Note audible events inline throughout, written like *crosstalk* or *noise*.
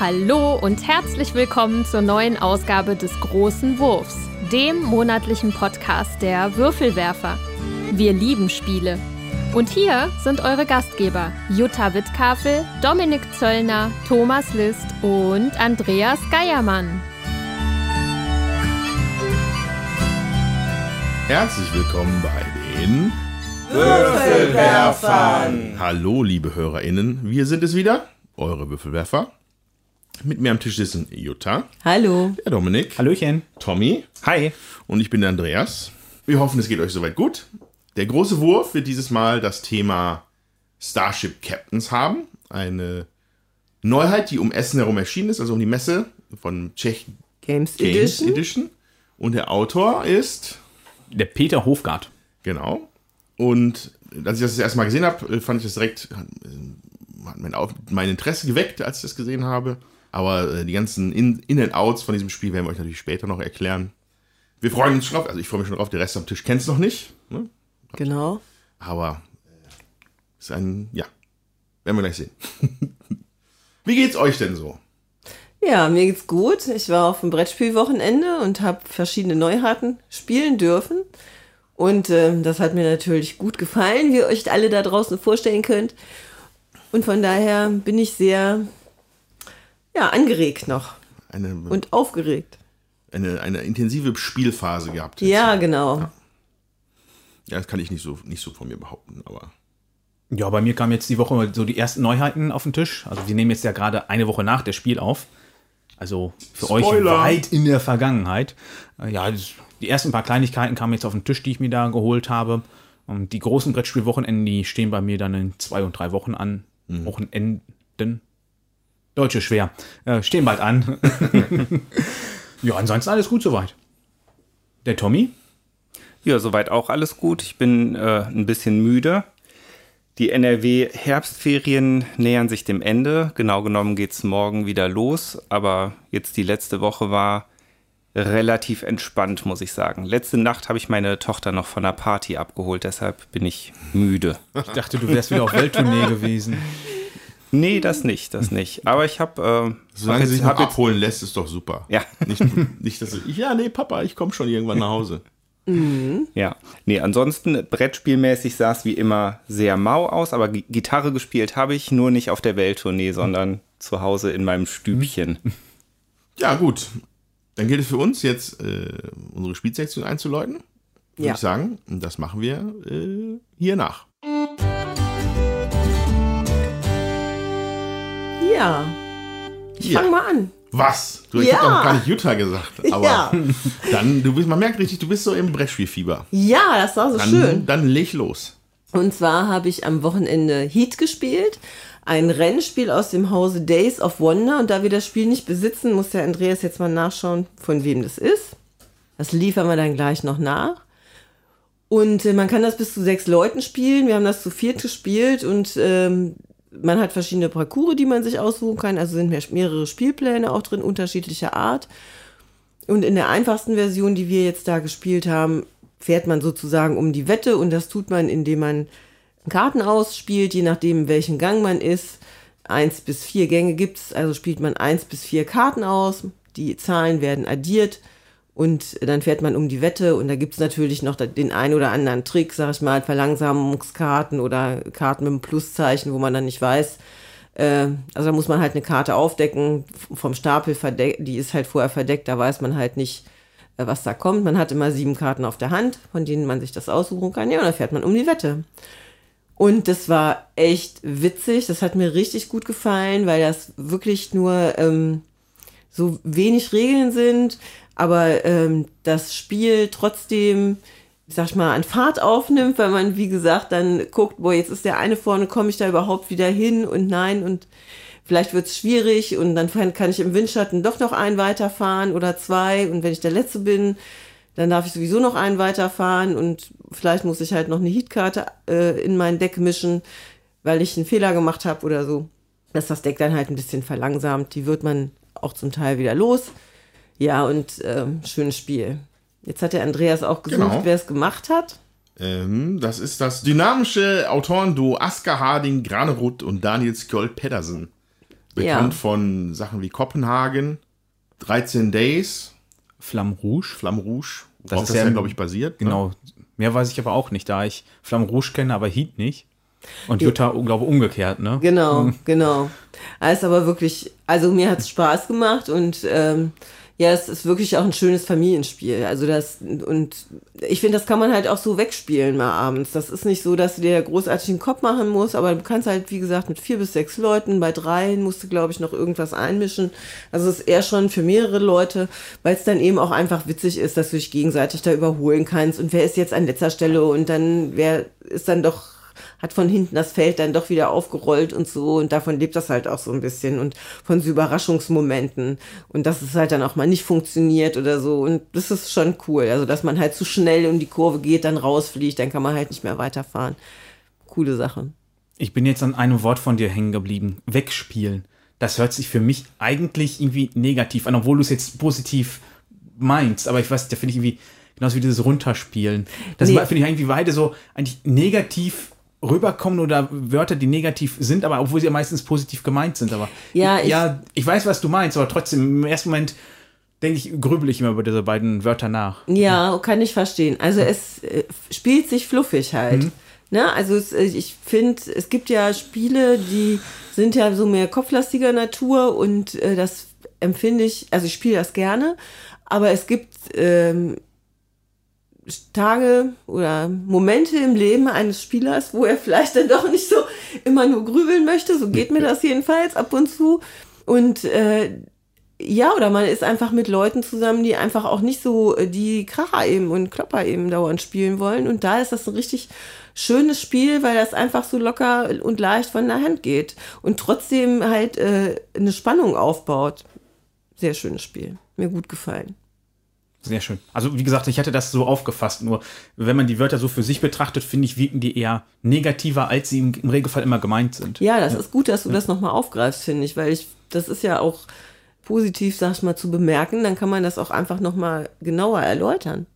Hallo und herzlich willkommen zur neuen Ausgabe des Großen Wurfs, dem monatlichen Podcast der Würfelwerfer. Wir lieben Spiele. Und hier sind eure Gastgeber Jutta Wittkafel, Dominik Zöllner, Thomas List und Andreas Geiermann. Herzlich willkommen bei den Würfelwerfern. Hallo, liebe HörerInnen. Wir sind es wieder, eure Würfelwerfer. Mit mir am Tisch sitzen Jutta, Hallo. der Dominik, Hallöchen. Tommy Hi. und ich bin der Andreas. Wir hoffen, es geht euch soweit gut. Der große Wurf wird dieses Mal das Thema Starship Captains haben. Eine Neuheit, die um Essen herum erschienen ist, also um die Messe von Czech Games, Games Edition. Edition. Und der Autor ist Der Peter Hofgart. Genau. Und als ich das das erste Mal gesehen habe, fand ich das direkt, hat mein, mein Interesse geweckt, als ich das gesehen habe. Aber äh, die ganzen In- In- and Outs von diesem Spiel werden wir euch natürlich später noch erklären. Wir freuen uns schon drauf, also ich freue mich schon drauf, der Rest am Tisch kennt es noch nicht. Ne? Genau. Aber äh, ist ein, ja, werden wir gleich sehen. *laughs* Wie geht's euch denn so? Ja, mir geht's gut. Ich war auf dem Brettspielwochenende und habe verschiedene Neuheiten spielen dürfen. Und ähm, das hat mir natürlich gut gefallen, wie ihr euch alle da draußen vorstellen könnt. Und von daher bin ich sehr ja, angeregt noch Eine, und aufgeregt. eine, eine intensive Spielphase gehabt. Ja, genau. Ja, das kann ich nicht so, nicht so von mir behaupten, aber Ja, bei mir kamen jetzt die Woche so die ersten Neuheiten auf den Tisch. Also wir nehmen jetzt ja gerade eine Woche nach der Spiel auf. Also für euch Spoiler. weit in der Vergangenheit. Äh, Ja, die ersten paar Kleinigkeiten kamen jetzt auf den Tisch, die ich mir da geholt habe. Und die großen Brettspielwochenenden, die stehen bei mir dann in zwei und drei Wochen an. Wochenenden. Deutsche schwer. Äh, stehen bald an. *laughs* ja, ansonsten alles gut soweit. Der Tommy? Ja, soweit auch alles gut. Ich bin äh, ein bisschen müde. Die NRW-Herbstferien nähern sich dem Ende. Genau genommen geht es morgen wieder los. Aber jetzt die letzte Woche war relativ entspannt, muss ich sagen. Letzte Nacht habe ich meine Tochter noch von einer Party abgeholt. Deshalb bin ich müde. Ich dachte, du wärst wieder auf Welttournee gewesen. *laughs* Nee, das nicht, das nicht. Aber ich habe... Äh, solange hab sie sich hab jetzt, abholen lässt, ist doch super. Ja. Nicht, nicht dass ich, ja, nee, Papa, ich komme schon irgendwann nach Hause. Ja, nee, ansonsten brettspielmäßig sah es wie immer sehr mau aus, aber Gi- Gitarre gespielt habe ich, nur nicht auf der Welttournee, sondern zu Hause in meinem Stübchen. Ja, gut. Dann gilt es für uns jetzt, äh, unsere Spielsektion einzuläuten. Würde Ja. ich sagen. Und das machen wir äh, hier nach. Ja. Ich Ja. fang mal an. Was? Du, ich Ja. hab doch gar nicht Jutta gesagt. *laughs* Aber Ja. dann, du bist, man merkt richtig, du bist so im Brettspielfieber. Ja, das war so Dann, schön. dann leg los. Und zwar habe ich am Wochenende Heat gespielt. Ein Rennspiel aus dem Hause Days of Wonder. Und da wir das Spiel nicht besitzen, muss der Andreas jetzt mal nachschauen, von wem das ist. Das liefern wir dann gleich noch nach. Und äh, man kann das bis zu sechs Leuten spielen. Wir haben das zu viert gespielt und ähm, man hat verschiedene Parcours, die man sich aussuchen kann. Also sind mehr- mehrere Spielpläne auch drin, unterschiedlicher Art. Und in der einfachsten Version, die wir jetzt da gespielt haben, fährt man sozusagen um die Wette und das tut man, indem man Karten ausspielt, je nachdem, in welchem Gang man ist. Eins bis vier Gänge gibt's, also spielt man eins bis vier Karten aus. Die Zahlen werden addiert und dann fährt man um die Wette und da gibt's natürlich noch den ein oder anderen Trick, sag ich mal, Verlangsamungskarten oder Karten mit einem Pluszeichen, wo man dann nicht weiß, äh, also da muss man halt eine Karte aufdecken, vom Stapel verdeckt, die ist halt vorher verdeckt, da weiß man halt nicht, äh, was da kommt. Man hat immer sieben Karten auf der Hand, von denen man sich das aussuchen kann. Ja, und dann fährt man um die Wette. Und das war echt witzig. Das hat mir richtig gut gefallen, weil das wirklich nur ähm, so wenig Regeln sind, aber ähm, das Spiel trotzdem, sag ich mal, an Fahrt aufnimmt, weil man, wie gesagt, dann guckt, boah, jetzt ist der eine vorne, komme ich da überhaupt wieder hin und nein und vielleicht wird es schwierig und dann kann ich im Windschatten doch noch einen weiterfahren oder zwei und wenn ich der Letzte bin, dann darf ich sowieso noch einen weiterfahren und vielleicht muss ich halt noch eine Heatkarte äh, in mein Deck mischen, weil ich einen Fehler gemacht habe oder so. Dass das Deck dann halt ein bisschen verlangsamt. Die wird man auch zum Teil wieder los. Ja, und ähm, schönes Spiel. Jetzt hat der Andreas auch gesucht, Genau. wer es gemacht hat. Ähm, das ist das dynamische Autorenduo Asker Harding, Granerud und Daniel Skjold Pedersen. Bekannt Ja. von Sachen wie Kopenhagen, 13 Days, Flamme Rouge. Flamme Rouge, Das ist das, ja glaube ich, basiert. Ne? Genau. Mehr weiß ich aber auch nicht, da ich Flamme Rouge kenne, aber Heat nicht. Und Jutta, glaube umgekehrt, ne? Genau, *laughs* genau. Es ist aber wirklich, also mir hat es Spaß gemacht und ähm, ja, es ist wirklich auch ein schönes Familienspiel. Also das, und ich finde, das kann man halt auch so wegspielen mal abends. Das ist nicht so, dass du dir großartig den Kopf machen musst, aber du kannst halt, wie gesagt, mit vier bis sechs Leuten, bei dreien musst du, glaube ich, noch irgendwas einmischen. Also es ist eher schon für mehrere Leute, weil es dann eben auch einfach witzig ist, dass du dich gegenseitig da überholen kannst und wer ist jetzt an letzter Stelle und dann, wer ist dann doch hat von hinten das Feld dann doch wieder aufgerollt und so und davon lebt das halt auch so ein bisschen und von so Überraschungsmomenten und dass es halt dann auch mal nicht funktioniert oder so und das ist schon cool, also dass man halt zu schnell um die Kurve geht, dann rausfliegt, dann kann man halt nicht mehr weiterfahren. Coole Sache. Ich bin jetzt an einem Wort von dir hängen geblieben. Wegspielen. Das hört sich für mich eigentlich irgendwie negativ an, obwohl du es jetzt positiv meinst. Aber ich weiß, da finde ich irgendwie genauso wie dieses Runterspielen. Das Nee. finde ich irgendwie beide so eigentlich negativ rüberkommen oder Wörter, die negativ sind, aber obwohl sie ja meistens positiv gemeint sind. Aber Ja, ich- ja, ich weiß, was du meinst, aber trotzdem im ersten Moment denke ich, grübel ich immer über diese beiden Wörter nach. Ja, kann ich verstehen. Also es äh, spielt sich fluffig halt. Ne? Also es, äh, ich finde, es gibt ja Spiele, die sind ja so mehr kopflastiger Natur und äh, das empfinde ich, also ich spiele das gerne, aber es gibt ähm, Tage oder Momente im Leben eines Spielers, wo er vielleicht dann doch nicht so immer nur grübeln möchte. So geht mir das jedenfalls ab und zu. Und äh, ja, oder man ist einfach mit Leuten zusammen, die einfach auch nicht so äh, die Kracher eben und Klopper eben dauernd spielen wollen. Und da ist das ein richtig schönes Spiel, weil das einfach so locker und leicht von der Hand geht und trotzdem halt äh, eine Spannung aufbaut. Sehr schönes Spiel. Mir gut gefallen. Sehr schön. Also wie gesagt, ich hatte das so aufgefasst. Nur wenn man die Wörter so für sich betrachtet, finde ich, wirken die eher negativer, als sie im, im Regelfall immer gemeint sind. Ja, das ist gut, dass du das nochmal aufgreifst, finde ich, weil ich, das ist ja auch positiv, sag ich mal, zu bemerken. Dann kann man das auch einfach nochmal genauer erläutern.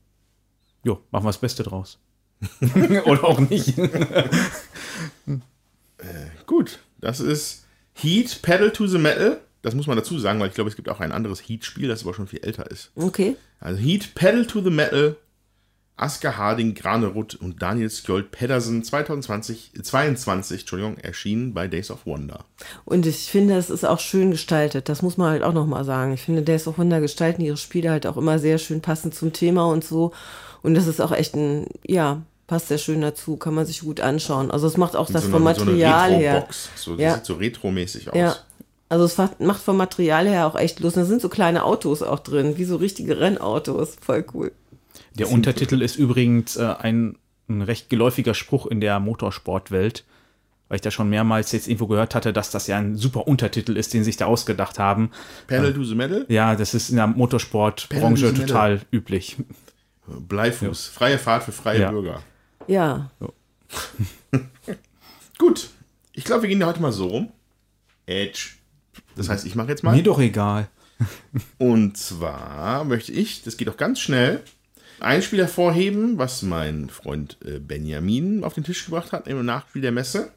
Jo, machen wir das Beste draus. *laughs* Oder auch nicht. Gut, das ist Heat Pedal to the Metal. Das muss man dazu sagen, weil ich glaube, es gibt auch ein anderes Heat-Spiel, das aber schon viel älter ist. Okay. Also Heat Pedal to the Metal, Asker Harding, Granerud und Daniel Skjold Pedersen 2020, 22, Entschuldigung, erschienen bei Days of Wonder. Und ich finde, es ist auch schön gestaltet. Das muss man halt auch nochmal sagen. Ich finde, Days of Wonder gestalten ihre Spiele halt auch immer sehr schön passend zum Thema und so. Und das ist auch echt ein, ja, passt sehr schön dazu, kann man sich gut anschauen. Also es macht auch das so vom eine, so eine Material her. So, das Ja. sieht so retromäßig aus. Ja. Also es macht- vom Material her auch echt Lust. Da sind so kleine Autos auch drin, wie so richtige Rennautos. Voll cool. Der Untertitel ist übrigens äh, ein, ein recht geläufiger Spruch in der Motorsportwelt, weil ich da schon mehrmals jetzt irgendwo gehört hatte, dass das ja ein super Untertitel ist, den sich da ausgedacht haben. Pedal to the Metal, Ja, das ist in der Motorsportbranche total üblich. Bleifuß, freie Fahrt für freie Ja. Bürger. Ja. *laughs* Gut, ich glaube, wir gehen ja heute mal so rum. Edge. Das heißt, ich mache jetzt mal. Mir doch egal. *laughs* Und zwar möchte ich, das geht auch ganz schnell, ein Spiel hervorheben, was mein Freund äh, Benjamin auf den Tisch gebracht hat im Nachspiel der Messe.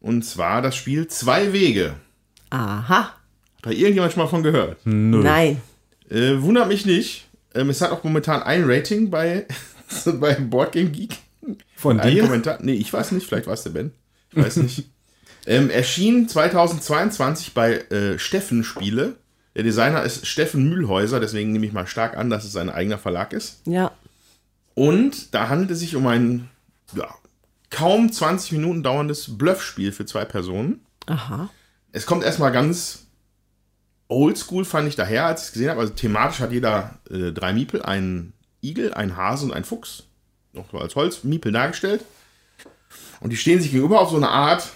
Und zwar das Spiel Zwei Wege. Aha. Hat da irgendjemand schon mal von gehört? Nein. Äh, wundert mich nicht. Ähm, es hat auch momentan ein Rating bei, *laughs* bei Boardgame Geek. Von dir? Kommentar. Nee, ich weiß nicht, vielleicht war es der Ben. Ich weiß nicht. *laughs* ähm, erschien 2022 bei äh, Steffen Spiele. Der Designer ist Steffen Mühlhäuser, deswegen nehme ich mal stark an, dass es sein eigener Verlag ist. Ja. Und da handelt es sich um ein ja, kaum 20 Minuten dauerndes Bluffspiel für zwei Personen. Aha. Es kommt erstmal ganz oldschool, fand ich daher, als ich es gesehen habe. Also thematisch hat jeder äh, drei Miepel, einen Igel, einen Hase und einen Fuchs. Noch so als Holzmiepel dargestellt. Und die stehen sich gegenüber auf so eine Art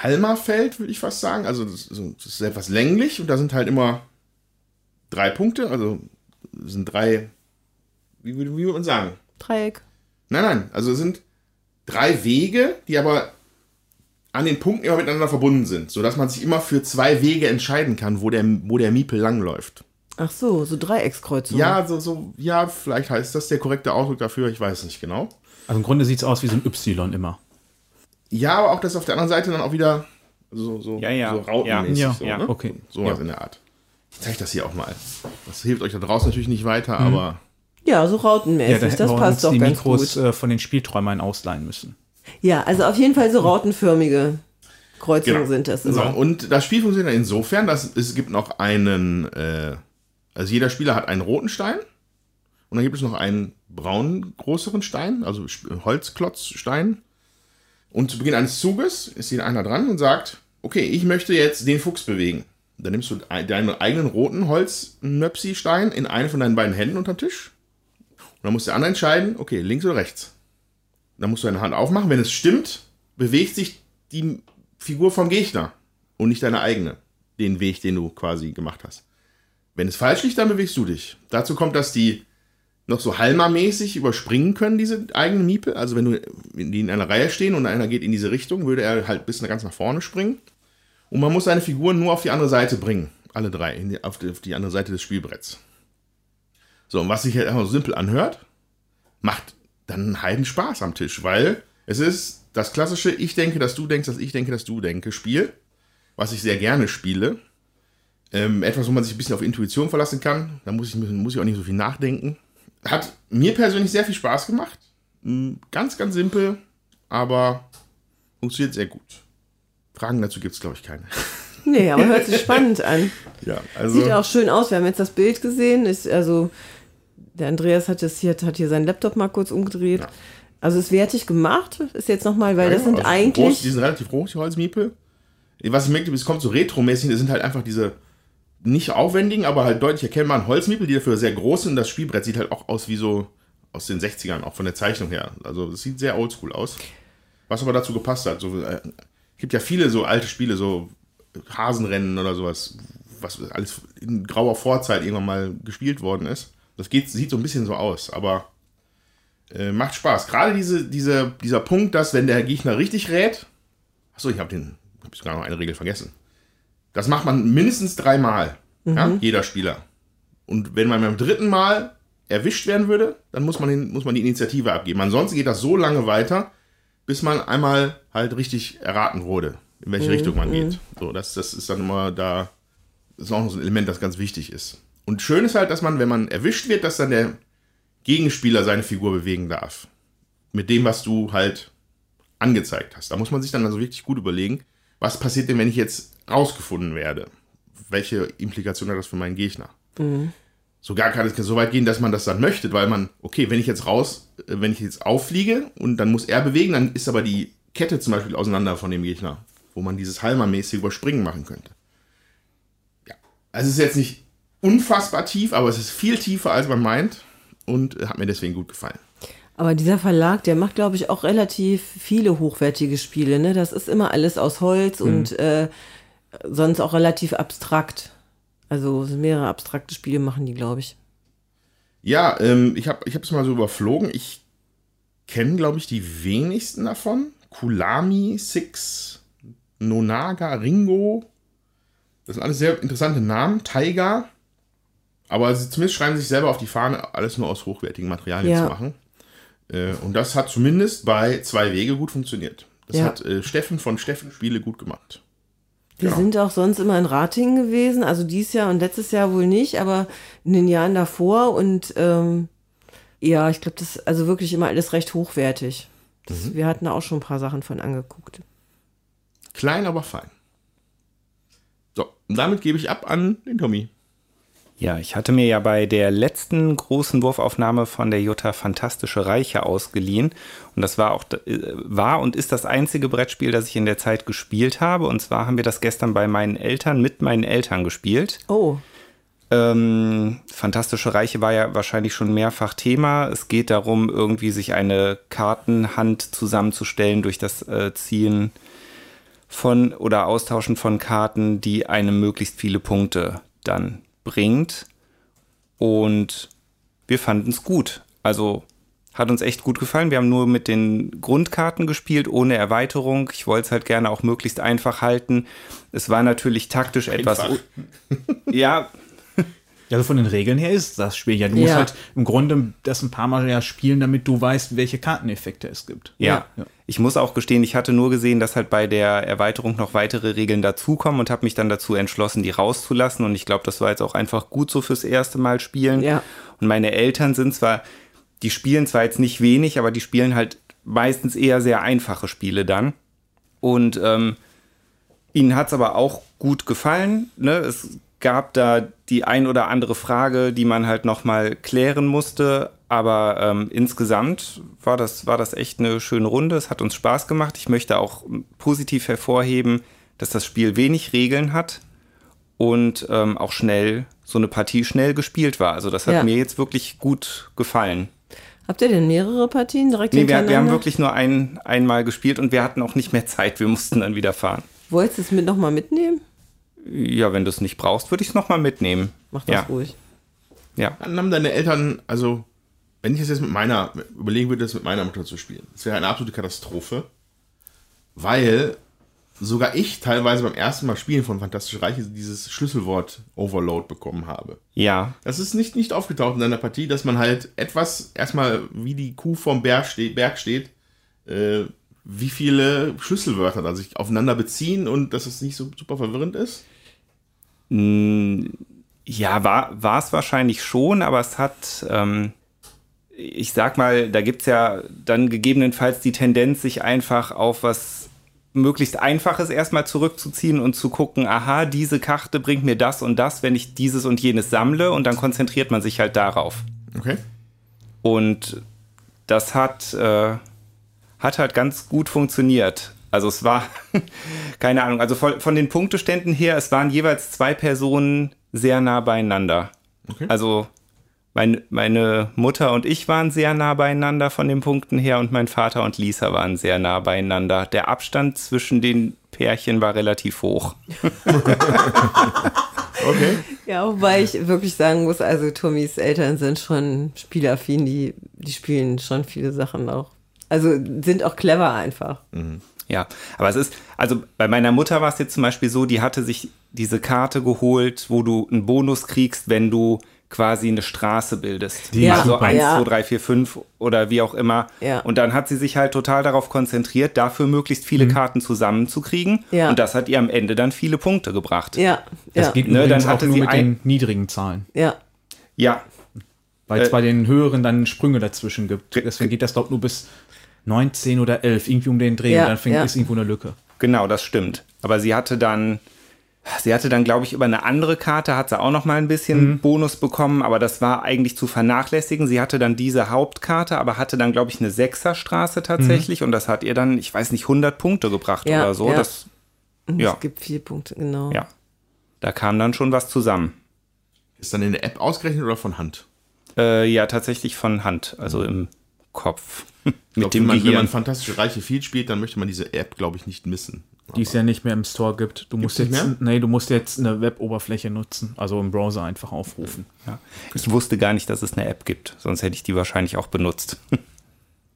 Halmerfeld, würde ich fast sagen. Also das, ist etwas länglich und da sind halt immer drei Punkte. Also es sind drei, wie, wie würde man sagen? Dreieck. Nein, nein, also es sind drei Wege, die aber an den Punkten immer miteinander verbunden sind, sodass man sich immer für zwei Wege entscheiden kann, wo der, wo der Miepel langläuft. Ach so, so Dreieckskreuzung. Ja, so, so, ja, vielleicht heißt das der korrekte Ausdruck dafür, ich weiß nicht genau. Also im Grunde sieht es aus wie so ein Y immer. Ja, aber auch, dass auf der anderen Seite dann auch wieder so, so, Ja, ja. so rautenmäßig. Ja, so, ja, ne? okay. Sowas Ja. in der Art. Ich zeige das hier auch mal. Das hilft euch da draußen natürlich nicht weiter, aber Ja, so Ja, rautenmäßig. da das wir passt uns doch die ganz Mikros gut. äh, von den Spielträumern ausleihen müssen. Ja, also auf jeden Fall so rautenförmige Kreuzungen Genau. sind das So, immer. und das Spiel funktioniert insofern, dass es gibt noch einen, äh, also jeder Spieler hat einen roten Stein und dann gibt es noch einen braunen größeren Stein, also Holzklotzstein. Und zu Beginn eines Zuges ist hier einer dran und sagt, okay, ich möchte jetzt den Fuchs bewegen. Dann nimmst du ein- deinen eigenen roten Holznöpsi-Stein in einen von deinen beiden Händen unter den Tisch. Und dann muss der andere entscheiden, okay, links oder rechts. Dann musst du deine Hand aufmachen. Wenn es stimmt, bewegt sich die Figur vom Gegner und nicht deine eigene. Den Weg, den du quasi gemacht hast. Wenn es falsch liegt, dann bewegst du dich. Dazu kommt, dass die noch so Halma-mäßig überspringen können, diese eigenen Miepel. Also wenn du die in einer Reihe stehen und einer geht in diese Richtung, würde er halt bis ganz nach vorne springen. Und man muss seine Figuren nur auf die andere Seite bringen. Alle drei, die, auf, die, auf die andere Seite des Spielbretts. So, und was sich halt einfach so simpel anhört, macht dann einen heiden Spaß am Tisch, weil es ist das klassische Ich denke, dass du denkst, dass ich denke, dass du denke Spiel, was ich sehr gerne spiele. Ähm, etwas, wo man sich ein bisschen auf Intuition verlassen kann. Da muss ich, muss ich auch nicht so viel nachdenken. Hat mir persönlich sehr viel Spaß gemacht. Mm, Ganz, ganz simpel, aber funktioniert sehr gut. Fragen dazu gibt es, glaube ich, keine. *laughs* Nee, aber hört sich spannend an. *laughs* Ja, also. Sieht auch schön aus. Wir haben jetzt das Bild gesehen. Ist also der Andreas hat das hier, hat hier seinen Laptop mal kurz umgedreht. Also ist wertig gemacht. Ist jetzt nochmal, weil das Ja, sind also eigentlich. Groß, die sind relativ groß, die Holzmiepel. Was ich merke, es kommt so retromäßig, das sind halt einfach diese nicht aufwendigen, aber halt deutlich erkennbaren Holzmiepel, die dafür sehr groß sind. Das Spielbrett sieht halt auch aus wie so aus den 60ern, auch von der Zeichnung her. Also es sieht sehr oldschool aus. Was aber dazu gepasst hat. So, äh, gibt ja viele so alte Spiele, so Hasenrennen oder sowas, was alles in grauer Vorzeit irgendwann mal gespielt worden ist. Das geht, sieht so ein bisschen so aus, aber äh, macht Spaß. Gerade diese, diese, dieser Punkt, dass wenn der Gegner richtig rät, achso, ich habe den, hab sogar noch eine Regel vergessen. Das macht man mindestens dreimal, ja, jeder Spieler. Und wenn man beim dritten Mal erwischt werden würde, dann muss man, den, muss man die Initiative abgeben. Ansonsten geht das so lange weiter, bis man einmal halt richtig erraten wurde, in welche Richtung man geht. So, das, das ist dann immer da, das ist auch noch so ein Element, das ganz wichtig ist. Und schön ist halt, dass man, wenn man erwischt wird, dass dann der Gegenspieler seine Figur bewegen darf. Mit dem, was du halt angezeigt hast. Da muss man sich dann also wirklich gut überlegen, was passiert denn, wenn ich jetzt rausgefunden werde? Welche Implikation hat das für meinen Gegner? Sogar kann es so weit gehen, dass man das dann möchte, weil man, okay, wenn ich jetzt raus, äh, wenn ich jetzt auffliege und dann muss er bewegen, dann ist aber die Kette zum Beispiel auseinander von dem Gegner, wo man dieses Halmermäßige Überspringen machen könnte. Ja, also es ist jetzt nicht unfassbar tief, aber es ist viel tiefer, als man meint und äh, hat mir deswegen gut gefallen. Aber dieser Verlag, der macht, glaube ich, auch relativ viele hochwertige Spiele. Ne? Das ist immer alles aus Holz Mhm. und äh, sonst auch relativ abstrakt. Also mehrere abstrakte Spiele machen die, glaube ich. Ja, ähm, ich habe ich es mal so überflogen. Ich kenne, glaube ich, die wenigsten davon. Kulami, Six, Nonaga, Ringo. Das sind alles sehr interessante Namen. Tiger. Aber sie zumindest schreiben sich selber auf die Fahne, alles nur aus hochwertigen Materialien Ja. zu machen. Äh, und das hat zumindest bei zwei Wege gut funktioniert. Das Ja. hat äh, Steffen von Steffen Spiele gut gemacht. Wir Genau. sind auch sonst immer in Ratingen gewesen, also dieses Jahr und letztes Jahr wohl nicht, aber in den Jahren davor und ähm, ja, ich glaube, das ist also wirklich immer alles recht hochwertig. Das, Mhm. Wir hatten da auch schon ein paar Sachen von angeguckt. Klein, aber fein. So, und damit gebe ich ab an den Tommy. Ja, ich hatte mir ja bei der letzten großen Wurfaufnahme von der Jutta Fantastische Reiche ausgeliehen. Und das war auch äh, war und ist das einzige Brettspiel, das ich in der Zeit gespielt habe. Und zwar haben wir das gestern bei meinen Eltern mit meinen Eltern gespielt. Oh, Ähm, Fantastische Reiche war ja wahrscheinlich schon mehrfach Thema. Es geht darum, irgendwie sich eine Kartenhand zusammenzustellen durch das äh, Ziehen von oder Austauschen von Karten, die einem möglichst viele Punkte dann bringt. Und wir fanden es gut. Also hat uns echt gut gefallen. Wir haben nur mit den Grundkarten gespielt, ohne Erweiterung. Ich wollte es halt gerne auch möglichst einfach halten. Es war natürlich taktisch etwas. Einfach. Ja, *laughs* Ja, also von den Regeln her ist das Spiel ja. Du musst Ja. halt im Grunde das ein paar Mal ja spielen, damit du weißt, welche Karteneffekte es gibt. Ja. Ja. Ich muss auch gestehen, ich hatte nur gesehen, dass halt bei der Erweiterung noch weitere Regeln dazukommen und habe mich dann dazu entschlossen, die rauszulassen. Und ich glaube, das war jetzt auch einfach gut so fürs erste Mal spielen. Ja. Und meine Eltern sind zwar, die spielen zwar jetzt nicht wenig, aber die spielen halt meistens eher sehr einfache Spiele dann. Und ähm, ihnen hat es aber auch gut gefallen. Ne? Es gab da die ein oder andere Frage, die man halt nochmal klären musste. Aber ähm, insgesamt war das, war das echt eine schöne Runde. Es hat uns Spaß gemacht. Ich möchte auch positiv hervorheben, dass das Spiel wenig Regeln hat und ähm, auch schnell, so eine Partie schnell gespielt war. Also das hat Ja. mir jetzt wirklich gut gefallen. Habt ihr denn mehrere Partien direkt Nee, wir, wir haben wirklich nur ein, einmal gespielt und wir hatten auch nicht mehr Zeit. Wir mussten dann wieder fahren. Wolltest du es mit nochmal mitnehmen? Ja, wenn du es nicht brauchst, würde ich es nochmal mitnehmen. Mach das ja, ruhig. ja. Dann haben deine Eltern, also, wenn ich das jetzt mit meiner, überlegen würde, das mit meiner Mutter zu spielen, das wäre eine absolute Katastrophe, weil sogar ich teilweise beim ersten Mal spielen von Fantastische Reiche dieses Schlüsselwort Overload bekommen habe. Ja, Das ist nicht, nicht aufgetaucht in einer Partie, dass man halt etwas, erstmal wie die Kuh vom Berg steht, Berg steht äh, wie viele Schlüsselwörter da sich aufeinander beziehen und dass es nicht so super verwirrend ist. Ja, war war es wahrscheinlich schon, aber es hat, ähm, ich sag mal, da gibt's ja dann gegebenenfalls die Tendenz, sich einfach auf was möglichst Einfaches erstmal zurückzuziehen und zu gucken, aha, diese Karte bringt mir das und das, wenn ich dieses und jenes sammle und dann konzentriert man sich halt darauf. Okay. Und das hat, äh, hat halt ganz gut funktioniert. Also es war, *laughs* keine Ahnung, also von, von den Punkteständen her, es waren jeweils zwei Personen sehr nah beieinander. Okay. Also mein, meine Mutter und ich waren sehr nah beieinander von den Punkten her und mein Vater und Lisa waren sehr nah beieinander. Der Abstand zwischen den Pärchen war relativ hoch. *laughs* Okay. Ja, wobei ich wirklich sagen muss, also Tommys Eltern sind schon spielaffin, die, die spielen schon viele Sachen auch. Also sind auch clever einfach. Ja, aber es ist, also bei meiner Mutter war es jetzt zum Beispiel so, die hatte sich diese Karte geholt, wo du einen Bonus kriegst, wenn du quasi eine Straße bildest. Die also super. 1, Ja. 2, 3, 4, 5 oder wie auch immer. Ja. Und dann hat sie sich halt total darauf konzentriert, dafür möglichst viele Karten zusammenzukriegen. Ja. Und das hat ihr am Ende dann viele Punkte gebracht. Ja, Das ja, geht Ne, dann auch hatte nur sie mit ein- den niedrigen Zahlen. ja. Ja, Weil Äh, es bei den höheren dann Sprünge dazwischen gibt. Deswegen geht das, ich, nur bis 19 oder 11, irgendwie um den Dreh. Ja, und dann fängt, ja. ist irgendwo eine Lücke. Genau, das stimmt. Aber sie hatte dann, sie hatte dann, glaube ich, über eine andere Karte hat sie auch noch mal ein bisschen Bonus bekommen, aber das war eigentlich zu vernachlässigen. Sie hatte dann diese Hauptkarte, aber hatte dann, glaube ich, eine Sechserstraße tatsächlich und das hat ihr dann, ich weiß nicht, 100 Punkte gebracht Ja, oder so. ja. Das, ja, Es gibt vier Punkte, genau. ja. Da kam dann schon was zusammen. Ist dann in der App ausgerechnet oder von Hand? Äh, ja, tatsächlich von Hand, also im Kopf. *laughs* Mit Ich glaub, dem wenn, man, wenn man Fantastische Reiche viel spielt, dann möchte man diese App, glaube ich, nicht missen. Die es ja nicht mehr im Store gibt. Du musst nicht jetzt, mehr? nee, du musst jetzt eine Web-Oberfläche nutzen, also im Browser einfach aufrufen. Ja. Ich wusste gar nicht, dass es eine App gibt, sonst hätte ich die wahrscheinlich auch benutzt. *laughs*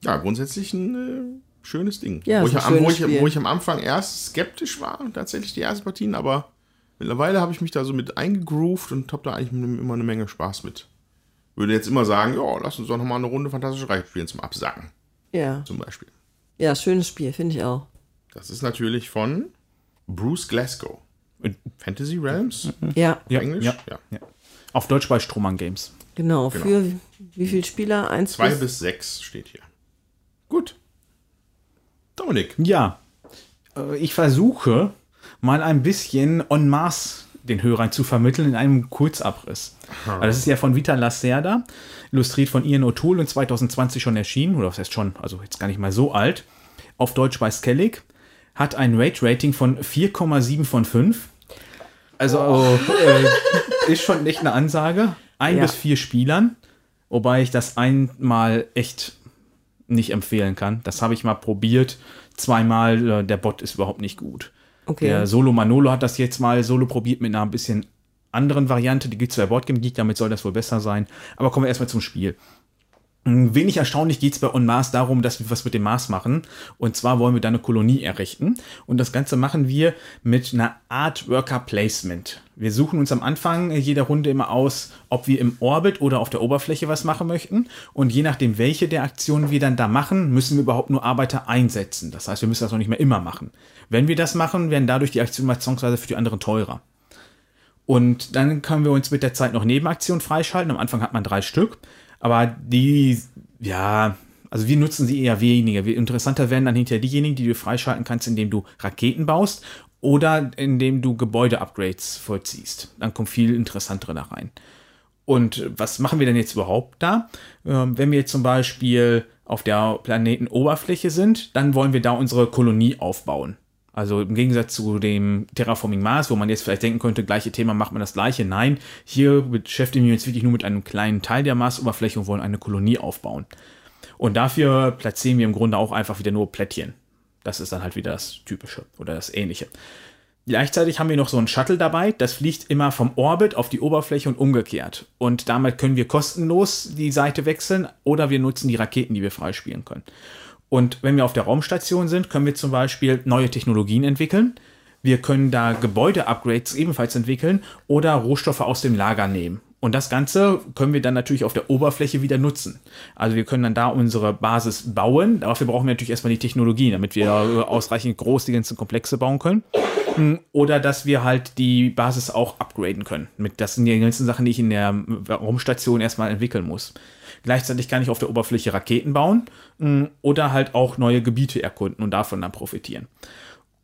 Ja, grundsätzlich ein äh, schönes Ding. Ja, wo, ich, am- wo, schönes ich, wo ich am Anfang erst skeptisch war, tatsächlich die ersten Partien, aber mittlerweile habe ich mich da so mit eingegroovt und habe da eigentlich immer eine Menge Spaß mit. Würde jetzt immer sagen, ja, lass uns doch nochmal eine Runde Fantastische Reiche spielen zum Absacken, Ja, zum Beispiel. ja schönes Spiel, finde ich auch. Das ist natürlich von Bruce Glasgow. Fantasy Realms? Ja, Ja, Englisch? ja, Ja. ja. Auf Deutsch bei Strohmann Games. genau. Für wie viele Spieler? Eins Zwei bis, bis sechs steht hier. Gut. Dominik. Ja, äh, ich versuche mal ein bisschen en masse den Hörern zu vermitteln in einem Kurzabriss. Weil Das ist ja von Vita Lacerda, illustriert von Ian O'Toole und 2020 schon erschienen, oder was heißt schon, also jetzt gar nicht mal so alt. Auf Deutsch bei Skellig. Hat ein Rate-Rating von 4,7 von 5. Also äh, ist schon echt eine Ansage. Ein Ja. bis vier Spielern. Wobei ich das einmal echt nicht empfehlen kann. Das habe ich mal probiert. Zweimal, äh, der Bot ist überhaupt nicht gut. Okay. Der Solo Manolo hat das jetzt mal solo probiert mit einer ein bisschen anderen Variante. Die gibt es bei Boardgame Geek, damit soll das wohl besser sein. Aber kommen wir erstmal zum Spiel. Wenig erstaunlich geht es bei On Mars darum, dass wir was mit dem Mars machen. Und zwar wollen wir da eine Kolonie errichten. Und das Ganze machen wir mit einer Art Worker Placement. Wir suchen uns am Anfang jeder Runde immer aus, ob wir im Orbit oder auf der Oberfläche was machen möchten. Und je nachdem, welche der Aktionen wir dann da machen, müssen wir überhaupt nur Arbeiter einsetzen. Das heißt, wir müssen das noch nicht mehr immer machen. Wenn wir das machen, werden dadurch die Aktionen mal zwangsweise für die anderen teurer. Und dann können wir uns mit der Zeit noch Nebenaktionen freischalten. Am Anfang hat man drei Stück. Aber die, ja, also wir nutzen sie eher weniger. Interessanter werden dann hinterher diejenigen, die du freischalten kannst, indem du Raketen baust oder indem du Gebäude-Upgrades vollziehst. Dann kommt viel interessantere da rein. Und was machen wir denn jetzt überhaupt da? Ähm, wenn wir zum Beispiel auf der Planetenoberfläche sind, dann wollen wir da unsere Kolonie aufbauen. Also im Gegensatz zu dem Terraforming Mars, wo man jetzt vielleicht denken könnte, gleiche Thema macht man das gleiche. Nein, hier beschäftigen wir uns wirklich nur mit einem kleinen Teil der Marsoberfläche und wollen eine Kolonie aufbauen. Und dafür platzieren wir im Grunde auch einfach wieder nur Plättchen. Das ist dann halt wieder das Typische oder das Ähnliche. Gleichzeitig haben wir noch so ein Shuttle dabei, das fliegt immer vom Orbit auf die Oberfläche und umgekehrt. Und damit können wir kostenlos die Seite wechseln oder wir nutzen die Raketen, die wir freispielen können. Und wenn wir auf der Raumstation sind, können wir zum Beispiel neue Technologien entwickeln. Wir können da Gebäude-Upgrades ebenfalls entwickeln oder Rohstoffe aus dem Lager nehmen. Und das Ganze können wir dann natürlich auf der Oberfläche wieder nutzen. Also wir können dann da unsere Basis bauen. Dafür brauchen wir natürlich erstmal die Technologie, damit wir ausreichend groß die ganzen Komplexe bauen können. Hm, oder dass wir halt die Basis auch upgraden können. Das sind die ganzen Sachen, die ich in der Raumstation erstmal entwickeln muss. Gleichzeitig kann ich auf der Oberfläche Raketen bauen mm, oder halt auch neue Gebiete erkunden und davon dann profitieren.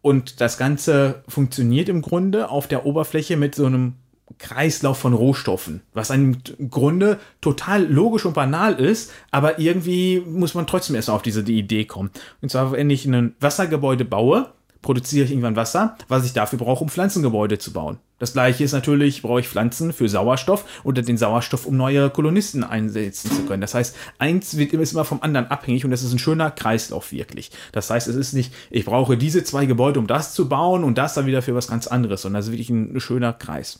Und das Ganze funktioniert im Grunde auf der Oberfläche mit so einem Kreislauf von Rohstoffen, was im Grunde total logisch und banal ist, aber irgendwie muss man trotzdem erst auf diese Idee kommen. Und zwar, wenn ich ein Wassergebäude baue, produziere ich irgendwann Wasser, was ich dafür brauche, um Pflanzengebäude zu bauen. Das gleiche ist natürlich, brauche ich Pflanzen für Sauerstoff oder den Sauerstoff, um neue Kolonisten einsetzen zu können. Das heißt, eins wird immer vom anderen abhängig und das ist ein schöner Kreislauf wirklich. Das heißt, es ist nicht, ich brauche diese zwei Gebäude, um das zu bauen und das dann wieder für was ganz anderes, sondern das ist wirklich ein schöner Kreis.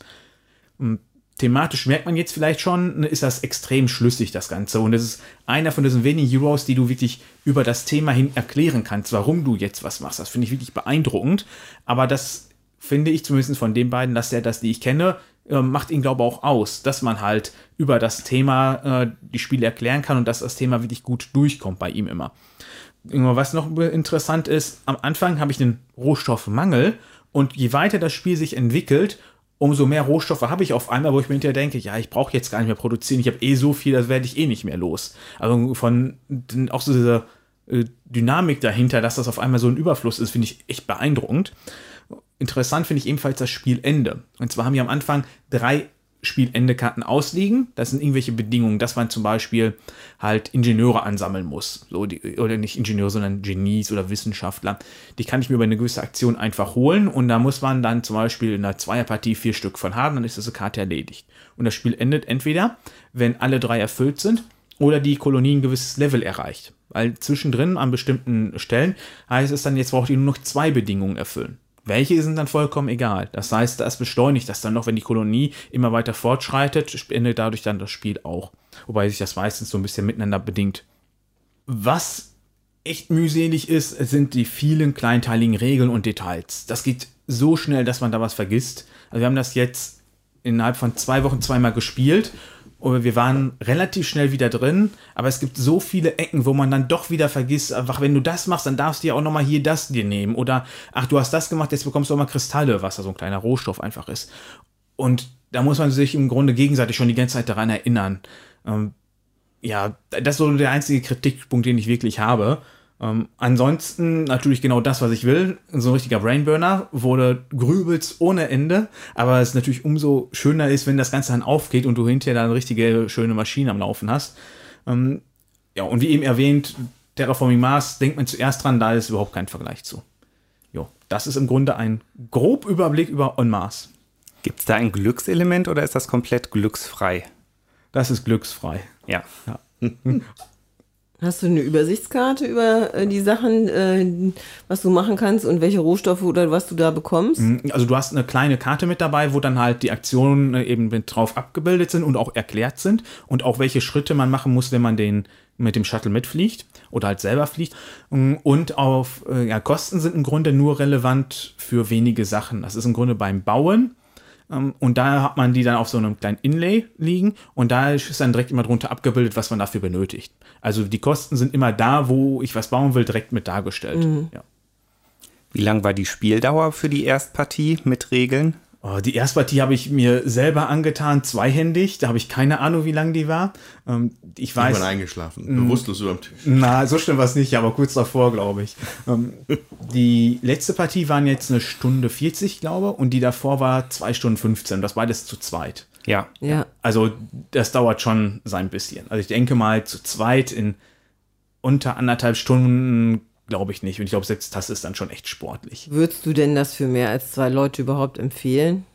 Und thematisch merkt man jetzt vielleicht schon, ne, ist das extrem schlüssig, das Ganze. Und es ist einer von diesen wenigen Heroes, die du wirklich über das Thema hin erklären kannst, warum du jetzt was machst. Das finde ich wirklich beeindruckend. Aber das finde ich zumindest von den beiden, dass er das, die ich kenne, äh, macht ihn, glaube ich, auch aus, dass man halt über das Thema äh, die Spiele erklären kann und dass das Thema wirklich gut durchkommt bei ihm immer. Was noch interessant ist, am Anfang habe ich einen Rohstoffmangel und je weiter das Spiel sich entwickelt, umso mehr Rohstoffe habe ich auf einmal, wo ich mir hinterher denke, ja, ich brauche jetzt gar nicht mehr produzieren, ich habe eh so viel, das werde ich eh nicht mehr los. Also von auch so dieser äh, Dynamik dahinter, dass das auf einmal so ein Überfluss ist, finde ich echt beeindruckend. Interessant finde ich ebenfalls das Spielende. Und zwar haben wir am Anfang drei Spielende-Karten ausliegen. Das sind irgendwelche Bedingungen, dass man zum Beispiel halt Ingenieure ansammeln muss. So die, oder nicht Ingenieure, sondern Genies oder Wissenschaftler. Die kann ich mir über eine gewisse Aktion einfach holen und da muss man dann zum Beispiel in einer Zweierpartie vier Stück von haben, dann ist diese Karte erledigt. Und das Spiel endet entweder, wenn alle drei erfüllt sind oder die Kolonie ein gewisses Level erreicht. Weil zwischendrin an bestimmten Stellen heißt es dann, jetzt braucht ihr nur noch zwei Bedingungen erfüllen. Welche sind dann vollkommen egal. Das heißt, das beschleunigt das dann noch, wenn die Kolonie immer weiter fortschreitet, endet dadurch dann das Spiel auch. Wobei sich das meistens so ein bisschen miteinander bedingt. Was echt mühselig ist, sind die vielen kleinteiligen Regeln und Details. Das geht so schnell, dass man da was vergisst. Also wir haben das jetzt innerhalb von zwei Wochen zweimal gespielt und wir waren relativ schnell wieder drin, aber es gibt so viele Ecken, wo man dann doch wieder vergisst, einfach wenn du das machst, dann darfst du ja auch nochmal hier das dir nehmen. Oder, ach, du hast das gemacht, jetzt bekommst du auch mal Kristalle, was da so ein kleiner Rohstoff einfach ist. Und da muss man sich im Grunde gegenseitig schon die ganze Zeit daran erinnern. Ähm, ja, das ist so der einzige Kritikpunkt, den ich wirklich habe. Ähm, ansonsten natürlich genau das, was ich will. So ein richtiger Brainburner wurde grübelst ohne Ende, aber es natürlich umso schöner ist, wenn das Ganze dann aufgeht und du hinterher dann eine richtige schöne Maschine am Laufen hast. Ähm, ja, und wie eben erwähnt, Terraforming Mars denkt man zuerst dran, da ist überhaupt kein Vergleich zu. Jo, das ist im Grunde ein grob Überblick über On Mars. Gibt es da ein Glückselement oder ist das komplett glücksfrei? Das ist glücksfrei. Ja. ja. *laughs* Hast du eine Übersichtskarte über äh, die Sachen, äh, was du machen kannst und welche Rohstoffe oder was du da bekommst? Also du hast eine kleine Karte mit dabei, wo dann halt die Aktionen äh, eben drauf abgebildet sind und auch erklärt sind und auch welche Schritte man machen muss, wenn man den mit dem Shuttle mitfliegt oder halt selber fliegt. Und auf ja, Kosten sind im Grunde nur relevant für wenige Sachen. Das ist im Grunde beim Bauen. Ähm, Und da hat man die dann auf so einem kleinen Inlay liegen und da ist dann direkt immer drunter abgebildet, was man dafür benötigt. Also die Kosten sind immer da, wo ich was bauen will, direkt mit dargestellt. Ja. Wie lang war die Spieldauer für die Erstpartie mit Regeln? Oh, die Erstpartie habe ich mir selber angetan, zweihändig. Da habe ich keine Ahnung, wie lang die war. Ähm, ich weiß. Irgendwann eingeschlafen, bewusstlos über dem Tisch. Na, so schlimm war es nicht, aber kurz davor, glaube ich. Ähm, *laughs* die letzte Partie waren jetzt eine Stunde 40, glaube und die davor war zwei Stunden 15. Das beides zu zweit. Ja. Ja. Also, das dauert schon sein bisschen. Also, ich denke mal, zu zweit in unter anderthalb Stunden glaube ich nicht. Und ich glaube, selbst das ist dann schon echt sportlich. Würdest du denn das für mehr als zwei Leute überhaupt empfehlen?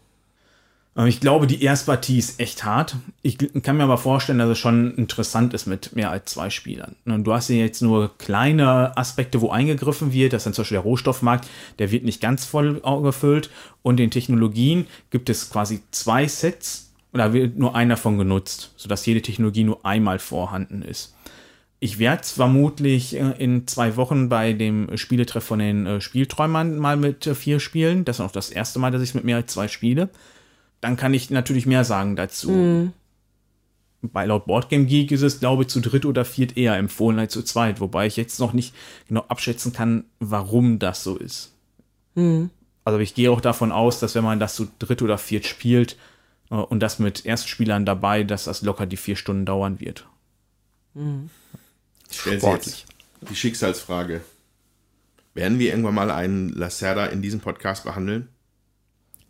Ähm, Ich glaube, die Erstpartie ist echt hart. Ich kann mir aber vorstellen, dass es schon interessant ist mit mehr als zwei Spielern. Und du hast ja jetzt nur kleine Aspekte, wo eingegriffen wird. Das ist dann zum Beispiel der Rohstoffmarkt, der wird nicht ganz voll gefüllt. Und in Technologien gibt es quasi zwei Sets und da wird nur einer davon genutzt, sodass jede Technologie nur einmal vorhanden ist. Ich werde vermutlich äh, in zwei Wochen bei dem Spieletreff von den äh, Spielträumern mal mit äh, vier spielen. Das ist auch das erste Mal, dass ich mit mehr als zwei spiele. Dann kann ich natürlich mehr sagen dazu. Bei laut Boardgame Geek ist es, glaube ich, zu dritt oder viert eher empfohlen als zu zweit, wobei ich jetzt noch nicht genau abschätzen kann, warum das so ist. Also ich gehe auch davon aus, dass wenn man das zu dritt oder viert spielt und das mit Erstspielern dabei, dass das locker die vier Stunden dauern wird. Ich stelle sie jetzt die Schicksalsfrage. Werden wir irgendwann mal einen Lacerda in diesem Podcast behandeln?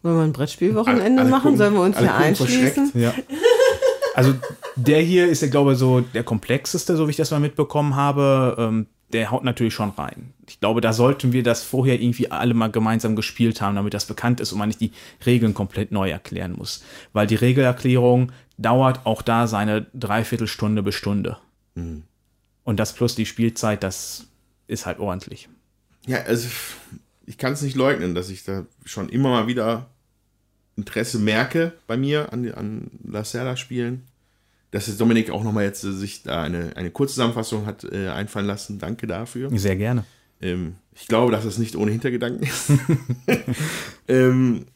Wollen wir ein Brettspielwochenende Alle- machen? gucken- Sollen wir uns hier einschließen? Ja. Also der hier ist ja, glaube ich, so der komplexeste, so wie ich das mal mitbekommen habe. Ähm, der haut natürlich schon rein. Ich glaube, da sollten wir das vorher irgendwie alle mal gemeinsam gespielt haben, damit das bekannt ist und man nicht die Regeln komplett neu erklären muss. Weil die Regelerklärung dauert auch da seine Dreiviertelstunde bis Stunde. Und das plus die Spielzeit, das ist halt ordentlich. Ja, also ich kann es nicht leugnen, dass ich da schon immer mal wieder Interesse merke bei mir an, an Lacerda-Spielen. Dass jetzt Dominik auch nochmal jetzt äh, sich da eine, eine Kurzzusammenfassung hat äh, einfallen lassen. Danke dafür. Sehr gerne. Ähm, ich glaube, dass das nicht ohne Hintergedanken ist. *laughs* *laughs* ähm,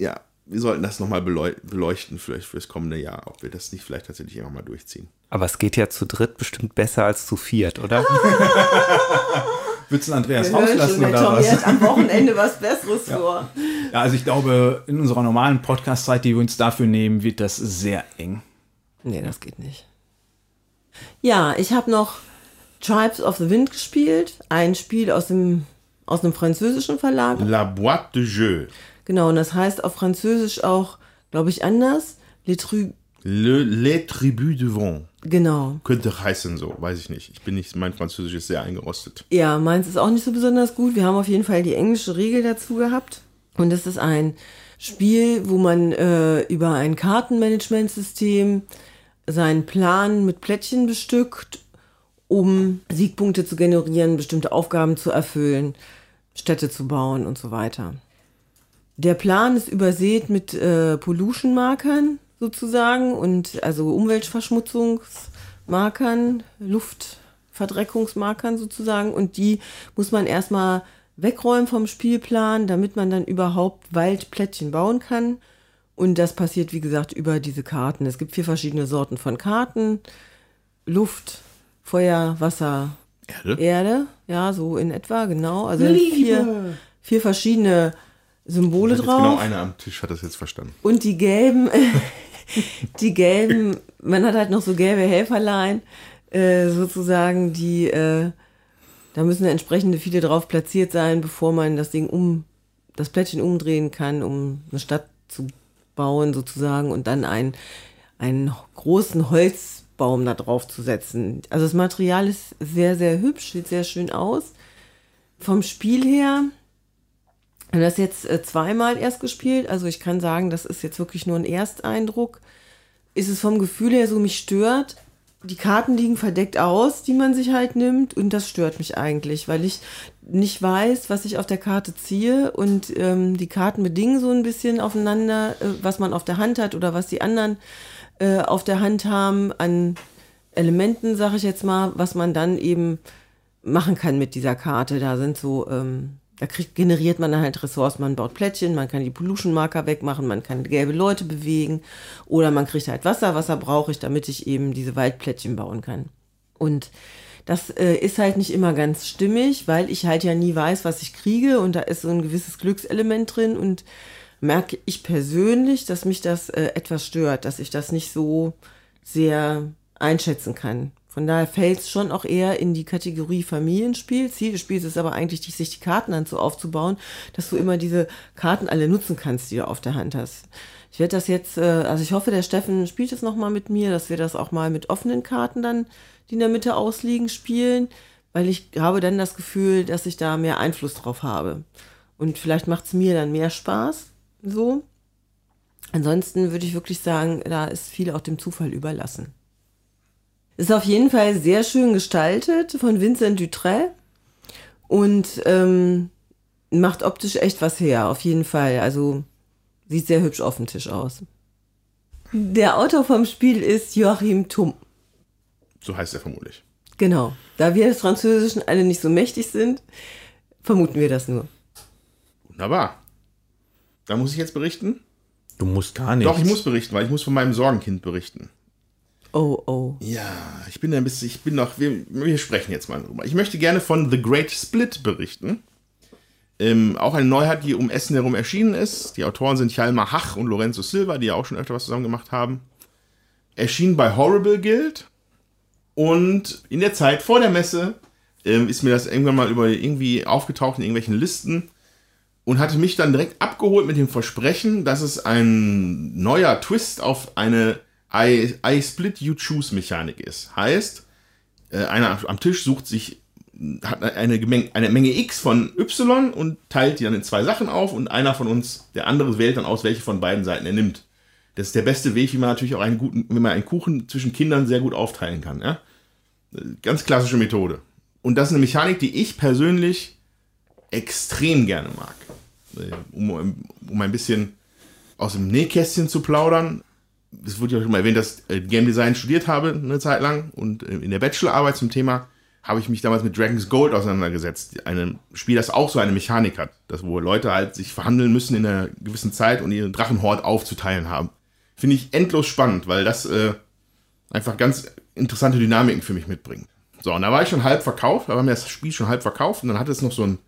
ja, wir sollten das nochmal beleu beleuchten, vielleicht fürs kommende Jahr, ob wir das nicht vielleicht tatsächlich immer mal durchziehen. Aber es geht ja zu dritt bestimmt besser als zu viert, oder? *laughs* Würdest du Andreas rauslassen der oder was? hat am Wochenende was *laughs* Besseres vor. Ja, also ich glaube, in unserer normalen Podcast-Zeit, die wir uns dafür nehmen, wird das sehr eng. Nee, das geht nicht. Ja, ich habe noch Tribes of the Wind gespielt. Ein Spiel aus dem aus einem französischen Verlag. La Boîte de Jeu. Genau, und das heißt auf Französisch auch, glaube ich, anders. Les Trus. Le, Les Tribus de Vent. Genau. Könnte heißen so, weiß ich nicht. Ich bin nicht, mein Französisch ist sehr eingerostet. Ja, meins ist auch nicht so besonders gut. Wir haben auf jeden Fall die englische Regel dazu gehabt. Und es ist ein Spiel, wo man äh, über ein Kartenmanagementsystem seinen Plan mit Plättchen bestückt, um Siegpunkte zu generieren, bestimmte Aufgaben zu erfüllen, Städte zu bauen und so weiter. Der Plan ist übersät mit äh, Pollution-Markern sozusagen und also Umweltverschmutzungsmarkern, Luftverdreckungsmarkern sozusagen und die muss man erstmal wegräumen vom Spielplan, damit man dann überhaupt Waldplättchen bauen kann. Und das passiert, wie gesagt, über diese Karten. Es gibt vier verschiedene Sorten von Karten. Luft, Feuer, Wasser, Erde? Erde. Ja, so in etwa, genau. Also vier, vier verschiedene Symbole jetzt drauf. genau einer am Tisch hat das jetzt verstanden. Und die gelben, *laughs* die gelben, man hat halt noch so gelbe Helferlein, äh, sozusagen, die, äh, da müssen entsprechende viele drauf platziert sein, bevor man das Ding um, das Plättchen umdrehen kann, um eine Stadt zu bauen, sozusagen, und dann einen, einen großen Holzbaum da drauf zu setzen. Also das Material ist sehr, sehr hübsch, sieht sehr schön aus. Vom Spiel her, habe das jetzt äh, zweimal erst gespielt, also ich kann sagen, das ist jetzt wirklich nur ein Ersteindruck. Ist es vom Gefühl her so, mich stört die Karten liegen verdeckt aus, die man sich halt nimmt. Und das stört mich eigentlich, weil ich nicht weiß, was ich auf der Karte ziehe. Und ähm, die Karten bedingen so ein bisschen aufeinander, äh, was man auf der Hand hat oder was die anderen äh, auf der Hand haben an Elementen, sage ich jetzt mal, was man dann eben machen kann mit dieser Karte. Da sind so ähm, da kriegt, generiert man halt Ressourcen. Man baut Plättchen, man kann die Pollution-Marker wegmachen, man kann gelbe Leute bewegen oder man kriegt halt Wasser. Wasser brauche ich, damit ich eben diese Waldplättchen bauen kann. Und das äh, ist halt nicht immer ganz stimmig, weil ich halt ja nie weiß, was ich kriege und da ist so ein gewisses Glückselement drin und merke ich persönlich, dass mich das äh, etwas stört, dass ich das nicht so sehr einschätzen kann. Von daher fällt es schon auch eher in die Kategorie Familienspiel. Ziel des Spiels ist aber eigentlich, sich die Karten dann so aufzubauen, dass du immer diese Karten alle nutzen kannst, die du auf der Hand hast. Ich werde das jetzt, äh, also ich hoffe, der Steffen spielt es nochmal mit mir, dass wir das auch mal mit offenen Karten dann, die in der Mitte ausliegen, spielen, weil ich habe dann das Gefühl, dass ich da mehr Einfluss drauf habe. Und vielleicht macht es mir dann mehr Spaß, so. Ansonsten würde ich wirklich sagen, da ist viel auch dem Zufall überlassen. Ist auf jeden Fall sehr schön gestaltet von Vincent Dutray und ähm, macht optisch echt was her, auf jeden Fall. Also sieht sehr hübsch auf dem Tisch aus. Der Autor vom Spiel ist Joachim Thum. So heißt er vermutlich. Genau. Da wir des Französischen alle nicht so mächtig sind, vermuten wir das nur. Wunderbar. Da muss ich jetzt berichten? Du musst gar nicht. Doch, ich muss berichten, weil ich muss von meinem Sorgenkind berichten. Oh, oh. Ja, ich bin ein bisschen, ich bin noch, wir, wir sprechen jetzt mal drüber. Ich möchte gerne von The Great Split berichten. Ähm, auch eine Neuheit, die um Essen herum erschienen ist. Die Autoren sind Hjalmar Hach und Lorenzo Silva, die ja auch schon öfter was zusammen gemacht haben. Erschien bei Horrible Guild. Und in der Zeit vor der Messe ähm, ist mir das irgendwann mal über irgendwie aufgetaucht in irgendwelchen Listen und hatte mich dann direkt abgeholt mit dem Versprechen, dass es ein neuer Twist auf eine I, I split you choose Mechanik ist. Heißt, äh, einer am Tisch sucht sich, hat eine, Gemeng, eine Menge X von Y und teilt die dann in zwei Sachen auf und einer von uns, der andere wählt dann aus, welche von beiden Seiten er nimmt. Das ist der beste Weg, wie man natürlich auch einen guten, wenn man einen Kuchen zwischen Kindern sehr gut aufteilen kann. Ja? Ganz klassische Methode. Und das ist eine Mechanik, die ich persönlich extrem gerne mag. Äh, um, um ein bisschen aus dem Nähkästchen zu plaudern es wurde ja schon mal erwähnt, dass ich äh, Game Design studiert habe eine Zeit lang und äh, in der Bachelorarbeit zum Thema habe ich mich damals mit Dragon's Gold auseinandergesetzt. Ein Spiel, das auch so eine Mechanik hat, das wo Leute halt sich verhandeln müssen in einer gewissen Zeit und ihren Drachenhort aufzuteilen haben. Finde ich endlos spannend, weil das äh, einfach ganz interessante Dynamiken für mich mitbringt. So, und da war ich schon halb verkauft, da war mir das Spiel schon halb verkauft und dann hatte es noch so einen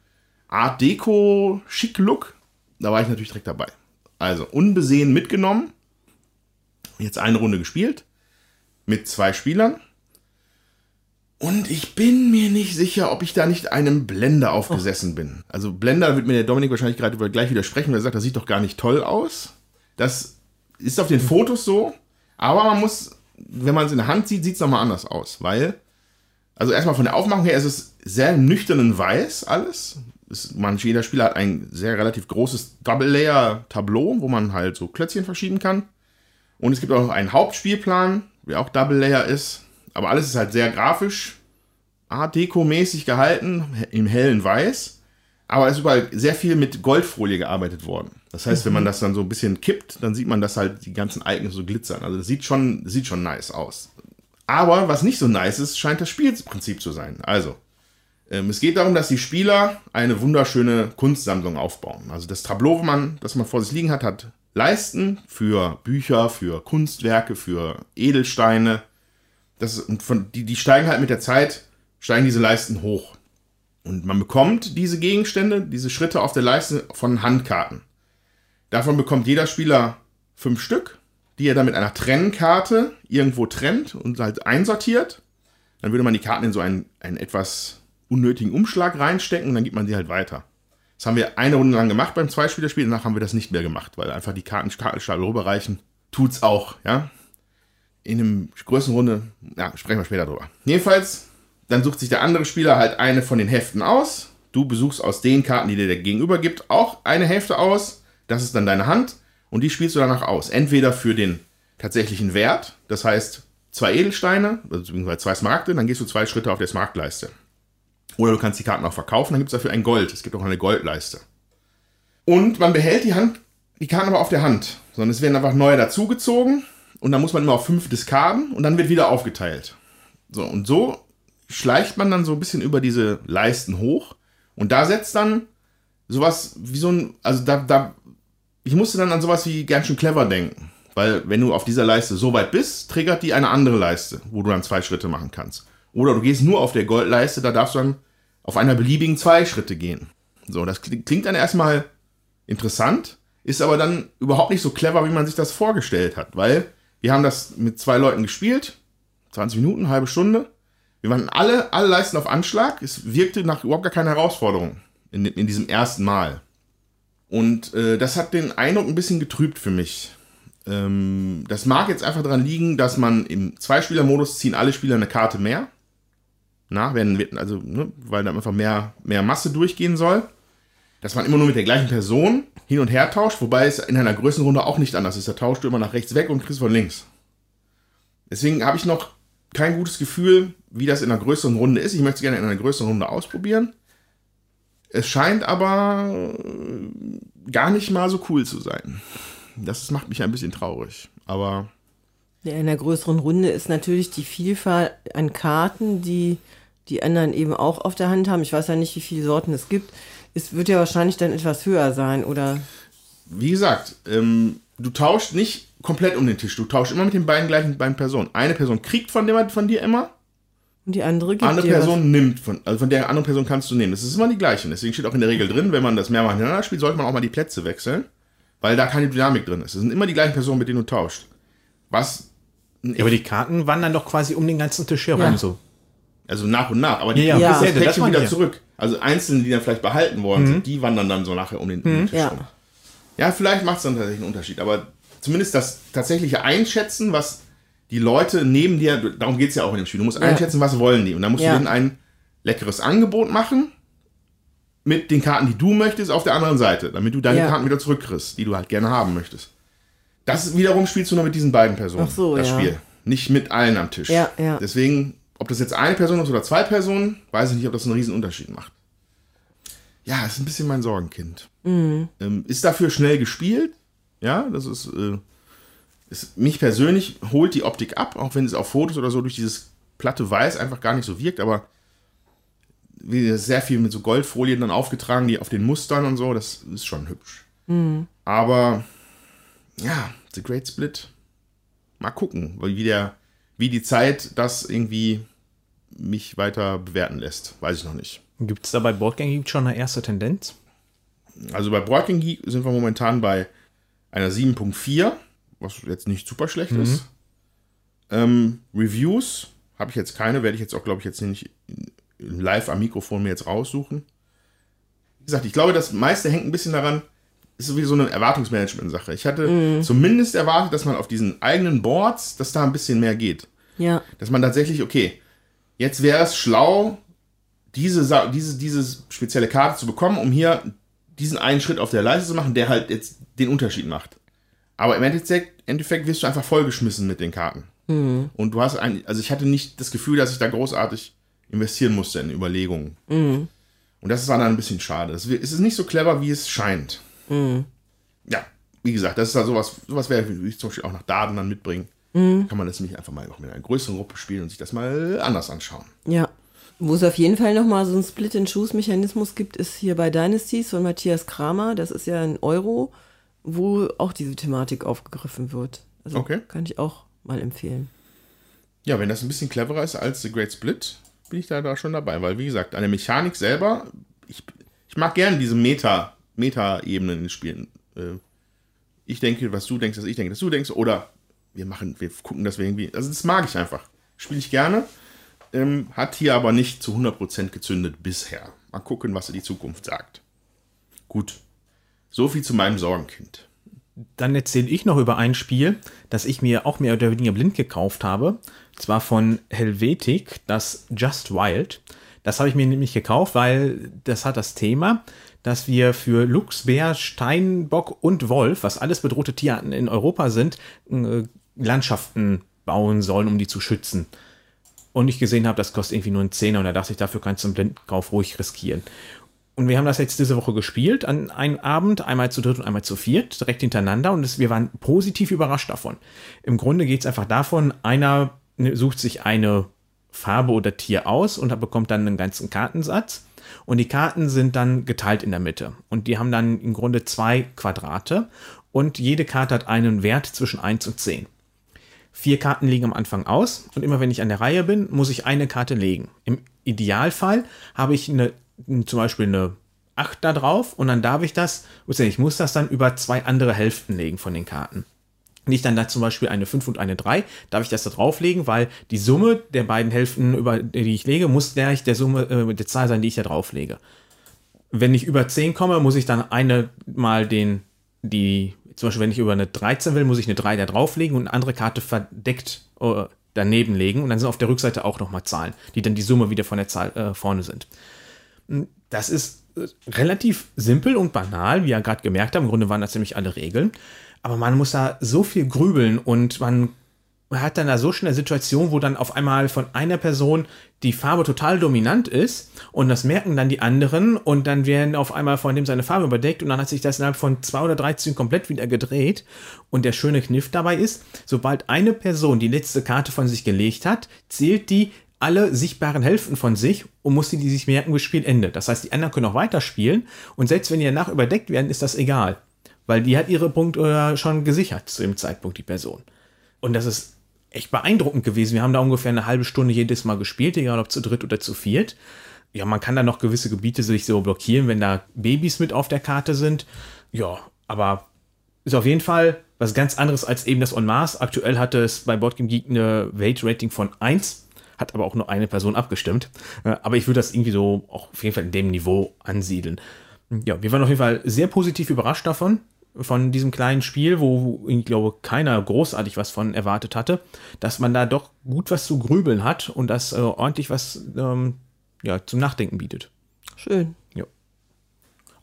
Art Deko-Schick-Look. Da war ich natürlich direkt dabei. Also unbesehen mitgenommen jetzt eine Runde gespielt mit zwei Spielern. Und ich bin mir nicht sicher, ob ich da nicht einem Blender aufgesessen oh. bin. Also Blender wird mir der Dominik wahrscheinlich gerade gleich widersprechen, weil er sagt, das sieht doch gar nicht toll aus. Das ist auf den Fotos so, aber man muss, wenn man es in der Hand sieht, sieht es nochmal anders aus, weil, also erstmal von der Aufmachung her ist es sehr nüchternen weiß alles. Es, man, jeder Spieler hat ein sehr relativ großes Double-Layer-Tableau, wo man halt so Klötzchen verschieben kann. Und es gibt auch noch einen Hauptspielplan, der auch Double Layer ist. Aber alles ist halt sehr grafisch, Art Deco-mäßig gehalten, im hellen Weiß. Aber es ist überall sehr viel mit Goldfolie gearbeitet worden. Das heißt, mhm. wenn man das dann so ein bisschen kippt, dann sieht man, dass halt die ganzen Icons so glitzern. Also das sieht schon, sieht schon nice aus. Aber was nicht so nice ist, scheint das Spielprinzip zu sein. Also, ähm, es geht darum, dass die Spieler eine wunderschöne Kunstsammlung aufbauen. Also das Tableau, man, das man vor sich liegen hat, hat leisten für Bücher, für Kunstwerke, für Edelsteine. Das, und von, die, die steigen halt mit der Zeit, steigen diese Leisten hoch. Und man bekommt diese Gegenstände, diese Schritte auf der Leiste von Handkarten. Davon bekommt jeder Spieler fünf Stück, die er dann mit einer Trennkarte irgendwo trennt und halt einsortiert. Dann würde man die Karten in so einen, einen etwas unnötigen Umschlag reinstecken und dann gibt man sie halt weiter. Das haben wir eine Runde lang gemacht beim Zweispielerspiel, danach haben wir das nicht mehr gemacht, weil einfach die Karten Kartenstapel rüberreichen. Tut's auch, ja. In einem größeren Runde, ja, sprechen wir später drüber. Jedenfalls, dann sucht sich der andere Spieler halt eine von den Heften aus. Du besuchst aus den Karten, die dir der Gegenüber gibt, auch eine Hälfte aus. Das ist dann deine Hand und die spielst du danach aus. Entweder für den tatsächlichen Wert, das heißt, zwei Edelsteine, also beziehungsweise zwei Smaragde, dann gehst du zwei Schritte auf der Smaragdleiste. Oder du kannst die Karten auch verkaufen, dann gibt es dafür ein Gold. Es gibt auch eine Goldleiste. Und man behält die Hand, die Karten aber auf der Hand, sondern es werden einfach neue dazugezogen und dann muss man immer auf fünf diskarden und dann wird wieder aufgeteilt. So, und so schleicht man dann so ein bisschen über diese Leisten hoch und da setzt dann sowas wie so ein, also da, da, ich musste dann an sowas wie ganz schön clever denken. Weil wenn du auf dieser Leiste so weit bist, triggert die eine andere Leiste, wo du dann zwei Schritte machen kannst. Oder du gehst nur auf der Goldleiste, da darfst du dann auf einer beliebigen zwei Schritte gehen. So, das klingt dann erstmal interessant, ist aber dann überhaupt nicht so clever, wie man sich das vorgestellt hat, weil wir haben das mit zwei Leuten gespielt, 20 Minuten, halbe Stunde. Wir waren alle, alle Leisten auf Anschlag. Es wirkte nach überhaupt gar keine Herausforderung in, in diesem ersten Mal. Und äh, das hat den Eindruck ein bisschen getrübt für mich. Ähm, das mag jetzt einfach daran liegen, dass man im Zweispieler-Modus ziehen alle Spieler eine Karte mehr. Na, werden, also, ne, weil dann einfach mehr, mehr Masse durchgehen soll. Dass man immer nur mit der gleichen Person hin und her tauscht, wobei es in einer größeren Runde auch nicht anders ist. Da tauscht du immer nach rechts weg und kriegst von links. Deswegen habe ich noch kein gutes Gefühl, wie das in einer größeren Runde ist. Ich möchte es gerne in einer größeren Runde ausprobieren. Es scheint aber gar nicht mal so cool zu sein. Das macht mich ein bisschen traurig. Aber. In einer größeren Runde ist natürlich die Vielfalt an Karten, die die anderen eben auch auf der Hand haben. Ich weiß ja nicht, wie viele Sorten es gibt. Es wird ja wahrscheinlich dann etwas höher sein, oder? Wie gesagt, ähm, du tauschst nicht komplett um den Tisch. Du tauschst immer mit den beiden gleichen beiden Personen. Eine Person kriegt von, dem, von dir immer. Und die andere gibt andere dir Person was. nimmt von, also von der anderen Person kannst du nehmen. Das ist immer die gleiche. Deswegen steht auch in der Regel drin, wenn man das mehrmals hintereinander spielt, sollte man auch mal die Plätze wechseln, weil da keine Dynamik drin ist. Es sind immer die gleichen Personen, mit denen du tauscht. Was, Ja, aber die Karten wandern doch quasi um den ganzen Tisch herum Ja. so. Also nach und nach, aber die Ja, ja, ja. das Ja, das Päckchen meine wieder ich. zurück. Also einzelne, die dann vielleicht behalten worden sind, die wandern dann so nachher um den, um den Tisch Ja. rum. Ja, vielleicht macht es dann tatsächlich einen Unterschied, aber zumindest das tatsächliche Einschätzen, was die Leute neben dir, darum geht es ja auch in dem Spiel, du musst Ja. einschätzen, was wollen die. Und dann musst Ja. du denen ein leckeres Angebot machen mit den Karten, die du möchtest, auf der anderen Seite, damit du deine Ja. Karten wieder zurückkriegst, die du halt gerne haben möchtest. Das wiederum spielst du nur mit diesen beiden Personen, Ach so, das ja. Spiel. Nicht mit allen am Tisch. Ja, ja. Deswegen, ob das jetzt eine Person ist oder zwei Personen, weiß ich nicht, ob das einen riesen Unterschied macht. Ja, ist ein bisschen mein Sorgenkind. Mhm. Ähm, ist dafür schnell gespielt. Ja, das ist, äh, ist. Mich persönlich holt die Optik ab, auch wenn es auf Fotos oder so durch dieses platte Weiß einfach gar nicht so wirkt, aber wie sehr viel mit so Goldfolien dann aufgetragen, die auf den Mustern und so, das ist schon hübsch. Aber ja, The Great Split, mal gucken, weil wie, der, wie die Zeit das irgendwie mich weiter bewerten lässt. Weiß ich noch nicht. Gibt es da bei Boardgame Geek schon eine erste Tendenz? Also bei Broken Geek sind wir momentan bei einer 7.4, was jetzt nicht super schlecht ist. Ähm, Reviews habe ich jetzt keine, werde ich jetzt auch, glaube ich, jetzt nicht live am Mikrofon mir jetzt raussuchen. Wie gesagt, ich glaube, das meiste hängt ein bisschen daran, ist so wie so eine Erwartungsmanagement-Sache. Ich hatte zumindest erwartet, dass man auf diesen eigenen Boards, dass da ein bisschen mehr geht. Ja. Dass man tatsächlich, okay, jetzt wäre es schlau, diese, Sa- diese, diese spezielle Karte zu bekommen, um hier diesen einen Schritt auf der Leiste zu machen, der halt jetzt den Unterschied macht. Aber im Endeffekt, Endeffekt wirst du einfach vollgeschmissen mit den Karten. Und du hast ein, also ich hatte nicht das Gefühl, dass ich da großartig investieren musste in Überlegungen. Und das war dann ein bisschen schade. Es ist nicht so clever, wie es scheint. Ja, wie gesagt, das ist da sowas, sowas wäre, ich zum Beispiel auch nach Daten dann mitbringen. Kann man das nämlich einfach mal auch mit einer größeren Gruppe spielen und sich das mal anders anschauen. Ja. Wo es auf jeden Fall nochmal so einen Split-and-Choose-Mechanismus gibt, ist hier bei Dynasties von Matthias Kramer. Das ist ja ein Euro, wo auch diese Thematik aufgegriffen wird. Also Okay. kann ich auch mal empfehlen. Ja, wenn das ein bisschen cleverer ist als The Great Split, bin ich da, da schon dabei. Weil, wie gesagt, an der Mechanik selber, ich, ich mag gerne diese Meta, Meta-Ebenen in den Spielen. Äh, ich denke, was du denkst, dass ich denke, dass du denkst, oder wir machen, wir gucken, dass wir irgendwie. Also das mag ich einfach. Spiele ich gerne. Ähm, hat hier aber nicht zu 100% gezündet bisher. Mal gucken, was die Zukunft sagt. Gut. So viel zu meinem Sorgenkind. Dann erzähle ich noch über ein Spiel, das ich mir auch mehr oder weniger blind gekauft habe. Zwar von Helvetic, das Just Wild. Das habe ich mir nämlich gekauft, weil das hat das Thema, dass wir für Luchs, Bär, Steinbock und Wolf, was alles bedrohte Tierarten in Europa sind, äh, Landschaften bauen sollen, um die zu schützen. Und ich gesehen habe, das kostet irgendwie nur einen Zehner und da dachte ich, dafür kannst du einen Blindkauf ruhig riskieren. Und wir haben das jetzt diese Woche gespielt, an einem Abend, einmal zu dritt und einmal zu viert, direkt hintereinander und es, wir waren positiv überrascht davon. Im Grunde geht es einfach davon, einer ne, sucht sich eine Farbe oder Tier aus und bekommt dann einen ganzen Kartensatz. Und die Karten sind dann geteilt in der Mitte. Und die haben dann im Grunde zwei Quadrate. Und jede Karte hat einen Wert zwischen 1 und 10. Vier Karten liegen am Anfang aus. Und immer wenn ich an der Reihe bin, muss ich eine Karte legen. Im Idealfall habe ich eine zum Beispiel eine 8 da drauf und dann darf ich das, ich muss das dann über zwei andere Hälften legen von den Karten. Nicht dann da zum Beispiel eine 5 und eine 3, darf ich das da drauflegen, weil die Summe der beiden Hälften, über die ich lege, muss gleich der Summe, äh, der Zahl sein, die ich da drauflege. Wenn ich über 10 komme, muss ich dann eine mal den, die, zum Beispiel wenn ich über eine 13 will, muss ich eine 3 da drauflegen und eine andere Karte verdeckt äh, daneben legen und dann sind auf der Rückseite auch nochmal Zahlen, die dann die Summe wieder von der Zahl äh, vorne sind. Das ist äh, relativ simpel und banal, wie ihr gerade gemerkt habt. Im Grunde waren das nämlich alle Regeln. Aber man muss da so viel grübeln und man hat dann da so schnell eine Situation, wo dann auf einmal von einer Person die Farbe total dominant ist und das merken dann die anderen und dann werden auf einmal von dem seine Farbe überdeckt und dann hat sich das innerhalb von zwei oder drei Zügen komplett wieder gedreht. Und der schöne Kniff dabei ist, sobald eine Person die letzte Karte von sich gelegt hat, zählt die alle sichtbaren Hälften von sich und muss die sich merken, bis Spiel endet. Das heißt, die anderen können auch weiterspielen und selbst wenn die danach überdeckt werden, ist das egal. Weil die hat ihre Punkte schon gesichert zu dem Zeitpunkt, die Person. Und das ist echt beeindruckend gewesen. Wir haben da ungefähr eine halbe Stunde jedes Mal gespielt, egal ob zu dritt oder zu viert. Ja, man kann da noch gewisse Gebiete sich so blockieren, wenn da Babys mit auf der Karte sind. Ja, aber ist auf jeden Fall was ganz anderes als eben das On Mars. Aktuell hatte es bei Boardgame Geek eine Weight-Rating von 1 hat aber auch nur eine Person abgestimmt. Äh, aber ich würde das irgendwie so auch auf jeden Fall in dem Niveau ansiedeln. Ja, wir waren auf jeden Fall sehr positiv überrascht davon, von diesem kleinen Spiel, wo ich glaube, keiner großartig was von erwartet hatte, dass man da doch gut was zu grübeln hat und das äh, ordentlich was ähm, ja, zum Nachdenken bietet. Schön. Ja.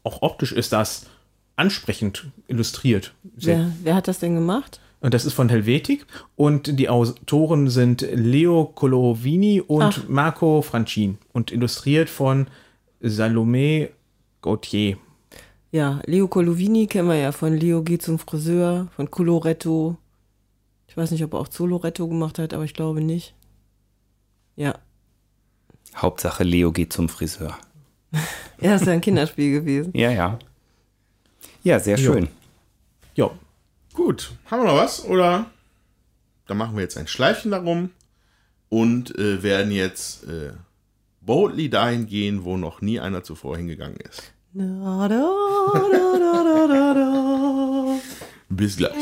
Auch optisch ist das ansprechend illustriert. Wer, wer hat das denn gemacht? Und das ist von Helvetik. Und die Autoren sind Leo Colovini und Ach. Marco Francin. Und illustriert von Salome Gautier. Ja, Leo Colovini kennen wir ja von Leo geht zum Friseur, von Coloretto. Ich weiß nicht, ob er auch Zoloretto gemacht hat, aber ich glaube nicht. Ja. Hauptsache Leo geht zum Friseur. *laughs* ja, das ist ja ein Kinderspiel gewesen. Ja, ja. Ja, sehr schön. Ja, Gut, haben wir noch was? Oder dann machen wir jetzt ein Schleifchen darum und äh, werden jetzt äh, boldly dahin gehen, wo noch nie einer zuvor hingegangen ist. Bis gleich.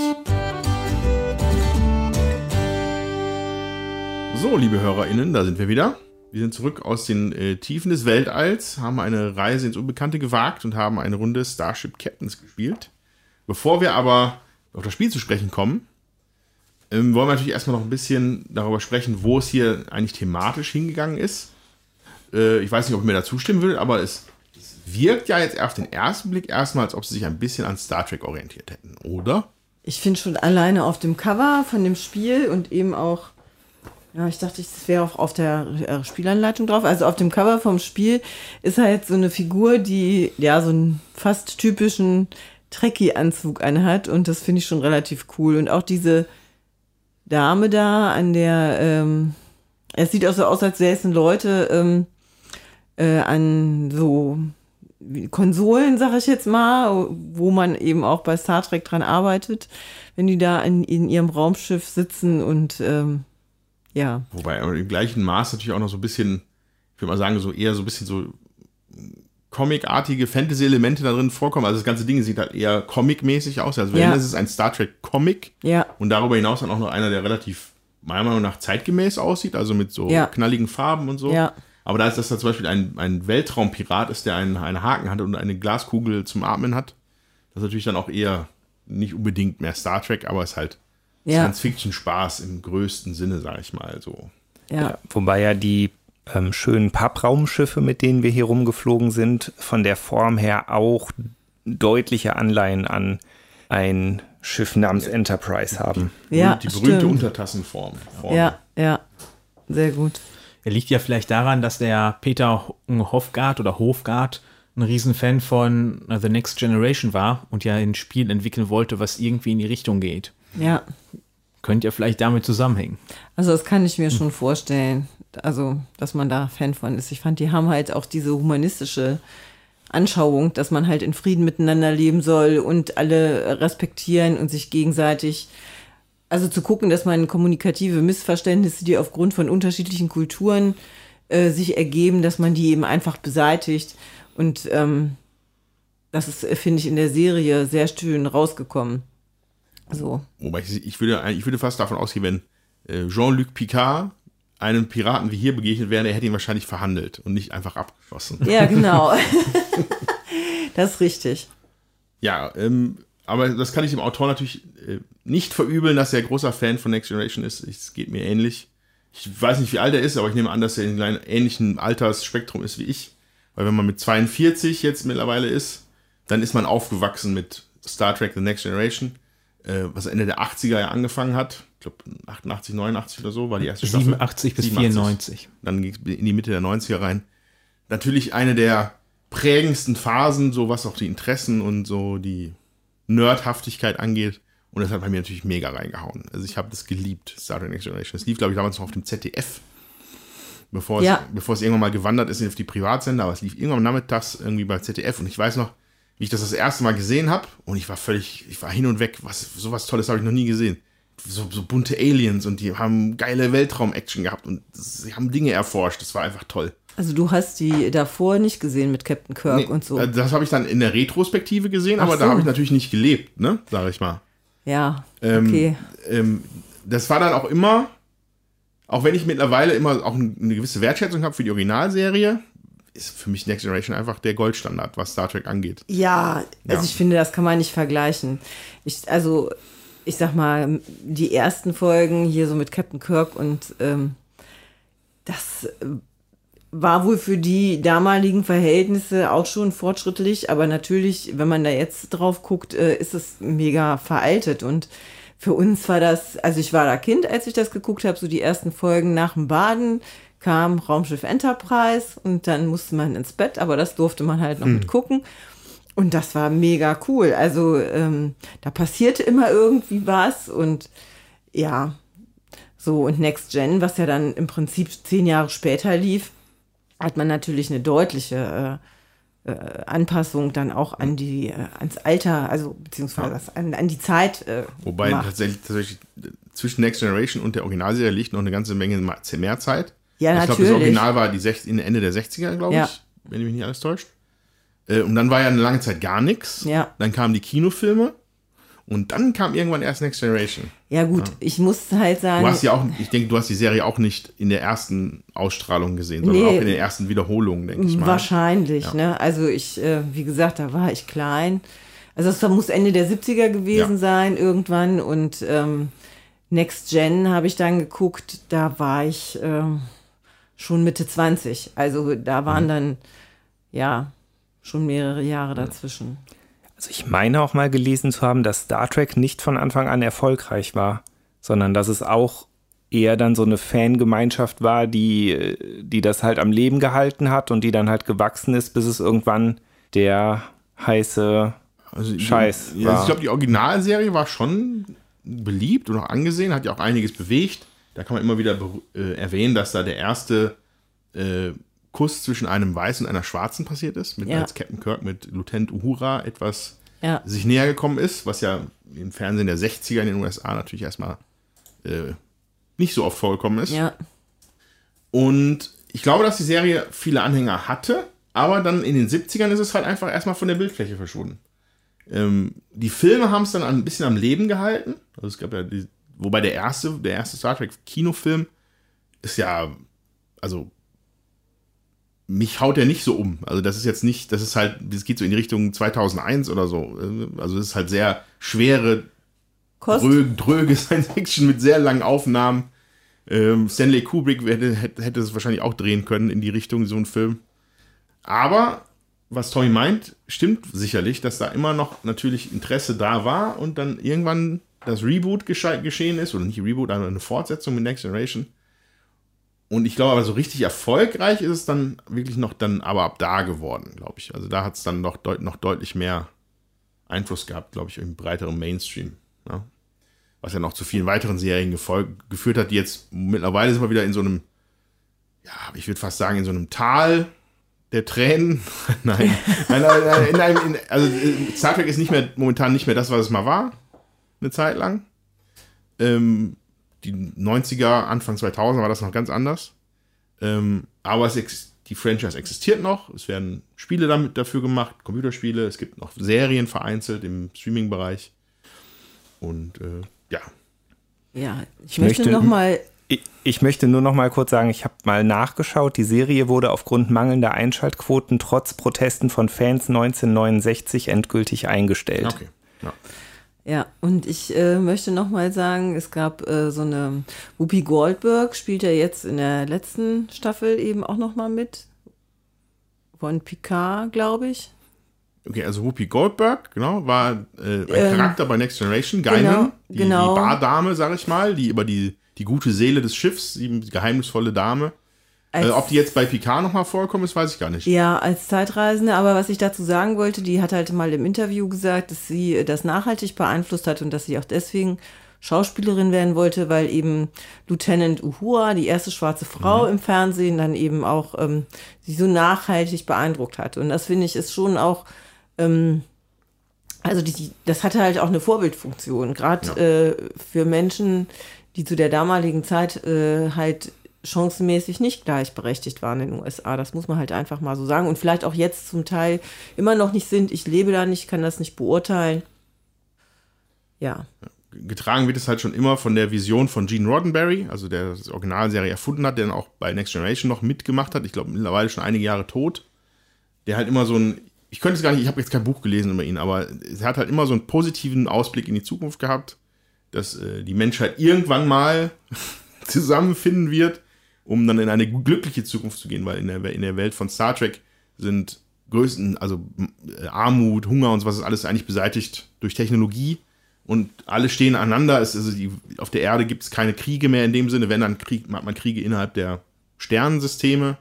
So, liebe HörerInnen, da sind wir wieder. Wir sind zurück aus den äh, Tiefen des Weltalls, haben eine Reise ins Unbekannte gewagt und haben eine Runde Starship Captains gespielt. Bevor wir aber auf das Spiel zu sprechen kommen, ähm, wollen wir natürlich erstmal noch ein bisschen darüber sprechen, wo es hier eigentlich thematisch hingegangen ist. Äh, ich weiß nicht, ob ich mir da zustimmen will, aber es wirkt ja jetzt auf den ersten Blick erstmal, als ob sie sich ein bisschen an Star Trek orientiert hätten, oder? Ich finde schon alleine auf dem Cover von dem Spiel und eben auch, ja, ich dachte, das wäre auch auf der äh, Spielanleitung drauf. Also auf dem Cover vom Spiel ist halt so eine Figur, die ja so einen fast typischen Trekkie-Anzug anhat und das finde ich schon relativ cool. Und auch diese Dame da an der, ähm, es sieht auch so aus, als säßen Leute ähm, äh, an so Konsolen, sag ich jetzt mal, wo man eben auch bei Star Trek dran arbeitet, wenn die da in, in ihrem Raumschiff sitzen und ähm, ja. Wobei im gleichen Maß natürlich auch noch so ein bisschen, ich würde mal sagen, so eher so ein bisschen so Comic-artige Fantasy-Elemente da drin vorkommen. Also das ganze Ding sieht halt eher Comic-mäßig aus. Also wenn ja. es ist ein Star Trek-Comic. Ja. Und darüber hinaus dann auch noch einer, der relativ, meiner Meinung nach, zeitgemäß aussieht, also mit so ja. knalligen Farben und so. Ja. Aber da ist das da zum Beispiel ein, ein Weltraumpirat ist, der einen, einen Haken hat und eine Glaskugel zum Atmen hat. Das ist natürlich dann auch eher nicht unbedingt mehr Star Trek, aber es ist halt ja. Science-Fiction-Spaß im größten Sinne, sag ich mal so. Ja. Wobei ja die ähm, schönen Pappraumschiffe, mit denen wir hier rumgeflogen sind, von der Form her auch deutliche Anleihen an ein Schiff namens Enterprise haben. Ja, die berühmte stimmt. Untertassenform. Form. Ja, ja. Sehr gut. Er liegt ja vielleicht daran, dass der Peter Hofgard oder Hofgard ein Riesenfan von äh, The Next Generation war und ja ein Spiel entwickeln wollte, was irgendwie in die Richtung geht. Ja. Könnte ja vielleicht damit zusammenhängen. Also das kann ich mir schon vorstellen. Also, dass man da Fan von ist. Ich fand, die haben halt auch diese humanistische Anschauung, dass man halt in Frieden miteinander leben soll und alle respektieren und sich gegenseitig. Also zu gucken, dass man kommunikative Missverständnisse, die aufgrund von unterschiedlichen Kulturen äh, sich ergeben, dass man die eben einfach beseitigt. Und ähm, das ist, äh, finde ich, in der Serie sehr schön rausgekommen. So. Wobei ich, ich, würde, ich würde fast davon ausgehen, wenn äh, Jean-Luc Picard einem Piraten wie hier begegnet wäre, er hätte ihn wahrscheinlich verhandelt und nicht einfach abgeschossen. Ja, genau. *laughs* *laughs* das ist richtig. Ja, ähm, aber das kann ich dem Autor natürlich äh, nicht verübeln, dass er großer Fan von Next Generation ist. Es geht mir ähnlich. Ich weiß nicht, wie alt er ist, aber ich nehme an, dass er in einem ähnlichen Altersspektrum ist wie ich. Weil wenn man mit 42 jetzt mittlerweile ist, dann ist man aufgewachsen mit Star Trek The Next Generation, äh, was Ende der 80er ja angefangen hat. Ich glaube 88, 89 oder so war die erste Staffel. 87 bis 94. Dann ging es in die Mitte der 90er rein. Natürlich eine der prägendsten Phasen, so was auch die Interessen und so die Nerdhaftigkeit angeht. Und das hat bei mir natürlich mega reingehauen. Also ich habe das geliebt, Star Trek Next Generation. Das lief, glaube ich, damals noch auf dem ZDF. Bevor, Ja. es, bevor es irgendwann mal gewandert ist auf die Privatsender, aber es lief irgendwann nachmittags irgendwie bei ZDF. Und ich weiß noch, wie ich das das erste Mal gesehen habe. Und ich war völlig, ich war hin und weg. Was, sowas Tolles habe ich noch nie gesehen. So, so bunte Aliens und die haben geile Weltraum-Action gehabt und sie haben Dinge erforscht. Das war einfach toll. Also du hast die davor nicht gesehen mit Captain Kirk Nee, und so. äh, Das habe ich dann in der Retrospektive gesehen, Ach aber da so. habe ich natürlich nicht gelebt, ne? Sag ich mal. ja, Ähm, okay. ähm, das war dann auch immer, auch wenn ich mittlerweile immer auch eine gewisse Wertschätzung habe für die Originalserie, ist für mich Next Generation einfach der Goldstandard, was Star Trek angeht. Ja, also Ja. ich finde, das kann man nicht vergleichen. Ich, also, ich sag mal, die ersten Folgen hier so mit Captain Kirk und ähm, das äh, war wohl für die damaligen Verhältnisse auch schon fortschrittlich, aber natürlich, wenn man da jetzt drauf guckt, äh, ist es mega veraltet und für uns war das, also ich war da Kind, als ich das geguckt habe, so die ersten Folgen nach dem Baden kam Raumschiff Enterprise und dann musste man ins Bett, aber das durfte man halt noch mit gucken. Und das war mega cool. Also ähm, da passierte immer irgendwie was und ja, so und Next Gen, was ja dann im Prinzip zehn Jahre später lief, hat man natürlich eine deutliche äh, äh, Anpassung dann auch an die, äh, ans Alter, also beziehungsweise das an, an die Zeit. Äh, Wobei gemacht. tatsächlich, tatsächlich äh, zwischen Next Generation und der Originalserie liegt noch eine ganze Menge mehr Zeit. Ja, ich glaube, das natürlich. Original war die sech- in Ende der 60er, glaube Ja. ich, wenn mich nicht alles täuscht. Und dann war ja eine lange Zeit gar nichts. Ja. Dann kamen die Kinofilme und dann kam irgendwann erst Next Generation. Ja gut, ich muss halt sagen, Du hast ja auch, ich denke, du hast die Serie auch nicht in der ersten Ausstrahlung gesehen, sondern Nee. auch in den ersten Wiederholungen, denke ich mal. Wahrscheinlich, Ja. ne? Also ich, äh, wie gesagt, da war ich klein. Also es muss Ende der 70er gewesen Ja. sein irgendwann und ähm, Next Gen habe ich dann geguckt, da war ich ähm, schon Mitte 20. Also da waren Mhm. dann, ja, schon mehrere Jahre dazwischen. Also ich meine auch mal gelesen zu haben, dass Star Trek nicht von Anfang an erfolgreich war, sondern dass es auch eher dann so eine Fangemeinschaft war, die, die das halt am Leben gehalten hat und die dann halt gewachsen ist, bis es irgendwann der heiße Also, die- Scheiß Ja, war. ich glaube, die Originalserie war schon beliebt und auch angesehen, hat ja auch einiges bewegt. Da kann man immer wieder äh, erwähnen, dass da der erste äh, Kuss zwischen einem Weißen und einer Schwarzen passiert ist, mit Ja. als Captain Kirk mit Lieutenant Uhura etwas Ja. sich näher gekommen ist, was ja im Fernsehen der 60er in den USA natürlich erstmal äh, nicht so oft vorgekommen ist. Ja, Und ich glaube, dass die Serie viele Anhänger hatte, aber dann in den 70ern ist es halt einfach erstmal von der Bildfläche verschwunden. Ähm, die Filme haben es dann ein bisschen am Leben gehalten. Also es gab ja die, wobei der erste, der erste Star Trek Kinofilm ist ja, also mich haut der nicht so um. Also das ist jetzt nicht, das ist halt, das geht so in die Richtung 2001 oder so. Also es ist halt sehr schwere, dröge *laughs* Science Fiction mit sehr langen Aufnahmen. Ähm, Stanley Kubrick hätte, hätte, hätte es wahrscheinlich auch drehen können in die Richtung, so ein Film. Aber was Tommy meint, stimmt sicherlich, dass da immer noch natürlich Interesse da war und dann irgendwann das Reboot gesche geschehen ist, oder nicht Reboot, aber eine Fortsetzung mit Next Generation. Und ich glaube aber so richtig erfolgreich ist es dann wirklich noch dann aber ab da geworden, glaube ich. Also da hat es dann noch, deut noch deutlich mehr Einfluss gehabt, glaube ich, im breiteren Mainstream. Ja? Was ja noch zu vielen weiteren Serien geführt hat, die jetzt mittlerweile sind wir wieder in so einem, ja, ich würde fast sagen, in so einem Tal der Tränen. *laughs* nein, nein, nein, nein, in, also Star Trek ist nicht mehr momentan nicht mehr das, was es mal war. Eine Zeit lang. Ähm, die 90er, Anfang 2000 war das noch ganz anders. Ähm, aber es, die Franchise existiert noch. Es werden Spiele damit dafür gemacht, Computerspiele. Es gibt noch Serien vereinzelt im Streaming-Bereich. Und äh, ja. Ja, ich möchte, möchte noch mal ich, ich, möchte nur noch mal kurz sagen, ich habe mal nachgeschaut. Die Serie wurde aufgrund mangelnder Einschaltquoten trotz Protesten von Fans 1969 endgültig eingestellt. Okay. Ja. Ja, und ich äh, möchte noch mal sagen, es gab äh, so eine Whoopi Goldberg, spielt ja jetzt in der letzten Staffel eben auch noch mal mit. Von Picard, glaube ich. Okay, also Whoopi Goldberg, genau, war äh, ein ähm, Charakter bei Next Generation, Gaiman, genau, die, genau. die Bardame, sag ich mal, die über die die gute Seele des Schiffs, die geheimnisvolle Dame. Äh, ob die jetzt bei Picard nochmal vorkommen ist, weiß ich gar nicht. Ja, als Zeitreisende, aber was ich dazu sagen wollte, die hat halt mal im Interview gesagt, dass sie das nachhaltig beeinflusst hat und dass sie auch deswegen Schauspielerin werden wollte, weil eben Lieutenant Uhura, die erste schwarze Frau mhm. im Fernsehen, dann eben auch ähm, sie so nachhaltig beeindruckt hat. Und das finde ich ist schon auch, ähm, also die, das hatte halt auch eine Vorbildfunktion, gerade ja. äh, für Menschen, die zu der damaligen Zeit äh, halt chancenmäßig nicht gleichberechtigt waren in den USA. Das muss man halt einfach mal so sagen. Und vielleicht auch jetzt zum Teil immer noch nicht sind. Ich lebe da nicht, kann das nicht beurteilen. Ja. Getragen wird es halt schon immer von der Vision von Gene Roddenberry, also der die Originalserie erfunden hat, der dann auch bei Next Generation noch mitgemacht hat. Ich glaube, mittlerweile schon einige Jahre tot. Der halt immer so ein, ich könnte es gar nicht, ich habe jetzt kein Buch gelesen über ihn, aber er hat halt immer so einen positiven Ausblick in die Zukunft gehabt dass äh, die Menschheit irgendwann mal *laughs* zusammenfinden wird, um dann in eine glückliche Zukunft zu gehen, weil in der, in der Welt von Star Trek sind größten, also äh, Armut, Hunger und so was ist alles eigentlich beseitigt durch Technologie und alle stehen aneinander. Es, also die, auf der Erde gibt es keine Kriege mehr in dem Sinne, wenn dann Krieg, hat man Kriege innerhalb der Sternensysteme,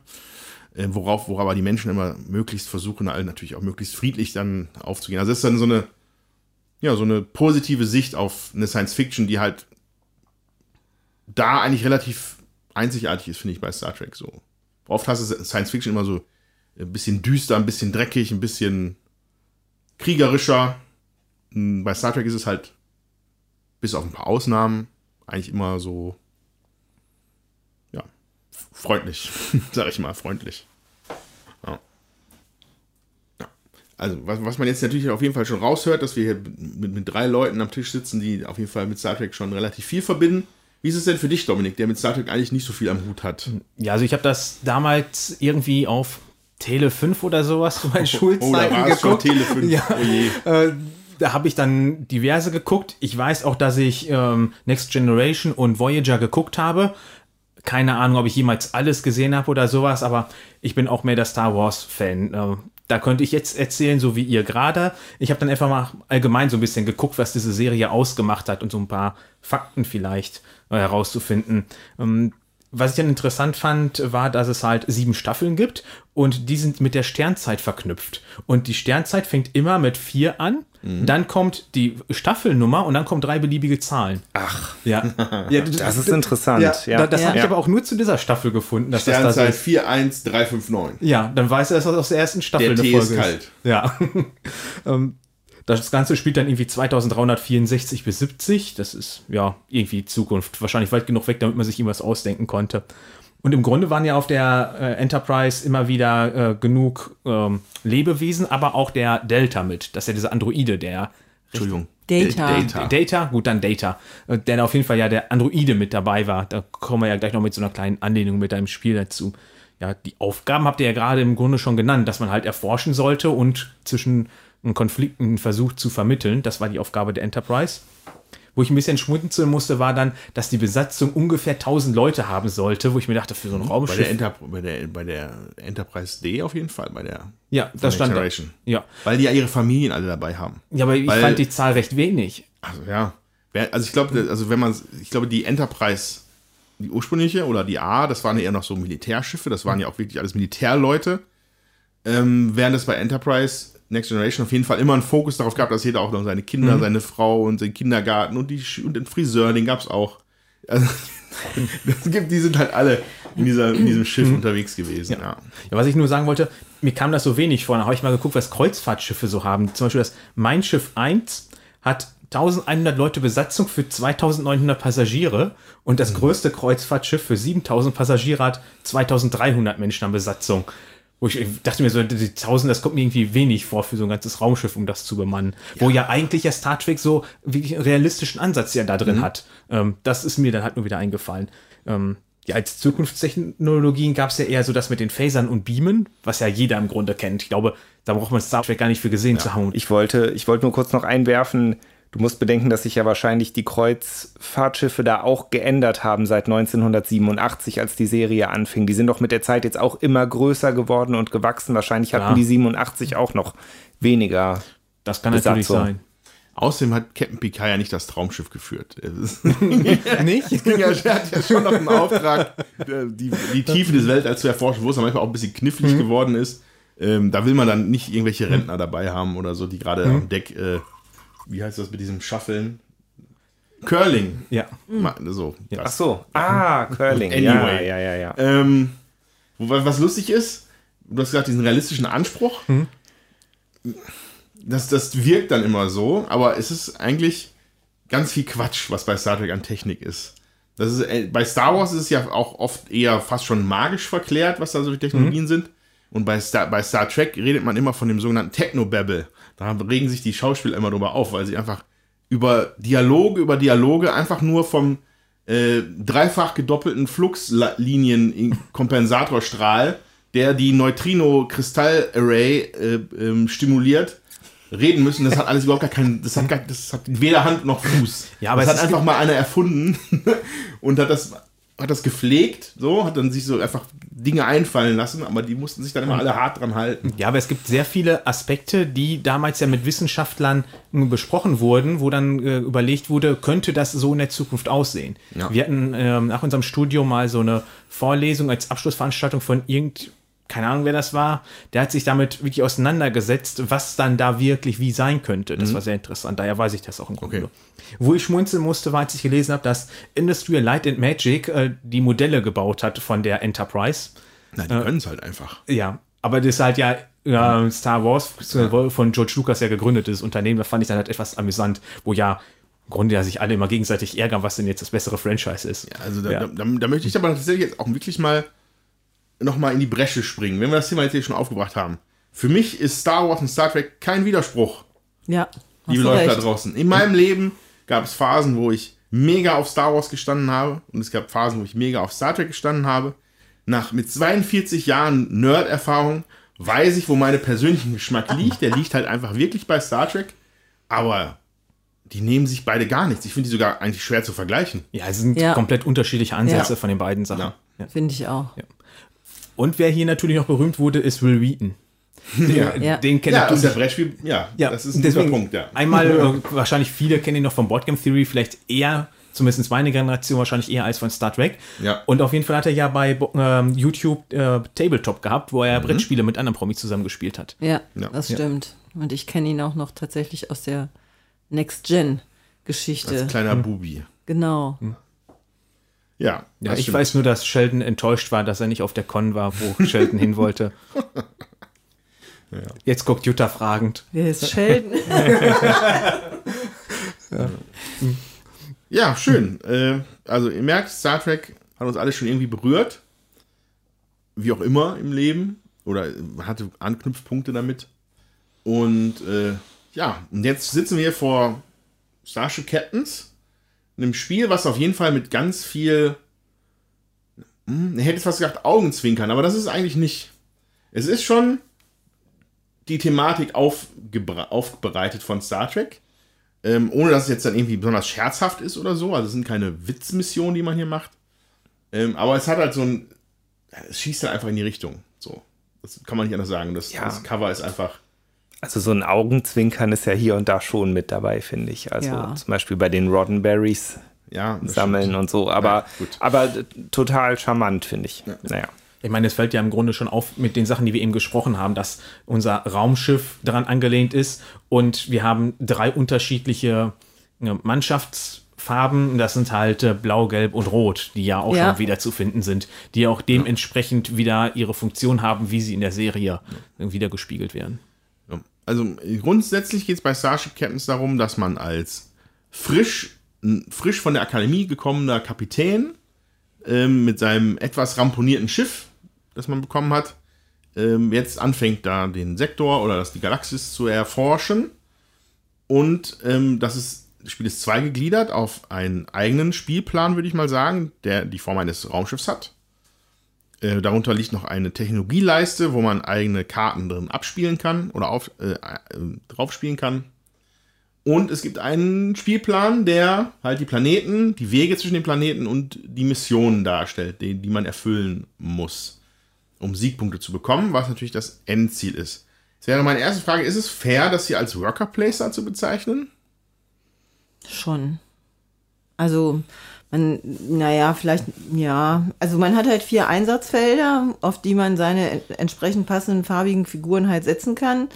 äh, worauf, worauf aber die Menschen immer möglichst versuchen, natürlich auch möglichst friedlich dann aufzugehen. Also das ist dann so eine ja, so eine positive Sicht auf eine Science Fiction, die halt da eigentlich relativ einzigartig ist, finde ich, bei Star Trek so. Oft hast du Science Fiction immer so ein bisschen düster, ein bisschen dreckig, ein bisschen kriegerischer. Hm, bei Star Trek ist es halt, bis auf ein paar Ausnahmen, eigentlich immer so, ja, freundlich, *laughs* sag ich mal, freundlich. also was, was man jetzt natürlich auf jeden Fall schon raushört, dass wir hier mit, mit drei Leuten am Tisch sitzen, die auf jeden Fall mit Star Trek schon relativ viel verbinden. Wie ist es denn für dich, Dominik, der mit Star Trek eigentlich nicht so viel am Hut hat? Ja, also ich habe das damals irgendwie auf Tele 5 oder sowas zu meinen oh, Schulzeiten oh, da geguckt. Tele 5. Ja, oh je. Äh, da habe ich dann diverse geguckt. Ich weiß auch, dass ich ähm, Next Generation und Voyager geguckt habe. Keine Ahnung, ob ich jemals alles gesehen habe oder sowas, aber ich bin auch mehr der Star Wars-Fan. Äh, da könnte ich jetzt erzählen, so wie ihr gerade. Ich habe dann einfach mal allgemein so ein bisschen geguckt, was diese Serie ausgemacht hat und so ein paar Fakten vielleicht herauszufinden. Ähm, was ich dann interessant fand, war, dass es halt sieben Staffeln gibt und die sind mit der Sternzeit verknüpft. Und die Sternzeit fängt immer mit vier an Mhm. Dann kommt die Staffelnummer und dann kommen drei beliebige Zahlen. Ach. Ja. *laughs* ja das ist interessant. Ja, ja. Das ja. habe ich aber auch nur zu dieser Staffel gefunden. Dass Sternzeit das da 41359. Ja, dann weiß er, dass das aus der ersten Staffel der Tee ist. kalt. Ja. *laughs* Das Ganze spielt dann irgendwie 2364 bis 70. Das ist ja irgendwie Zukunft. Wahrscheinlich weit genug weg, damit man sich irgendwas ausdenken konnte. Und im Grunde waren ja auf der äh, Enterprise immer wieder äh, genug ähm, Lebewesen, aber auch der Delta mit. Das ist ja dieser Androide, der. Entschuldigung. Data. Data. Data, gut, dann Data. Äh, der auf jeden Fall ja der Androide mit dabei war. Da kommen wir ja gleich noch mit so einer kleinen Anlehnung mit einem Spiel dazu. Ja, die Aufgaben habt ihr ja gerade im Grunde schon genannt, dass man halt erforschen sollte und zwischen Konflikten versucht zu vermitteln. Das war die Aufgabe der Enterprise. Wo ich ein bisschen schmunzeln musste, war dann, dass die Besatzung ungefähr 1000 Leute haben sollte, wo ich mir dachte, für so ein Bei Raumschiff. der, Enter bei, der, bei der Enterprise D auf jeden Fall, bei der ja, das stand da. Generation. Ja. Weil die ja ihre Familien alle dabei haben. ja, aber ich Weil- fand die Zahl recht wenig. Also ja. Also ich glaube, also wenn man, ich glaube, die Enterprise, die ursprüngliche oder die A, das waren ja eher noch so Militärschiffe, das waren ja auch wirklich alles Militärleute. Ähm, während es bei Enterprise Next Generation auf jeden Fall immer einen Fokus darauf gab, dass jeder auch noch seine Kinder, seine Frau und seinen Kindergarten und, die, und den Friseur, den gab es auch. Also, *laughs* das gibt, die sind halt alle in, dieser, in diesem Schiff unterwegs gewesen. Ja. Ja, was ich nur sagen wollte, mir kam das so wenig vor. Da habe ich mal geguckt, was Kreuzfahrtschiffe so haben. Zum Beispiel das Mein Schiff 1 hat 1100 Leute Besatzung für 2900 Passagiere und das größte Kreuzfahrtschiff für 7000 Passagiere hat 2300 Menschen an Besatzung. Wo ich dachte mir so, die 1000, das kommt mir irgendwie wenig vor für so ein ganzes Raumschiff, um das zu bemannen. Wo ja eigentlich ja Star Trek so wirklich einen realistischen Ansatz ja da drin hat. Ähm, das ist mir dann halt nur wieder eingefallen. Ähm, ja, als Zukunftstechnologien gab es ja eher so das mit den Phasern und Beamen, was ja jeder im Grunde kennt. Ich glaube, da braucht man Star Trek gar nicht für gesehen zu haben. Ich wollte, ich wollte nur kurz noch einwerfen, du musst bedenken, dass sich ja wahrscheinlich die Kreuzfahrtschiffe da auch geändert haben seit 1987, als die Serie anfing. Die sind doch mit der Zeit jetzt auch immer größer geworden und gewachsen. Wahrscheinlich hatten Ja. die 87 auch noch weniger. Das kann natürlich Besatzung. sein. Außerdem hat Captain Picard ja nicht das Traumschiff geführt. *laughs* Nicht? ja, er hat ja schon noch einen Auftrag, äh, die, die Tiefe des Weltalls zu erforschen, wo es dann manchmal auch ein bisschen knifflig geworden ist. Ähm, da will man dann nicht irgendwelche Rentner dabei haben oder so, die gerade am Deck, äh, wie heißt das mit diesem Shuffeln? Curling. Ja. Ma- So, Ach das. so. Ah, Curling. Anyway. Ja, ja, ja, ja. Ähm, was lustig ist, du hast gesagt, diesen realistischen Anspruch, das, das wirkt dann immer so, aber es ist eigentlich ganz viel Quatsch, was bei Star Trek an Technik ist. Das ist äh, bei Star Wars ist es ja auch oft eher fast schon magisch verklärt, was da so die Technologien sind. Und bei Star, bei Star Trek redet man immer von dem sogenannten Technobabble. Da regen sich die Schauspieler immer drüber auf, weil sie einfach über Dialoge, über Dialoge einfach nur vom äh, dreifach gedoppelten Fluxlinien-Kompensatorstrahl, *laughs* der die Neutrino-Kristall-Array äh, ähm, stimuliert, reden müssen. Das hat alles überhaupt gar keinen, das hat, gar, das hat weder Hand noch Fuß. Ja, aber das es hat einfach mal einer erfunden *laughs* und hat das, hat das gepflegt, so, hat dann sich so einfach Dinge einfallen lassen, aber die mussten sich dann immer alle hart dran halten. Ja, aber es gibt sehr viele Aspekte, die damals ja mit Wissenschaftlern äh, besprochen wurden, wo dann äh, überlegt wurde, könnte das so in der Zukunft aussehen. Ja. Wir hatten ähm, nach unserem Studium mal so eine Vorlesung als Abschlussveranstaltung von irgend, keine Ahnung, wer das war, der hat sich damit wirklich auseinandergesetzt, was dann da wirklich wie sein könnte. Das war sehr interessant, daher weiß ich das auch im Grunde. Mhm. Okay. Wo ich schmunzeln musste, war, als ich gelesen habe, dass Industrial Light and Magic äh, die Modelle gebaut hat von der Enterprise. Na, die können es halt einfach. Ja, aber das ist halt ja, ja Star Wars von George Lucas ja gegründetes Unternehmen. Da fand ich dann halt etwas amüsant, wo ja im Grunde ja sich alle immer gegenseitig ärgern, was denn jetzt das bessere Franchise ist. Also da, Ja. da, da, da möchte ich aber tatsächlich jetzt auch wirklich mal noch mal in die Bresche springen, wenn wir das Thema jetzt hier schon aufgebracht haben. Für mich ist Star Wars und Star Trek kein Widerspruch, Ja. liebe Leute da draußen. In meinem Leben gab es Phasen, wo ich mega auf Star Wars gestanden habe und es gab Phasen, wo ich mega auf Star Trek gestanden habe. Nach mit 42 Jahren Nerd-Erfahrung weiß ich, wo mein persönlicher Geschmack liegt. Der liegt halt einfach wirklich bei Star Trek, aber die nehmen sich beide gar nichts. Ich finde die sogar eigentlich schwer zu vergleichen. Ja, es sind Ja. komplett unterschiedliche Ansätse Ja. von den beiden Sachen. Ja. Ja. Finde ich auch. Und wer hier natürlich noch berühmt wurde, ist Will Wheaton. Ja, Ja. Den kennt ja der Brettspiel, ja, Ja, das ist ein deswegen guter Punkt, ja. Einmal, *laughs* äh, wahrscheinlich viele kennen ihn noch von Boardgame Theory, vielleicht eher, zumindest meine Generation, wahrscheinlich eher als von Star Trek. Ja. Und auf jeden Fall hat er ja bei ähm, YouTube äh, Tabletop gehabt, wo er Brettspiele mit anderen Promis zusammengespielt hat. Ja, Ja. das Ja. stimmt. Und ich kenne ihn auch noch tatsächlich aus der Next-Gen-Geschichte. Als kleiner Bubi. Genau. Ja, Ja, ich stimmt. weiß nur, dass Sheldon enttäuscht war, dass er nicht auf der Con war, wo *laughs* Sheldon hin wollte. Jetzt guckt Jutta fragend. Wer ist Sheldon? *laughs* Ja, schön. äh, also ihr merkt, Star Trek hat uns alle schon irgendwie berührt. Wie auch immer im Leben. Oder hatte Anknüpfpunkte damit. Und äh, ja, und jetzt sitzen wir hier vor Starship Captains. Einem Spiel, was auf jeden Fall mit ganz viel, hm, ich hätte fast gesagt Augenzwinkern, aber das ist eigentlich nicht. Es ist schon die Thematik aufbereitet von Star Trek. Ähm, ohne dass es jetzt dann irgendwie besonders scherzhaft ist oder so. Also es sind keine Witzmissionen, die man hier macht. Ähm, aber es hat halt so ein. Es schießt halt einfach in die Richtung. So. Das kann man nicht anders sagen. Das, Ja. das Cover ist einfach. Also so ein Augenzwinkern ist ja hier und da schon mit dabei, finde ich. Also Ja. zum Beispiel bei den Roddenberries Ja, sammeln stimmt. und so. Aber, Ja, gut. aber total charmant, finde ich. Naja. Ich meine, es fällt ja im Grunde schon auf mit den Sachen, die wir eben gesprochen haben, dass unser Raumschiff daran angelehnt ist und wir haben drei unterschiedliche äh, Mannschaftsfarben. Das sind halt äh, Blau, Gelb und Rot, die ja auch Ja. schon wieder zu finden sind, die auch dementsprechend wieder ihre Funktion haben, wie sie in der Serie wieder gespiegelt werden. Also grundsätzlich geht es bei Starship Captains darum, dass man als frisch, frisch von der Akademie gekommener Kapitän ähm, mit seinem etwas ramponierten Schiff, das man bekommen hat, ähm, jetzt anfängt da den Sektor oder das die Galaxis zu erforschen. Und ähm, das ist, das Spiel ist zweigegliedert auf einen eigenen Spielplan, würde ich mal sagen, der die Form eines Raumschiffs hat. Äh, darunter liegt noch eine Technologieleiste, wo man eigene Karten drin abspielen kann oder auf, äh, äh, draufspielen kann. Und es gibt einen Spielplan, der halt die Planeten, die Wege zwischen den Planeten und die Missionen darstellt, die, die man erfüllen muss, um Siegpunkte zu bekommen, was natürlich das Endziel ist. Jetzt wäre meine erste Frage, ist es fair, das hier als Worker Placer zu bezeichnen? Schon. Also, man, naja, vielleicht, ja. Also, man hat halt vier Einsatzfelder, auf die man seine en- entsprechend passenden farbigen Figuren halt setzen kann.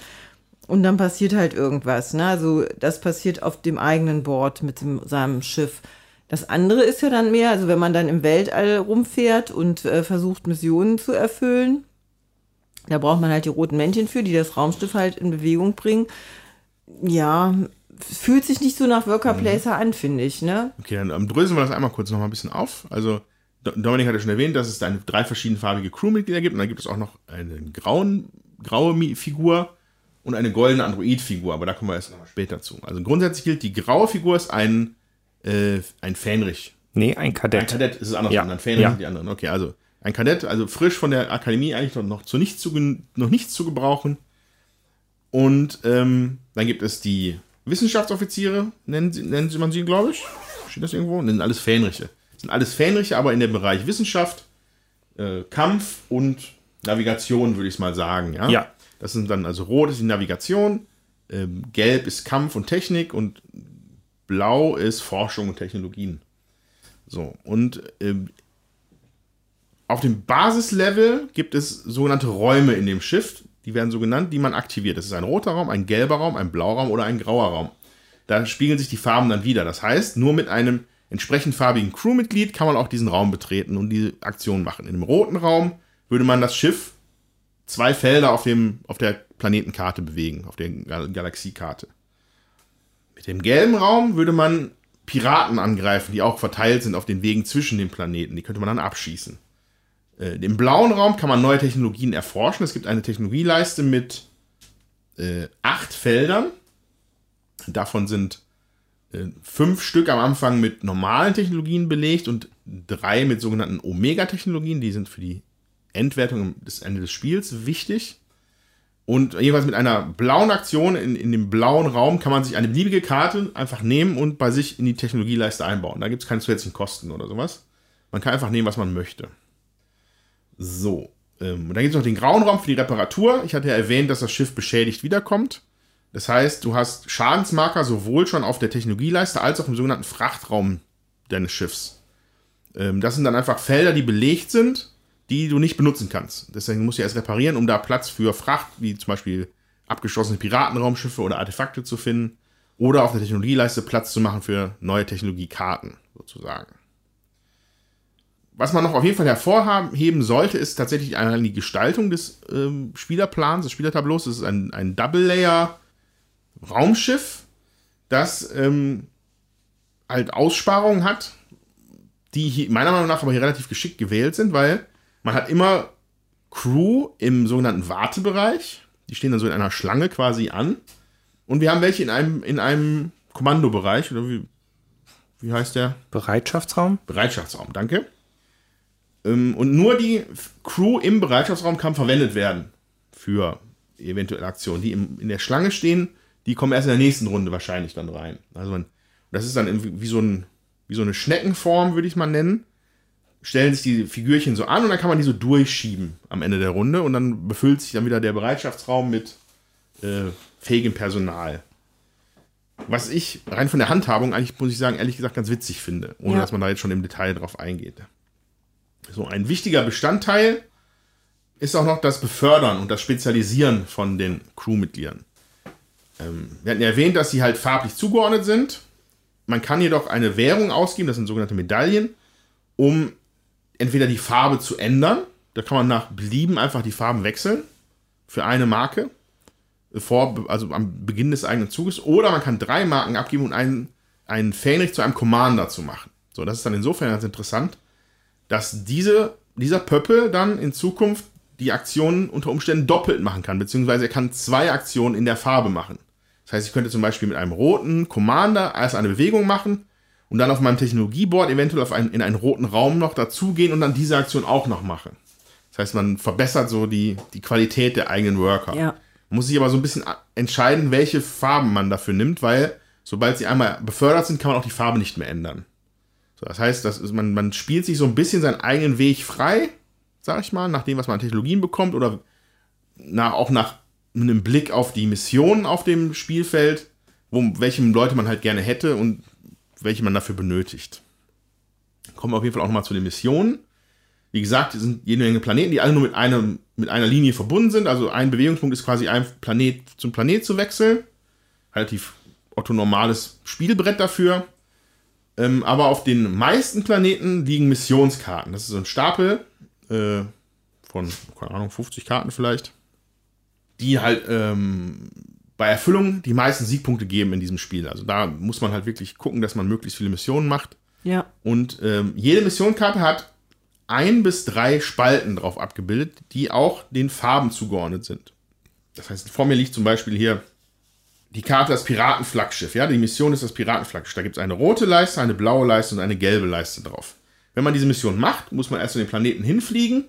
Und dann passiert halt irgendwas. Ne? Also, das passiert auf dem eigenen Board mit dem, seinem Schiff. Das andere ist ja dann mehr, also wenn man dann im Weltall rumfährt und äh, versucht, Missionen zu erfüllen, da braucht man halt die roten Männchen für, die das Raumschiff halt in Bewegung bringen. Ja, fühlt sich nicht so nach Worker Placer an, finde ich, ne? Okay, dann ähm, dröseln wir das einmal kurz noch mal ein bisschen auf. Also, Do- Dominik hatte schon erwähnt, dass es da eine drei verschiedenfarbige Crewmitglieder gibt und dann gibt es auch noch eine grauen, graue Figur und eine goldene Android-Figur, aber da kommen wir erst später zu. Also grundsätzlich gilt, die graue Figur ist ein, äh, ein Fähnrich. Nee, ein Ein Kadett. Kadett ist es anders, Ja. ja. ein Fähnrich Ja. sind die anderen. Okay, also ein Kadett, also frisch von der Akademie eigentlich noch, noch zu nichts zu, noch nichts zu gebrauchen. Und ähm, dann gibt es die Wissenschaftsoffiziere, nennen, sie, nennen sie man sie, glaube ich. Steht das irgendwo? Sind alles Fähnriche. Das sind alles Fähnriche, aber in dem Bereich Wissenschaft, äh, Kampf und Navigation, würde ich es mal sagen. Ja? Ja. Das sind dann, also rot ist die Navigation, ähm, gelb ist Kampf und Technik und blau ist Forschung und Technologien. So, und ähm, auf dem Basislevel gibt es sogenannte Räume in dem Schiff, die werden so genannt, die man aktiviert. Das ist ein roter Raum, ein gelber Raum, ein blauer Raum oder ein grauer Raum. Da spiegeln sich die Farben dann wieder. Das heißt, nur mit einem entsprechend farbigen Crewmitglied kann man auch diesen Raum betreten und diese Aktion machen. In dem roten Raum würde man das Schiff zwei Felder auf, dem, auf der Planetenkarte bewegen, auf der Gal Galaxiekarte. Mit dem gelben Raum würde man Piraten angreifen, die auch verteilt sind auf den Wegen zwischen den Planeten. Die könnte man dann abschießen. Äh, Im blauen Raum kann man neue Technologien erforschen. Es gibt eine Technologieleiste mit äh, acht Feldern. Davon sind äh, fünf Stück am Anfang mit normalen Technologien belegt und drei mit sogenannten Omega-Technologien. Die sind für die Endwertung des Ende des Spiels wichtig. Und jeweils mit einer blauen Aktion in, in dem blauen Raum kann man sich eine beliebige Karte einfach nehmen und bei sich in die Technologieleiste einbauen. Da gibt es keine zusätzlichen Kosten oder sowas. Man kann einfach nehmen, was man möchte. So. Ähm, und dann gibt es noch den grauen Raum für die Reparatur. Ich hatte ja erwähnt, dass das Schiff beschädigt wiederkommt. Das heißt, du hast Schadensmarker sowohl schon auf der Technologieleiste als auch im sogenannten Frachtraum deines Schiffs. Ähm, das sind dann einfach Felder, die belegt sind, die du nicht benutzen kannst. Deswegen musst du erst reparieren, um da Platz für Fracht, wie zum Beispiel abgeschossene Piratenraumschiffe oder Artefakte zu finden. Oder auf der Technologieleiste Platz zu machen für neue Technologiekarten, sozusagen. Was man noch auf jeden Fall hervorheben sollte, ist tatsächlich einmal die Gestaltung des ähm, Spielerplans, des Spielertableaus. Das ist ein, ein Double-Layer-Raumschiff, das ähm, halt Aussparungen hat, die meiner Meinung nach aber hier relativ geschickt gewählt sind, weil man hat immer Crew im sogenannten Wartebereich. Die stehen dann so in einer Schlange quasi an. Und wir haben welche in einem, in einem Kommandobereich, oder wie, wie heißt der? Bereitschaftsraum? Bereitschaftsraum, danke. Ähm, und nur die Crew im Bereitschaftsraum kann verwendet werden für eventuelle Aktionen. Die in der Schlange stehen, die die kommen erst in der nächsten Runde wahrscheinlich dann rein. Also man, das ist dann irgendwie wie so, ein, wie so eine Schneckenform, würde ich mal nennen. Stellen sich die Figürchen so an und dann kann man die so durchschieben am Ende der Runde und dann befüllt sich dann wieder der Bereitschaftsraum mit äh, fähigem Personal. Was ich rein von der Handhabung eigentlich, muss ich sagen, ehrlich gesagt ganz witzig finde, ohne Ja. dass man da jetzt schon im Detail drauf eingeht. So, ein wichtiger Bestandteil ist auch noch das Befördern und das Spezialisieren von den Crewmitgliedern. Ähm, wir hatten ja erwähnt, dass sie halt farblich zugeordnet sind. Man kann jedoch eine Währung ausgeben, das sind sogenannte Medaillen, um entweder die Farbe zu ändern. Da kann man nach Belieben einfach die Farben wechseln für eine Marke, vor, also am Beginn des eigenen Zuges. Oder man kann drei Marken abgeben und einen, einen Fähnrich zu einem Commander zu machen. So, das ist dann insofern ganz interessant, dass diese, dieser Pöppel dann in Zukunft die Aktionen unter Umständen doppelt machen kann, beziehungsweise er kann zwei Aktionen in der Farbe machen. Das heißt, ich könnte zum Beispiel mit einem roten Commander erst eine Bewegung machen und dann auf meinem Technologieboard eventuell auf einen, in einen roten Raum noch dazugehen und dann diese Aktion auch noch machen. Das heißt, man verbessert so die, die Qualität der eigenen Worker. Ja. Man muss sich aber so ein bisschen entscheiden, welche Farben man dafür nimmt, weil sobald sie einmal befördert sind, kann man auch die Farbe nicht mehr ändern. So, das heißt, das ist, man, man spielt sich so ein bisschen seinen eigenen Weg frei, sag ich mal, nach dem, was man an Technologien bekommt oder nach, auch nach einem Blick auf die Missionen auf dem Spielfeld, wo, welche Leute man halt gerne hätte und welche man dafür benötigt. Kommen wir auf jeden Fall auch nochmal zu den Missionen. Wie gesagt, es sind jede Menge Planeten, die alle nur mit, einem, mit einer Linie verbunden sind. Also ein Bewegungspunkt ist quasi ein Planet zum Planet zu wechseln. Relativ orthonormales Spielbrett dafür. Ähm, aber auf den meisten Planeten liegen Missionskarten. Das ist so ein Stapel äh, von, keine Ahnung, 50 Karten vielleicht, die halt ähm, bei Erfüllung die meisten Siegpunkte geben in diesem Spiel. Also da muss man halt wirklich gucken, dass man möglichst viele Missionen macht. Ja. Und ähm, jede Missionkarte hat ein bis drei Spalten drauf abgebildet, die auch den Farben zugeordnet sind. Das heißt, vor mir liegt zum Beispiel hier die Karte das Piratenflaggschiff. Ja, die Mission ist das Piratenflaggschiff. Da gibt es eine rote Leiste, eine blaue Leiste und eine gelbe Leiste drauf. Wenn man diese Mission macht, muss man erst zu den Planeten hinfliegen.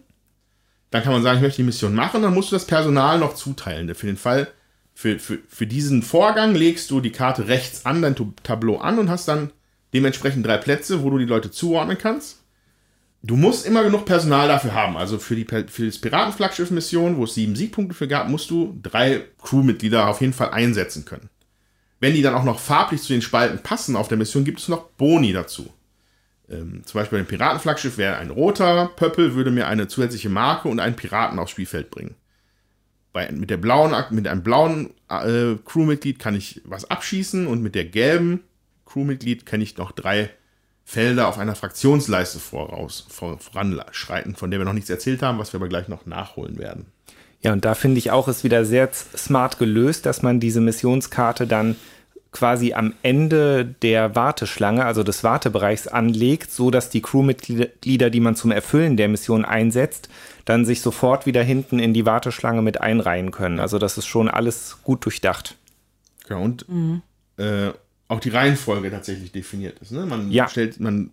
Dann kann man sagen, ich möchte die Mission machen. Dann musst du das Personal noch zuteilen. Für den Fall, für, für, für diesen Vorgang legst du die Karte rechts an, dein Tableau an und hast dann dementsprechend drei Plätze, wo du die Leute zuordnen kannst. Du musst immer genug Personal dafür haben. Also für, die, für das Piratenflaggschiff-Mission, wo es sieben Siegpunkte für gab, musst du drei Crewmitglieder auf jeden Fall einsetzen können. Wenn die dann auch noch farblich zu den Spalten passen auf der Mission, gibt es noch Boni dazu. Ähm, zum Beispiel bei dem Piratenflaggschiff wäre ein roter Pöppel, würde mir eine zusätzliche Marke und einen Piraten aufs Spielfeld bringen. Bei, mit, der blauen, mit einem blauen äh, Crewmitglied kann ich was abschießen und mit der gelben Crewmitglied kann ich noch drei Felder auf einer Fraktionsleiste voraus, vor, voranschreiten, von der wir noch nichts erzählt haben, was wir aber gleich noch nachholen werden. Ja, und da finde ich auch, ist wieder sehr smart gelöst, dass man diese Missionskarte dann quasi am Ende der Warteschlange, also des Wartebereichs anlegt, so dass die Crewmitglieder, die man zum Erfüllen der Mission einsetzt, dann sich sofort wieder hinten in die Warteschlange mit einreihen können. Also das ist schon alles gut durchdacht. Ja, und mhm. äh, auch die Reihenfolge tatsächlich definiert ist. Ne? Man ja. stellt, man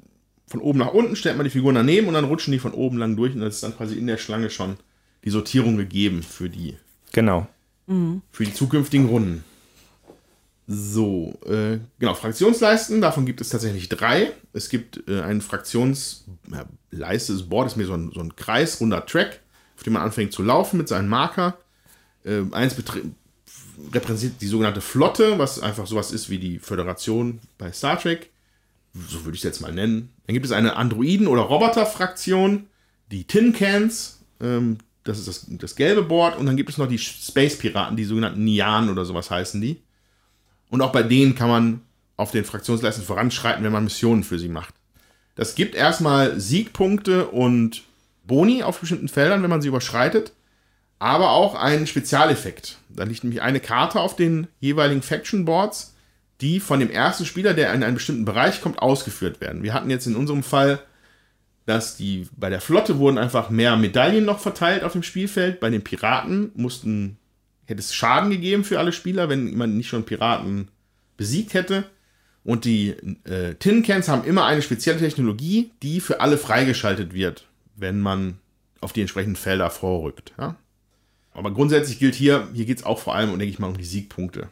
von oben nach unten stellt man die Figuren daneben und dann rutschen die von oben lang durch und das ist dann quasi in der Schlange schon die Sortierung gegeben für die, genau. für die zukünftigen Runden. So, äh, genau, Fraktionsleisten, davon gibt es tatsächlich drei. Es gibt äh, eine Fraktionsleiste, das Board ist mir so ein, so ein Kreis, runder Track, auf dem man anfängt zu laufen mit seinem Marker. Äh, eins repräsentiert die sogenannte Flotte, was einfach sowas ist wie die Föderation bei Star Trek. So würde ich es jetzt mal nennen. Dann gibt es eine Androiden- oder Roboter-Fraktion, die Tin Cans, ähm, das ist das, das gelbe Board. Und dann gibt es noch die Space-Piraten, die sogenannten Nian oder sowas heißen die. Und auch bei denen kann man auf den Fraktionsleisten voranschreiten, wenn man Missionen für sie macht. Das gibt erstmal Siegpunkte und Boni auf bestimmten Feldern, wenn man sie überschreitet, aber auch einen Spezialeffekt. Da liegt nämlich eine Karte auf den jeweiligen Faction Boards, die von dem ersten Spieler, der in einen bestimmten Bereich kommt, ausgeführt werden. Wir hatten jetzt in unserem Fall, dass die bei der Flotte wurden einfach mehr Medaillen noch verteilt auf dem Spielfeld. Bei den Piraten mussten hätte es Schaden gegeben für alle Spieler, wenn jemand nicht schon Piraten besiegt hätte. Und die äh, Tin Cans haben immer eine spezielle Technologie, die für alle freigeschaltet wird, wenn man auf die entsprechenden Felder vorrückt. Ja? Aber grundsätzlich gilt hier, hier geht es auch vor allem, denke ich mal, um die Siegpunkte.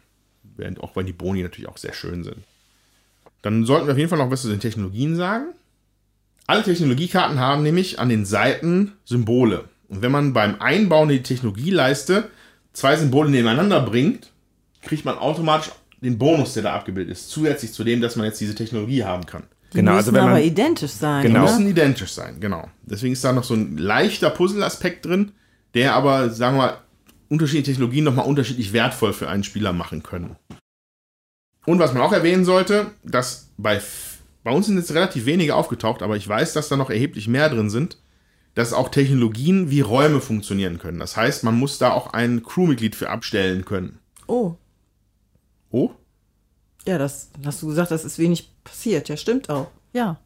während auch wenn die Boni natürlich auch sehr schön sind. Dann sollten wir auf jeden Fall noch was zu den Technologien sagen. Alle Technologiekarten haben nämlich an den Seiten Symbole. Und wenn man beim Einbauen in die Technologieleiste zwei Symbole nebeneinander bringt, kriegt man automatisch den Bonus, der da abgebildet ist, zusätzlich zu dem, dass man jetzt diese Technologie haben kann. Die Genau, müssen also wenn man- aber identisch sein. Genau. Die müssen identisch sein, genau. Deswegen ist da noch so ein leichter Puzzle-Aspekt drin, der aber, sagen wir mal, unterschiedliche Technologien nochmal unterschiedlich wertvoll für einen Spieler machen können. Und was man auch erwähnen sollte, dass bei, bei uns sind jetzt relativ wenige aufgetaucht, aber ich weiß, dass da noch erheblich mehr drin sind, dass auch Technologien wie Räume funktionieren können. Das heißt, man muss da auch ein Crewmitglied für abstellen können. Oh, Oh? ja, das hast du gesagt, das ist wenig passiert. Ja, stimmt auch. Ja.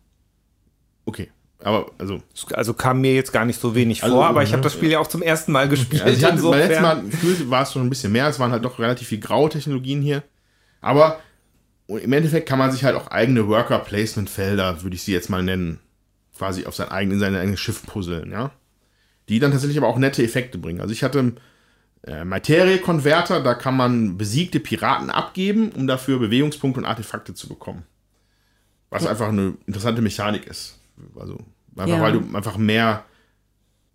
Okay. Aber, also, Also kam mir jetzt gar nicht so wenig Also, vor, aber ich habe das Spiel ja auch zum ersten Mal gespielt. Also ich hatte beim letzten. Mal gefühlt war es schon ein bisschen mehr. Es waren halt doch relativ viel graue Technologien hier. Aber im Endeffekt kann man sich halt auch eigene Worker-Placement-Felder, würde ich sie jetzt mal nennen, quasi auf sein eigenes, in sein eigenes Schiff puzzeln, ja. Die dann tatsächlich aber auch nette Effekte bringen. Also ich hatte äh, Materie-Konverter, da kann man besiegte Piraten abgeben, um dafür Bewegungspunkte und Artefakte zu bekommen. Was einfach eine interessante Mechanik ist. Also einfach, Ja. weil du einfach mehr,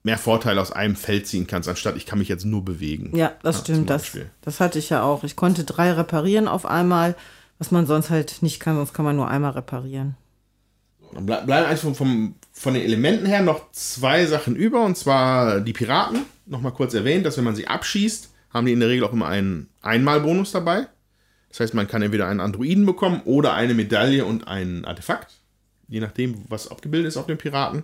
mehr Vorteile aus einem Feld ziehen kannst, anstatt ich kann mich jetzt nur bewegen. Ja, das zum stimmt. Das, das hatte ich ja auch. Ich konnte drei reparieren auf einmal, was man sonst halt nicht kann, sonst kann man nur einmal reparieren. Dann ble bleiben eigentlich vom, vom, von den Elementen her noch zwei Sachen über, und zwar die Piraten. Nochmal kurz erwähnt, dass wenn man sie abschießt, haben die in der Regel auch immer einen Einmalbonus dabei. Das heißt, man kann entweder einen Androiden bekommen oder eine Medaille und ein Artefakt. Je nachdem, was abgebildet ist auf dem Piraten.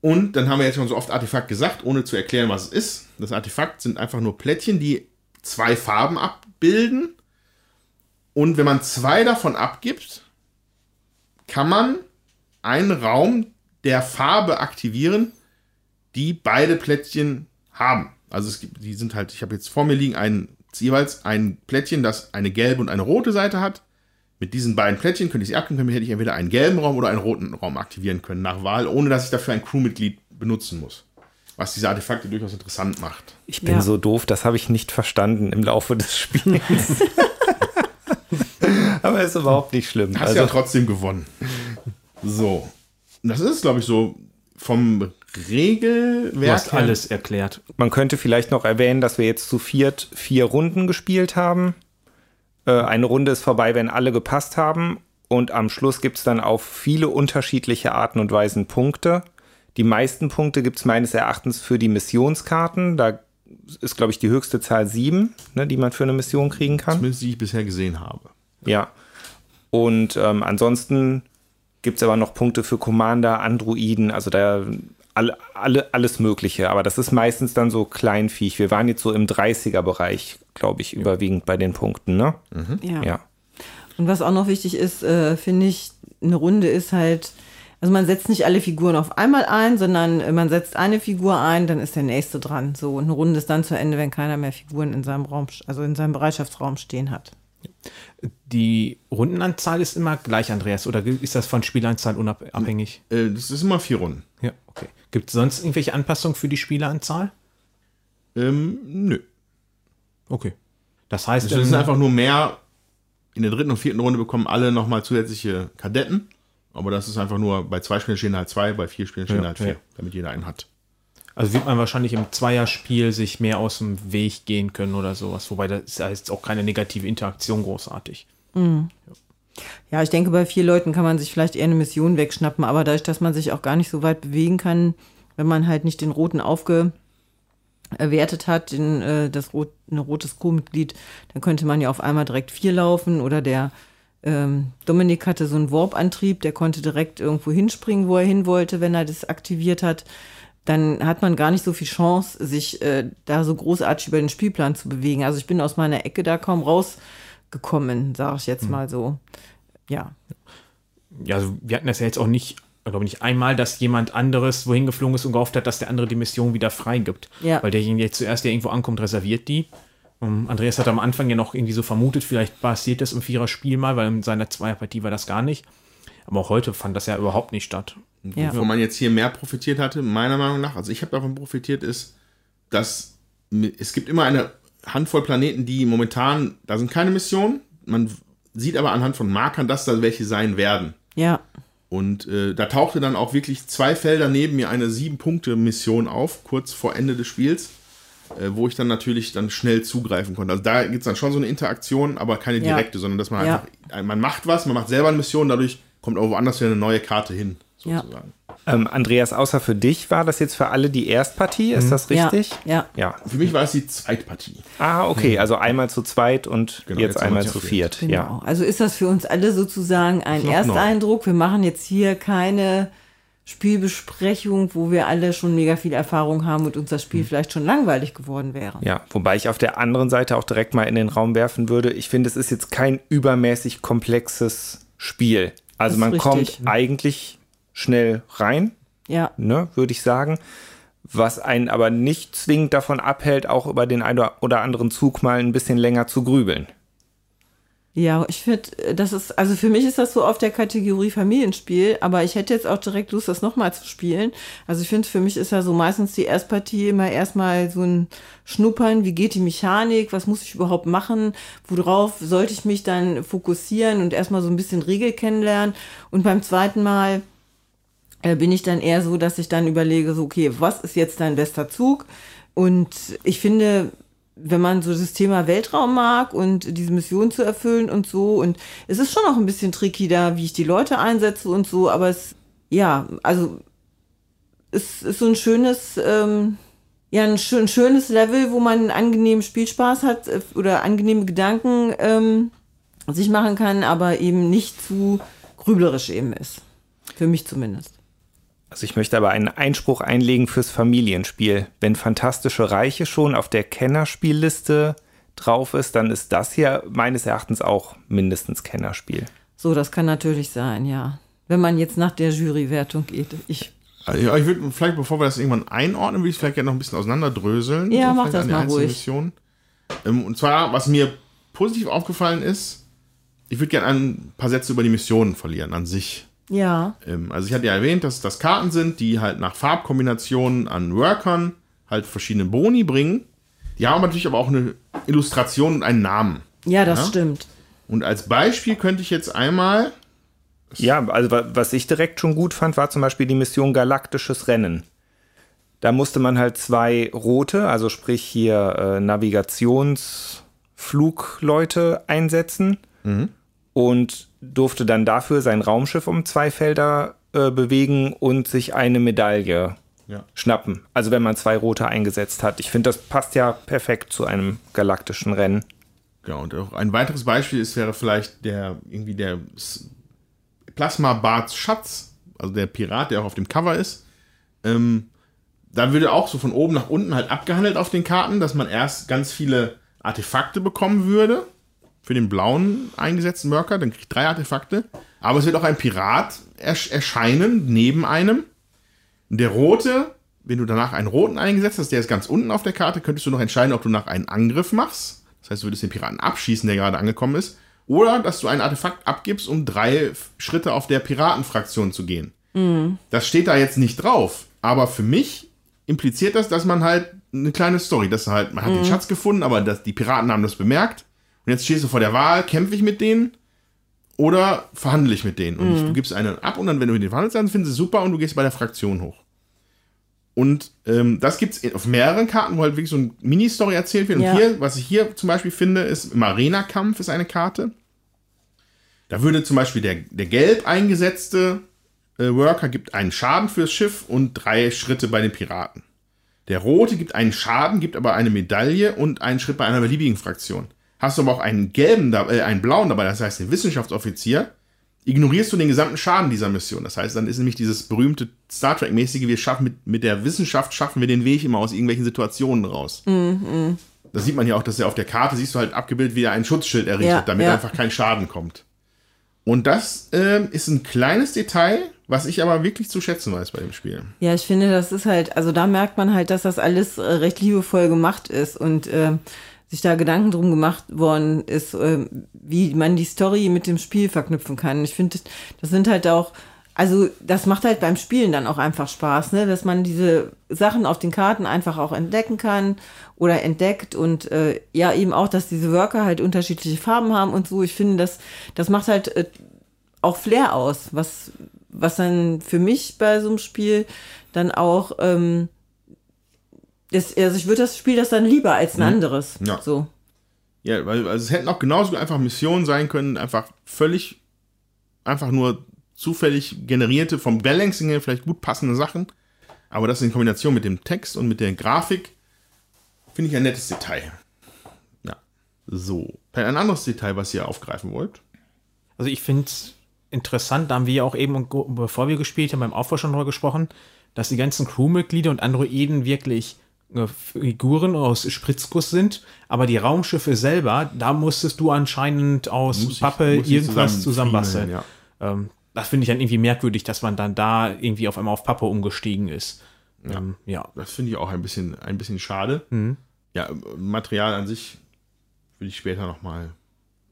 Und dann haben wir jetzt schon so oft Artefakt gesagt, ohne zu erklären, was es ist. Das Artefakt sind einfach nur Plättchen, die zwei Farben abbilden. Und wenn man zwei davon abgibt, kann man einen Raum der Farbe aktivieren, die beide Plättchen haben. Also es gibt, die sind halt, ich habe jetzt vor mir liegen ein, jeweils ein Plättchen, das eine gelbe und eine rote Seite hat. Mit diesen beiden Plättchen könnte ich sie aktivieren, hätte ich entweder einen gelben Raum oder einen roten Raum aktivieren können nach Wahl, ohne dass ich dafür ein Crewmitglied benutzen muss. Was diese Artefakte durchaus interessant macht. Ich bin Ja. so doof, das habe ich nicht verstanden im Laufe des Spiels. *laughs* *laughs* aber ist überhaupt nicht schlimm. Hast Also, ja trotzdem gewonnen. So. Das ist, glaube ich, so vom Regelwerk. Du hast alles erklärt. man könnte vielleicht noch erwähnen, dass wir jetzt zu viert vier Runden gespielt haben. Äh, eine Runde ist vorbei, wenn alle gepasst haben. Und am Schluss gibt es dann auf viele unterschiedliche Arten und Weisen Punkte. Die meisten Punkte gibt es meines Erachtens für die Missionskarten. Da ist, glaube ich, die höchste Zahl sieben, ne, die man für eine Mission kriegen kann. Zumindest die ich bisher gesehen habe. Ja. Und ähm, ansonsten gibt es aber noch Punkte für Commander, Androiden, also da alle, alle, alles Mögliche. Aber das ist meistens dann so Kleinviech. Wir waren jetzt so im 30er-Bereich, glaube ich, überwiegend bei den Punkten, ne? Ja. Ja. Und was auch noch wichtig ist, äh, finde ich, eine Runde ist halt, also man setzt nicht alle Figuren auf einmal ein, sondern äh, man setzt eine Figur ein, dann ist der nächste dran. So, und eine Runde ist dann zu Ende, wenn keiner mehr Figuren in seinem Raum, also in seinem Bereitschaftsraum stehen hat. Die Rundenanzahl ist immer gleich, Andreas, oder ist das von Spielanzahl unabhängig? Äh, das ist immer vier Runden. Ja, okay. Gibt es sonst irgendwelche Anpassungen für die Spieleranzahl? Ähm, nö. Okay. Das heißt, Es sind ähm, einfach nur mehr. In der dritten und vierten Runde bekommen alle nochmal zusätzliche Kadetten. Aber das ist einfach nur, bei zwei Spielen stehen halt zwei, bei vier Spielen stehen Ja, halt vier, ja. damit jeder einen hat. also wird man wahrscheinlich im Zweierspiel sich mehr aus dem Weg gehen können oder sowas. Wobei das ist jetzt auch keine negative Interaktion großartig. Ja, ich denke, bei vier Leuten kann man sich vielleicht eher eine Mission wegschnappen, aber dadurch, dass man sich auch gar nicht so weit bewegen kann, wenn man halt nicht den roten aufgewertet hat, den, äh, das rot, ein rotes Co-Mitglied, dann könnte man ja auf einmal direkt vier laufen oder der ähm, Dominik hatte so einen Warp-Antrieb, der konnte direkt irgendwo hinspringen, wo er hin wollte, wenn er das aktiviert hat. Dann hat man gar nicht so viel Chance, sich äh, da so großartig über den Spielplan zu bewegen. Also ich bin aus meiner Ecke da kaum rausgekommen, sage ich jetzt mal so. Ja. Ja, also wir hatten das ja jetzt auch nicht, glaube nicht einmal, dass jemand anderes wohin geflogen ist und gehofft hat, dass der andere die Mission wieder freigibt. Ja. Weil derjenige jetzt zuerst, der irgendwo ankommt, reserviert die. Um, Andreas hat am Anfang ja noch irgendwie so vermutet, vielleicht passiert das im Vierer-Spiel mal, weil in seiner Zweierpartie war das gar nicht. Aber auch heute fand das ja überhaupt nicht statt. Ja. Wovon man jetzt hier mehr profitiert hatte, meiner Meinung nach, also ich habe davon profitiert, ist, dass es gibt immer eine Handvoll Planeten, die momentan, da sind keine Missionen. Man sieht aber anhand von Markern, dass da welche sein werden. Ja. Und äh, da tauchte dann auch wirklich zwei Felder neben mir eine Sieben-Punkte-Mission auf, kurz vor Ende des Spiels, äh, wo ich dann natürlich dann schnell zugreifen konnte. Also da gibt es dann schon so eine Interaktion, aber keine Ja. direkte, sondern dass man Ja. einfach, man macht was, man macht selber eine Mission, dadurch kommt auch woanders wieder eine neue Karte hin, Ja. sozusagen. Ähm, Andreas, außer für dich war das jetzt für alle die Erstpartie, ist das richtig? Ja. Ja. Für mich war es die Zweitpartie. Ah, okay, also einmal zu zweit und Genau, jetzt jetzt einmal zu zu viert. Genau. Ja. Also ist das für uns alle sozusagen ein noch Ersteindruck. Wir machen jetzt hier keine Spielbesprechung, wo wir alle schon mega viel Erfahrung haben und uns das. Spiel vielleicht schon langweilig geworden wäre. Ja, wobei ich auf der anderen Seite auch direkt mal in den Raum werfen würde. Ich finde, es ist jetzt kein übermäßig komplexes Spiel. Also man richtig. kommt eigentlich schnell rein, Ja. ne, würde ich sagen. Was einen aber nicht zwingend davon abhält, auch über den einen oder anderen Zug mal ein bisschen länger zu grübeln. Ja, ich finde, das ist, also für mich ist das so auf der Kategorie Familienspiel, aber ich hätte jetzt auch direkt Lust, das nochmal zu spielen. Also ich finde, für mich ist ja so meistens die Erstpartie immer erstmal so ein Schnuppern, wie geht die Mechanik, was muss ich überhaupt machen, worauf sollte ich mich dann fokussieren und erstmal so ein bisschen Regel kennenlernen. Und beim zweiten Mal äh, bin ich dann eher so, dass ich dann überlege, so, okay, was ist jetzt dein bester Zug? Und ich finde, wenn man so das Thema Weltraum mag und diese Mission zu erfüllen und so, und es ist schon auch ein bisschen tricky da, wie ich die Leute einsetze und so, aber es, ja, also es ist so ein schönes, ähm, ja, ein, schön, schönes Level, wo man einen angenehmen Spielspaß hat äh, oder angenehme Gedanken ähm, sich machen kann, aber eben nicht zu grüblerisch eben ist. Für mich zumindest. Also ich möchte aber einen Einspruch einlegen fürs Familienspiel. Wenn Fantastische Reiche schon auf der Kennerspielliste drauf ist, dann ist das hier meines Erachtens auch mindestens Kennerspiel. So, das kann natürlich sein, ja. Wenn man jetzt nach der Jurywertung geht. Ich, Also, ja, ich würde vielleicht, bevor wir das irgendwann einordnen, würde ich vielleicht gerne noch ein bisschen auseinanderdröseln. Ja, mach das mal ruhig. Missionen. Ähm, und zwar, was mir positiv aufgefallen ist, ich würde gerne ein paar Sätze über die Missionen verlieren an sich. Ja, Ähm, also ich hatte ja erwähnt, dass das Karten sind, die halt nach Farbkombinationen an Workern halt verschiedene Boni bringen. Die haben natürlich aber auch eine Illustration und einen Namen. ja, das Ja? stimmt. Und als Beispiel könnte ich jetzt einmal Ja, also wa- was ich direkt schon gut fand, war zum Beispiel die Mission Galaktisches Rennen. Da musste man halt zwei rote, also sprich hier äh, Navigationsflugleute einsetzen und durfte dann dafür sein Raumschiff um zwei Felder äh, bewegen und sich eine Medaille Ja. schnappen. Also wenn man zwei rote eingesetzt hat. Ich finde, das passt ja perfekt zu einem galaktischen Rennen. Genau, und auch ein weiteres Beispiel ist, wäre vielleicht der, irgendwie der Plasma Barts Schatz, also der Pirat, der auch auf dem Cover ist. Ähm, da würde auch so von oben nach unten halt abgehandelt auf den Karten, dass man erst ganz viele Artefakte bekommen würde. Für den blauen eingesetzten Worker, dann kriege ich drei Artefakte. Aber es wird auch ein Pirat ersch erscheinen neben einem. Der rote, wenn du danach einen roten eingesetzt hast, der ist ganz unten auf der Karte, könntest du noch entscheiden, ob du nach einen Angriff machst. Das heißt, du würdest den Piraten abschießen, der gerade angekommen ist. Oder dass du ein Artefakt abgibst, um drei Schritte auf der Piratenfraktion zu gehen. Das steht da jetzt nicht drauf. Aber für mich impliziert das, dass man halt eine kleine Story, dass halt, man hat den Schatz gefunden, aber dass die Piraten haben das bemerkt. Und jetzt stehst du vor der Wahl, kämpfe ich mit denen oder verhandle ich mit denen? Und du gibst einen ab und dann, wenn du mit denen verhandelst, dann finden sie super und du gehst bei der Fraktion hoch. Und ähm, das gibt es auf mehreren Karten, wo halt wirklich so eine Mini-Story erzählt wird. Ja. Und hier, was ich hier zum Beispiel finde, ist im Arena-Kampf ist eine Karte. Da würde zum Beispiel der, der gelb eingesetzte äh, Worker gibt einen Schaden fürs Schiff und drei Schritte bei den Piraten. Der rote gibt einen Schaden, gibt aber eine Medaille und einen Schritt bei einer beliebigen Fraktion. Hast du aber auch einen gelben, äh, einen blauen dabei, das heißt den Wissenschaftsoffizier, ignorierst du den gesamten Schaden dieser Mission. Das heißt, dann ist nämlich dieses berühmte Star Trek-mäßige, wir schaffen mit, mit der Wissenschaft schaffen wir den Weg immer aus irgendwelchen Situationen raus. Das sieht man ja auch, dass er auf der Karte siehst du halt abgebildet, wie er ein Schutzschild errichtet, Ja, damit ja. einfach kein Schaden kommt. Und das ähm, ist ein kleines Detail, was ich aber wirklich zu schätzen weiß bei dem Spiel. Ja, ich finde, das ist halt, also da merkt man halt, dass das alles äh, recht liebevoll gemacht ist und ähm, sich da Gedanken drum gemacht worden ist, ähm, wie man die Story mit dem Spiel verknüpfen kann. Ich finde, das sind halt auch also das macht halt beim Spielen dann auch einfach Spaß, ne? dass man diese Sachen auf den Karten einfach auch entdecken kann oder entdeckt und äh, ja eben auch, dass diese Worker halt unterschiedliche Farben haben und so. Ich finde, das, das macht halt äh, auch Flair aus, was, was dann für mich bei so einem Spiel dann auch, ähm, das, also ich würde das Spiel das dann lieber als ein anderes. Ja. So. Ja, weil also es hätten auch genauso einfach Missionen sein können, einfach völlig, einfach nur zufällig generierte, vom Balancing her vielleicht gut passende Sachen. Aber das in Kombination mit dem Text und mit der Grafik finde ich ein nettes Detail. Ja. So. Ein anderes Detail, was ihr aufgreifen wollt. Also ich finde es interessant, da haben wir ja auch eben, bevor wir gespielt haben, beim Aufbau schon drüber gesprochen, dass die ganzen Crewmitglieder und Androiden wirklich Figuren aus Spritzguss sind, aber die Raumschiffe selber, da musstest du anscheinend aus Muss ich- Pappe muss ich irgendwas zusammen zusammenbasteln. friemeln, Ähm, das finde ich dann irgendwie merkwürdig, dass man dann da irgendwie auf einmal auf Pappe umgestiegen ist. Ja. Ähm, ja. Das finde ich auch ein bisschen, ein bisschen schade. Ja, Material an sich will ich später nochmal.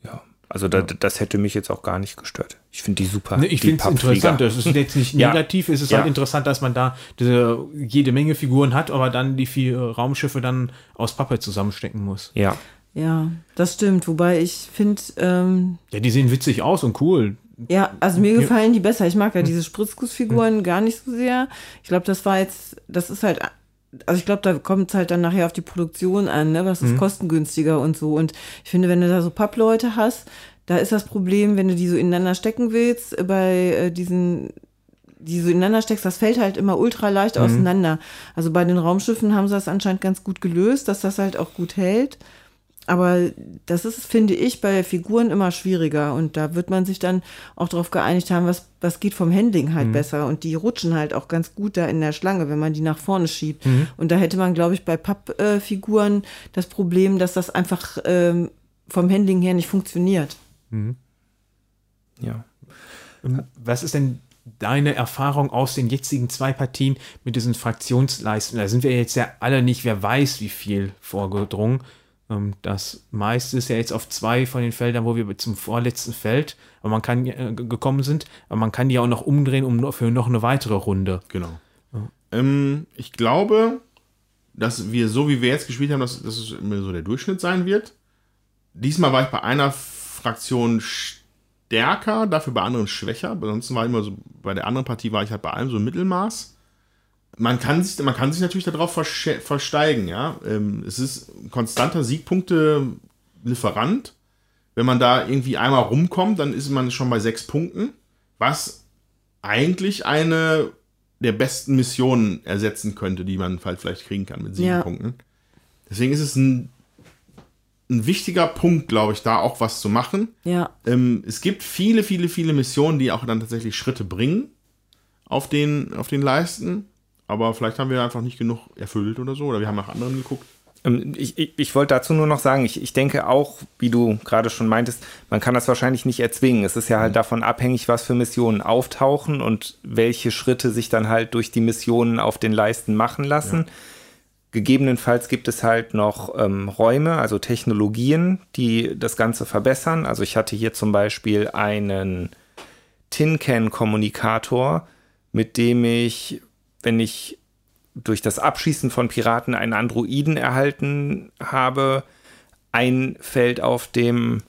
Ja. Also da, das hätte mich jetzt auch gar nicht gestört. Ich finde die super. Ne, ich finde es interessant. Das ist jetzt nicht *laughs* Ja. negativ, es ist Ja. halt interessant, dass man da diese, jede Menge Figuren hat, aber dann die vier Raumschiffe dann aus Pappe zusammenstecken muss. Ja. Ja, das stimmt. Wobei ich finde, ähm, Ja, die sehen witzig aus und cool. ja, also mir gefallen die besser. Ich mag ja diese Spritzgussfiguren gar nicht so sehr. Ich glaube, das war jetzt, das ist halt, also ich glaube, da kommt es halt dann nachher auf die Produktion an, ne? Was ist kostengünstiger und so. Und ich finde, wenn du da so Pappleute hast, da ist das Problem, wenn du die so ineinander stecken willst, äh, bei äh, diesen die so ineinander steckst, das fällt halt immer ultra leicht auseinander. Also bei den Raumschiffen haben sie das anscheinend ganz gut gelöst, dass das halt auch gut hält. Aber das ist, finde ich, bei Figuren immer schwieriger. Und da wird man sich dann auch darauf geeinigt haben, was, was geht vom Handling halt besser. Und die rutschen halt auch ganz gut da in der Schlange, wenn man die nach vorne schiebt. Und da hätte man, glaube ich, bei Pappfiguren das Problem, dass das einfach ähm, vom Handling her nicht funktioniert. Ja. Was ist denn deine Erfahrung aus den jetzigen zwei Partien mit diesen Fraktionsleisten? Da sind wir jetzt ja alle nicht, wer weiß, wie viel vorgedrungen. Ähm, Das meiste ist ja jetzt auf zwei von den Feldern, wo wir zum vorletzten Feld aber man kann, äh, gekommen sind, aber man kann die auch noch umdrehen um für noch eine weitere Runde. Genau. Ähm, ich glaube, dass wir, so wie wir jetzt gespielt haben, dass, dass es immer so der Durchschnitt sein wird. Diesmal war ich bei einer Fraktion stärker, dafür bei anderen schwächer. Ansonsten war ich immer so, bei der anderen Partie war ich halt bei allem so Mittelmaß. Man kann sich, man kann sich natürlich darauf versteigen, ja. Ähm, es ist ein konstanter Siegpunkte-Lieferant. Wenn man da irgendwie einmal rumkommt, dann ist man schon bei sechs Punkten, was eigentlich eine der besten Missionen ersetzen könnte, die man halt vielleicht kriegen kann mit sieben Ja. Punkten. Deswegen ist es ein, ein wichtiger Punkt, glaube ich, da auch was zu machen. Ja. Ähm, es gibt viele, viele, viele Missionen, die auch dann tatsächlich Schritte bringen auf den, auf den Leisten. Aber vielleicht haben wir einfach nicht genug erfüllt oder so. Oder wir haben nach anderen geguckt. Ähm, Ich, ich, ich wollte dazu nur noch sagen, ich, ich denke auch, wie du gerade schon meintest, man kann das wahrscheinlich nicht erzwingen. Es ist ja halt davon abhängig, was für Missionen auftauchen und welche Schritte sich dann halt durch die Missionen auf den Leisten machen lassen. Gegebenenfalls gibt es halt noch ähm, Räume, also Technologien, die das Ganze verbessern. Also ich hatte hier zum Beispiel einen Tin Can Kommunikator, mit dem ich, wenn ich durch das Abschießen von Piraten einen Androiden erhalten habe, ein Feld auf dem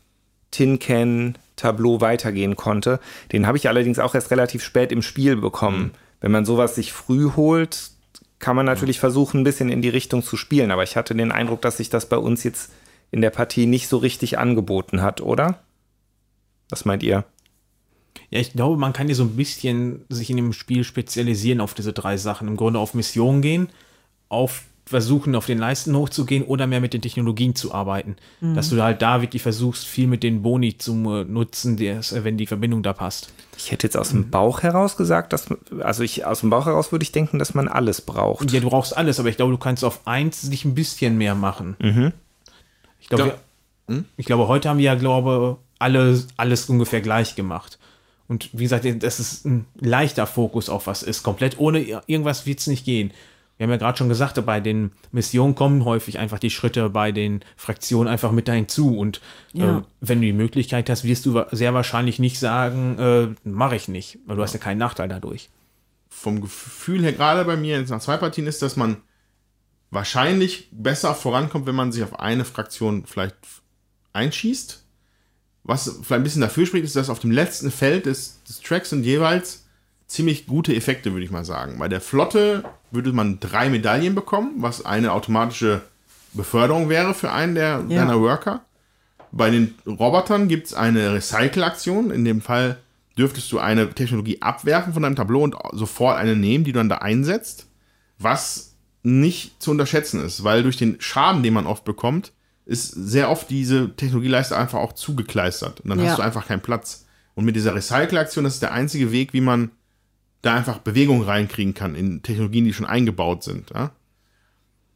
Tin Can Tableau weitergehen konnte. Den habe ich allerdings auch erst relativ spät im Spiel bekommen. Wenn man sowas sich früh holt, kann man natürlich versuchen, ein bisschen in die Richtung zu spielen. Aber ich hatte den Eindruck, dass sich das bei uns jetzt in der Partie nicht so richtig angeboten hat, oder? Was meint ihr? Ja, ich glaube, man kann hier so ein bisschen sich in dem Spiel spezialisieren auf diese drei Sachen. Im Grunde auf Mission gehen, auf versuchen, auf den Leisten hochzugehen oder mehr mit den Technologien zu arbeiten. Dass du halt da wirklich versuchst, viel mit den Boni zu nutzen, des, wenn die Verbindung da passt. Ich hätte jetzt aus dem Bauch heraus gesagt, dass, also ich, aus dem Bauch heraus würde ich denken, dass man alles braucht. Ja, du brauchst alles, aber ich glaube, du kannst auf eins dich ein bisschen mehr machen. Ich, glaube, Ja. wir, ich glaube, heute haben wir ja, glaube alle, alles ungefähr gleich gemacht. Und wie gesagt, das ist ein leichter Fokus auf was ist. Komplett ohne ir- irgendwas wird es nicht gehen. wir haben ja gerade schon gesagt, bei den Missionen kommen häufig einfach die Schritte bei den Fraktionen einfach mit da hinzu. Und Ja. äh, wenn du die Möglichkeit hast, wirst du sehr wahrscheinlich nicht sagen, äh, mache ich nicht, weil du hast ja keinen Nachteil dadurch. vom Gefühl her, gerade bei mir jetzt nach zwei Partien, ist, dass man wahrscheinlich besser vorankommt, wenn man sich auf eine Fraktion vielleicht einschießt. Was vielleicht ein bisschen dafür spricht, ist, dass auf dem letzten Feld des, des Tracks sind jeweils ziemlich gute Effekte, würde ich mal sagen. Bei der Flotte würde man drei Medaillen bekommen, was eine automatische Beförderung wäre für einen der, Ja. deiner Worker. Bei den Robotern gibt es eine Recycle-Aktion. In dem Fall dürftest du eine Technologie abwerfen von deinem Tableau und sofort eine nehmen, die du dann da einsetzt. Was nicht zu unterschätzen ist, weil durch den Schaden, den man oft bekommt, ist sehr oft diese Technologieleiste einfach auch zugekleistert. Und dann Ja. hast du einfach keinen Platz. Und mit dieser Recycle-Aktion, das ist der einzige Weg, wie man da einfach Bewegung reinkriegen kann in Technologien, die schon eingebaut sind. Ja?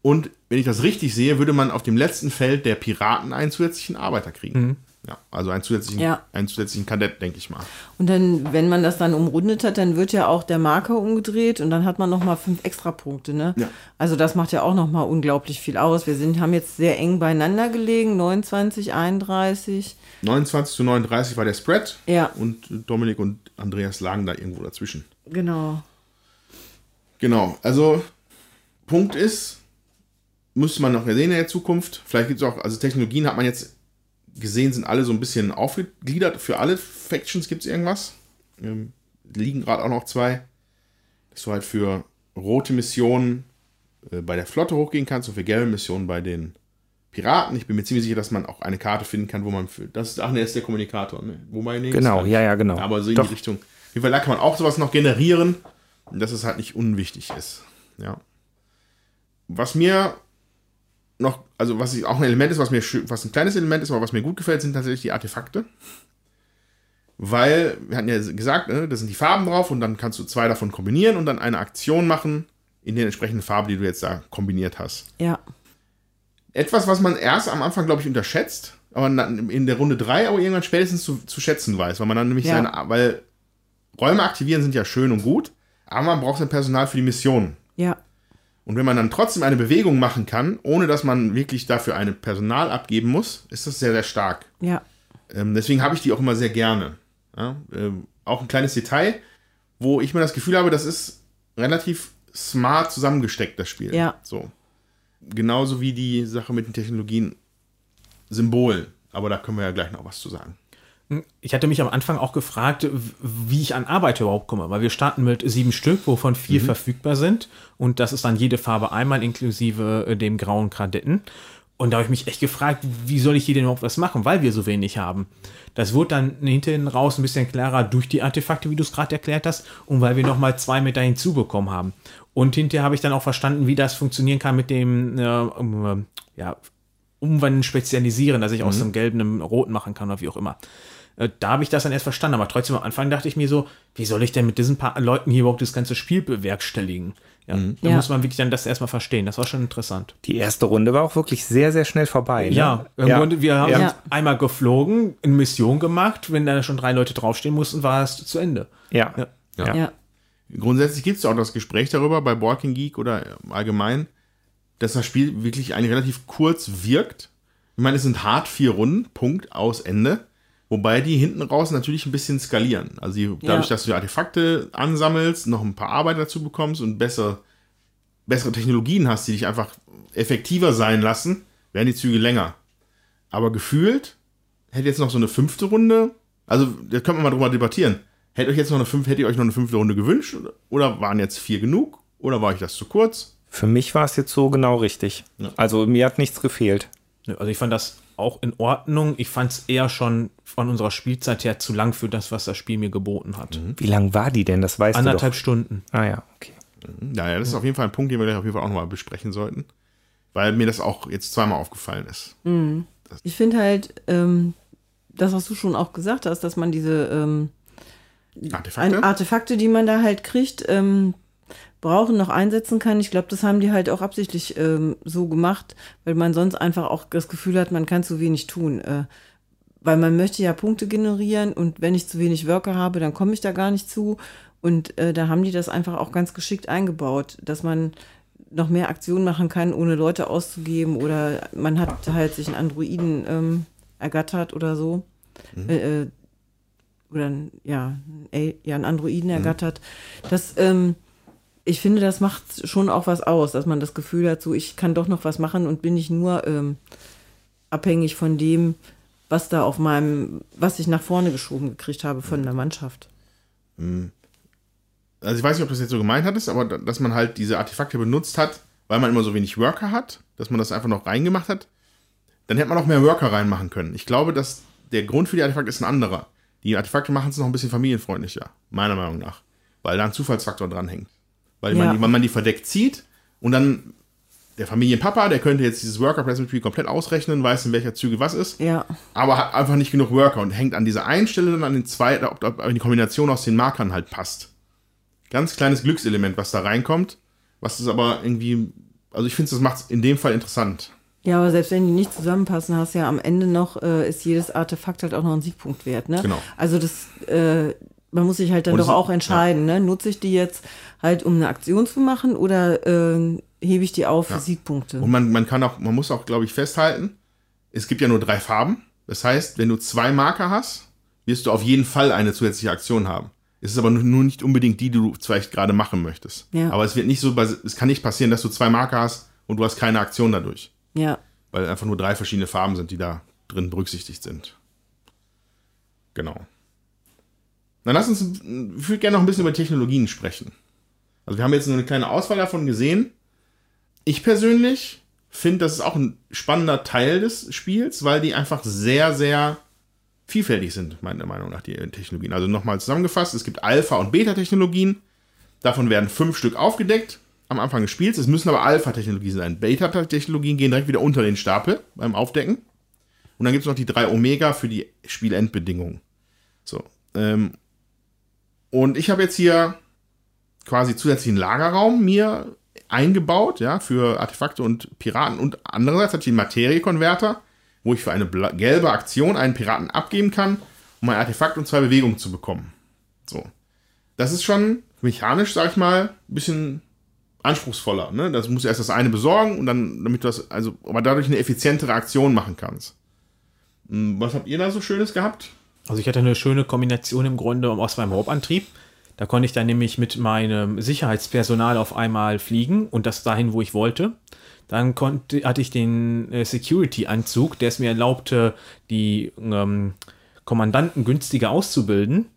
Und wenn ich das richtig sehe, würde man auf dem letzten Feld der Piraten einen zusätzlichen Arbeiter kriegen. Ja, also einen zusätzlichen, Ja. einen zusätzlichen Kadett, denke ich mal. Und dann, wenn man das dann umrundet hat, dann wird ja auch der Marker umgedreht und dann hat man noch mal fünf extra Punkte, ne? Ja. Also das macht ja auch noch mal unglaublich viel aus. Wir sind, haben jetzt sehr eng beieinander gelegen, 29, 31. 29 zu 39 war der Spread. Ja. Und Dominik und Andreas lagen da irgendwo dazwischen. Genau. Genau, also Punkt ist, müsste man noch sehen in der Zukunft. Vielleicht gibt es auch, also Technologien hat man jetzt gesehen, sind alle so ein bisschen aufgegliedert. Für alle Factions gibt es irgendwas. Ähm, liegen gerade auch noch zwei. Dass du halt für rote Missionen äh, bei der Flotte hochgehen kannst und für gelbe Missionen bei den Piraten. Ich bin mir ziemlich sicher, dass man auch eine Karte finden kann, wo man für. Das ist, ach ne, ist der Kommunikator, ne? Wobei, nee, Genau, ist halt- ja, ja, genau. Aber so in Doch. die Richtung. Auf jeden Fall, da kann man auch sowas noch generieren, dass es halt nicht unwichtig ist. Ja. Was mir noch, also was ich, auch ein Element ist, was mir schön, was ein kleines Element ist, aber was mir gut gefällt, sind tatsächlich die Artefakte. Weil, wir hatten ja gesagt, ne, da sind die Farben drauf und dann kannst du zwei davon kombinieren und dann eine Aktion machen in der entsprechenden Farbe, die du jetzt da kombiniert hast. Ja. Etwas, was man erst am Anfang, glaube ich, unterschätzt, aber dann in der Runde 3 aber irgendwann spätestens zu, zu schätzen weiß, weil man dann nämlich Ja. seine, weil Räume aktivieren sind ja schön und gut, aber man braucht sein Personal für die Mission. Ja. Und wenn man dann trotzdem eine Bewegung machen kann, ohne dass man wirklich dafür eine Personal abgeben muss, ist das sehr, sehr stark. Ja. Ähm, deswegen habe ich die auch immer sehr gerne. Ja? Ähm, auch ein kleines Detail, wo ich mir das Gefühl habe, das ist relativ smart zusammengesteckt, das Spiel. Ja. So. Genauso wie die Sache mit den Technologien Symbolen. Aber da können wir ja gleich noch was zu sagen. Ich hatte mich am Anfang auch gefragt, wie ich an Arbeiter überhaupt komme, weil wir starten mit sieben Stück, wovon vier verfügbar sind. Und das ist dann jede Farbe einmal inklusive äh, dem grauen Kadetten. Und da habe ich mich echt gefragt, wie soll ich hier denn überhaupt was machen, weil wir so wenig haben. Das wurde dann hinten raus ein bisschen klarer durch die Artefakte, wie du es gerade erklärt hast, und weil wir nochmal zwei Meter hinzubekommen haben. Und hinterher habe ich dann auch verstanden, wie das funktionieren kann mit dem äh, äh, ja, Umwandeln, Spezialisieren, dass ich aus dem Gelben einem Roten machen kann oder wie auch immer. Äh, Da habe ich das dann erst verstanden, aber trotzdem am Anfang dachte ich mir so, wie soll ich denn mit diesen paar Leuten hier überhaupt das ganze Spiel bewerkstelligen? Ja, da Ja. muss man wirklich dann das erstmal verstehen. Das war schon interessant. Die erste Runde war auch wirklich sehr, sehr schnell vorbei. Ne? Ja, im ja. Grunde, wir haben Ja. einmal geflogen, eine Mission gemacht. Wenn da schon drei Leute draufstehen mussten, war es zu Ende. Ja. Ja. Ja. Ja. Grundsätzlich gibt es ja auch das Gespräch darüber bei Walking Geek oder allgemein, dass das Spiel wirklich eigentlich relativ kurz wirkt. Ich meine, es sind hart vier Runden, Punkt, aus, Ende. Wobei die hinten raus natürlich ein bisschen skalieren. Also die, dadurch, Ja. dass du Artefakte ansammelst, noch ein paar Arbeit dazu bekommst und bessere, bessere Technologien hast, die dich einfach effektiver sein lassen, werden die Züge länger. Aber gefühlt hätte jetzt noch so eine fünfte Runde, also da könnte man mal drüber debattieren. Hätte euch jetzt noch eine fünf, hättet ihr euch noch eine fünfte Runde gewünscht? Oder, waren jetzt vier genug? Oder war ich das zu kurz? Für mich war es jetzt so genau richtig. Also mir hat nichts gefehlt. Also ich fand das auch in Ordnung. Ich fand es eher schon von unserer Spielzeit her zu lang für das, was das Spiel mir geboten hat. Wie lang war die denn? Das weißt Anderthalb du Stunden. doch. Ah ja, okay. Naja, das ist auf jeden Fall ein Punkt, den wir gleich auf jeden Fall auch nochmal besprechen sollten. Weil mir das auch jetzt zweimal aufgefallen ist. Ich finde halt, ähm, das, was du schon auch gesagt hast, dass man diese ähm, Artefakte? Artefakte, die man da halt kriegt, ähm, brauchen, noch einsetzen kann. Ich glaube, das haben die halt auch absichtlich ähm, so gemacht, weil man sonst einfach auch das Gefühl hat, man kann zu wenig tun. Äh, weil man möchte ja Punkte generieren und wenn ich zu wenig Worker habe, dann komme ich da gar nicht zu. Und äh, da haben die das einfach auch ganz geschickt eingebaut, dass man noch mehr Aktionen machen kann, ohne Leute auszugeben oder man hat halt sich einen Androiden ähm, ergattert oder so. Mhm. Äh, äh, oder ein- ja, ein, ja, einen Androiden ergattert. Das, ähm, ich finde, das macht schon auch was aus, dass man das Gefühl hat, so ich kann doch noch was machen und bin nicht nur ähm, abhängig von dem, was da auf meinem, was ich nach vorne geschoben gekriegt habe von der Mannschaft. also ich weiß nicht, ob das jetzt so gemeint hattest, aber da- dass man halt diese Artefakte benutzt hat, weil man immer so wenig Worker hat, dass man das einfach noch reingemacht hat, dann hätte man auch mehr Worker reinmachen können. Ich glaube, dass der Grund für die Artefakte ist ein anderer. Die Artefakte machen es noch ein bisschen familienfreundlicher, meiner Meinung nach, weil da ein Zufallsfaktor dranhängt. Weil Ja. man, die, wenn man die verdeckt zieht und dann der Familienpapa, der könnte jetzt dieses Worker Tree komplett ausrechnen, weiß in welcher Züge was ist, Ja, aber hat einfach nicht genug Worker und hängt an dieser einen Stelle dann an den zwei, ob, ob die Kombination aus den Markern halt passt. Ganz kleines Glückselement, was da reinkommt, was es aber irgendwie, also ich finde, das macht es in dem Fall interessant. Ja, aber selbst wenn die nicht zusammenpassen, hast du ja am Ende noch, äh, ist jedes Artefakt halt auch noch ein Siegpunkt wert, ne? Genau. Also das, äh, man muss sich halt dann Und doch auch entscheiden, ne? Nutze ich die jetzt halt, um eine Aktion zu machen oder äh, hebe ich die auf für Siegpunkte? Und man, man kann auch, man muss auch, glaube ich, festhalten, es gibt ja nur drei Farben. Das heißt, wenn du zwei Marker hast, wirst du auf jeden Fall eine zusätzliche Aktion haben. Es ist aber nur- nicht unbedingt die, die du vielleicht gerade machen möchtest. Ja. Aber es wird nicht so, es kann nicht passieren, dass du zwei Marker hast und du hast keine Aktion dadurch. Ja. weil einfach nur drei verschiedene Farben sind, die da drin berücksichtigt sind. Genau. Dann lass uns, ich würde gerne noch ein bisschen über Technologien sprechen. Also wir haben jetzt nur eine kleine Auswahl davon gesehen. Ich persönlich finde, das ist auch ein spannender Teil des Spiels, weil die einfach sehr, sehr vielfältig sind, meiner Meinung nach, die Technologien. Also nochmal zusammengefasst, es gibt Alpha- und Beta-Technologien. Davon werden fünf Stück aufgedeckt am Anfang des Spiels. Es müssen aber Alpha-Technologien sein. Beta-Technologien gehen direkt wieder unter den Stapel beim Aufdecken. Und dann gibt es noch die drei Omega für die Spielendbedingungen. So. Ähm, und ich habe jetzt hier quasi zusätzlichen Lagerraum mir eingebaut, ja, für Artefakte und Piraten. Und andererseits habe ich den Materiekonverter, wo ich für eine gelbe Aktion einen Piraten abgeben kann, um ein Artefakt und zwei Bewegungen zu bekommen. So. Das ist schon mechanisch, sag ich mal, ein bisschen anspruchsvoller. Ne? Das muss erst das eine besorgen und dann, damit du das, also, aber dadurch eine effizientere Aktion machen kannst. Hm, Was habt ihr da so Schönes gehabt? Also ich hatte eine schöne Kombination im Grunde aus meinem Warp-Antrieb. Da konnte ich dann nämlich mit meinem Sicherheitspersonal auf einmal fliegen und das dahin, wo ich wollte. Dann konnte, hatte ich den äh, Security-Anzug, der es mir erlaubte, die ähm, Kommandanten günstiger auszubilden.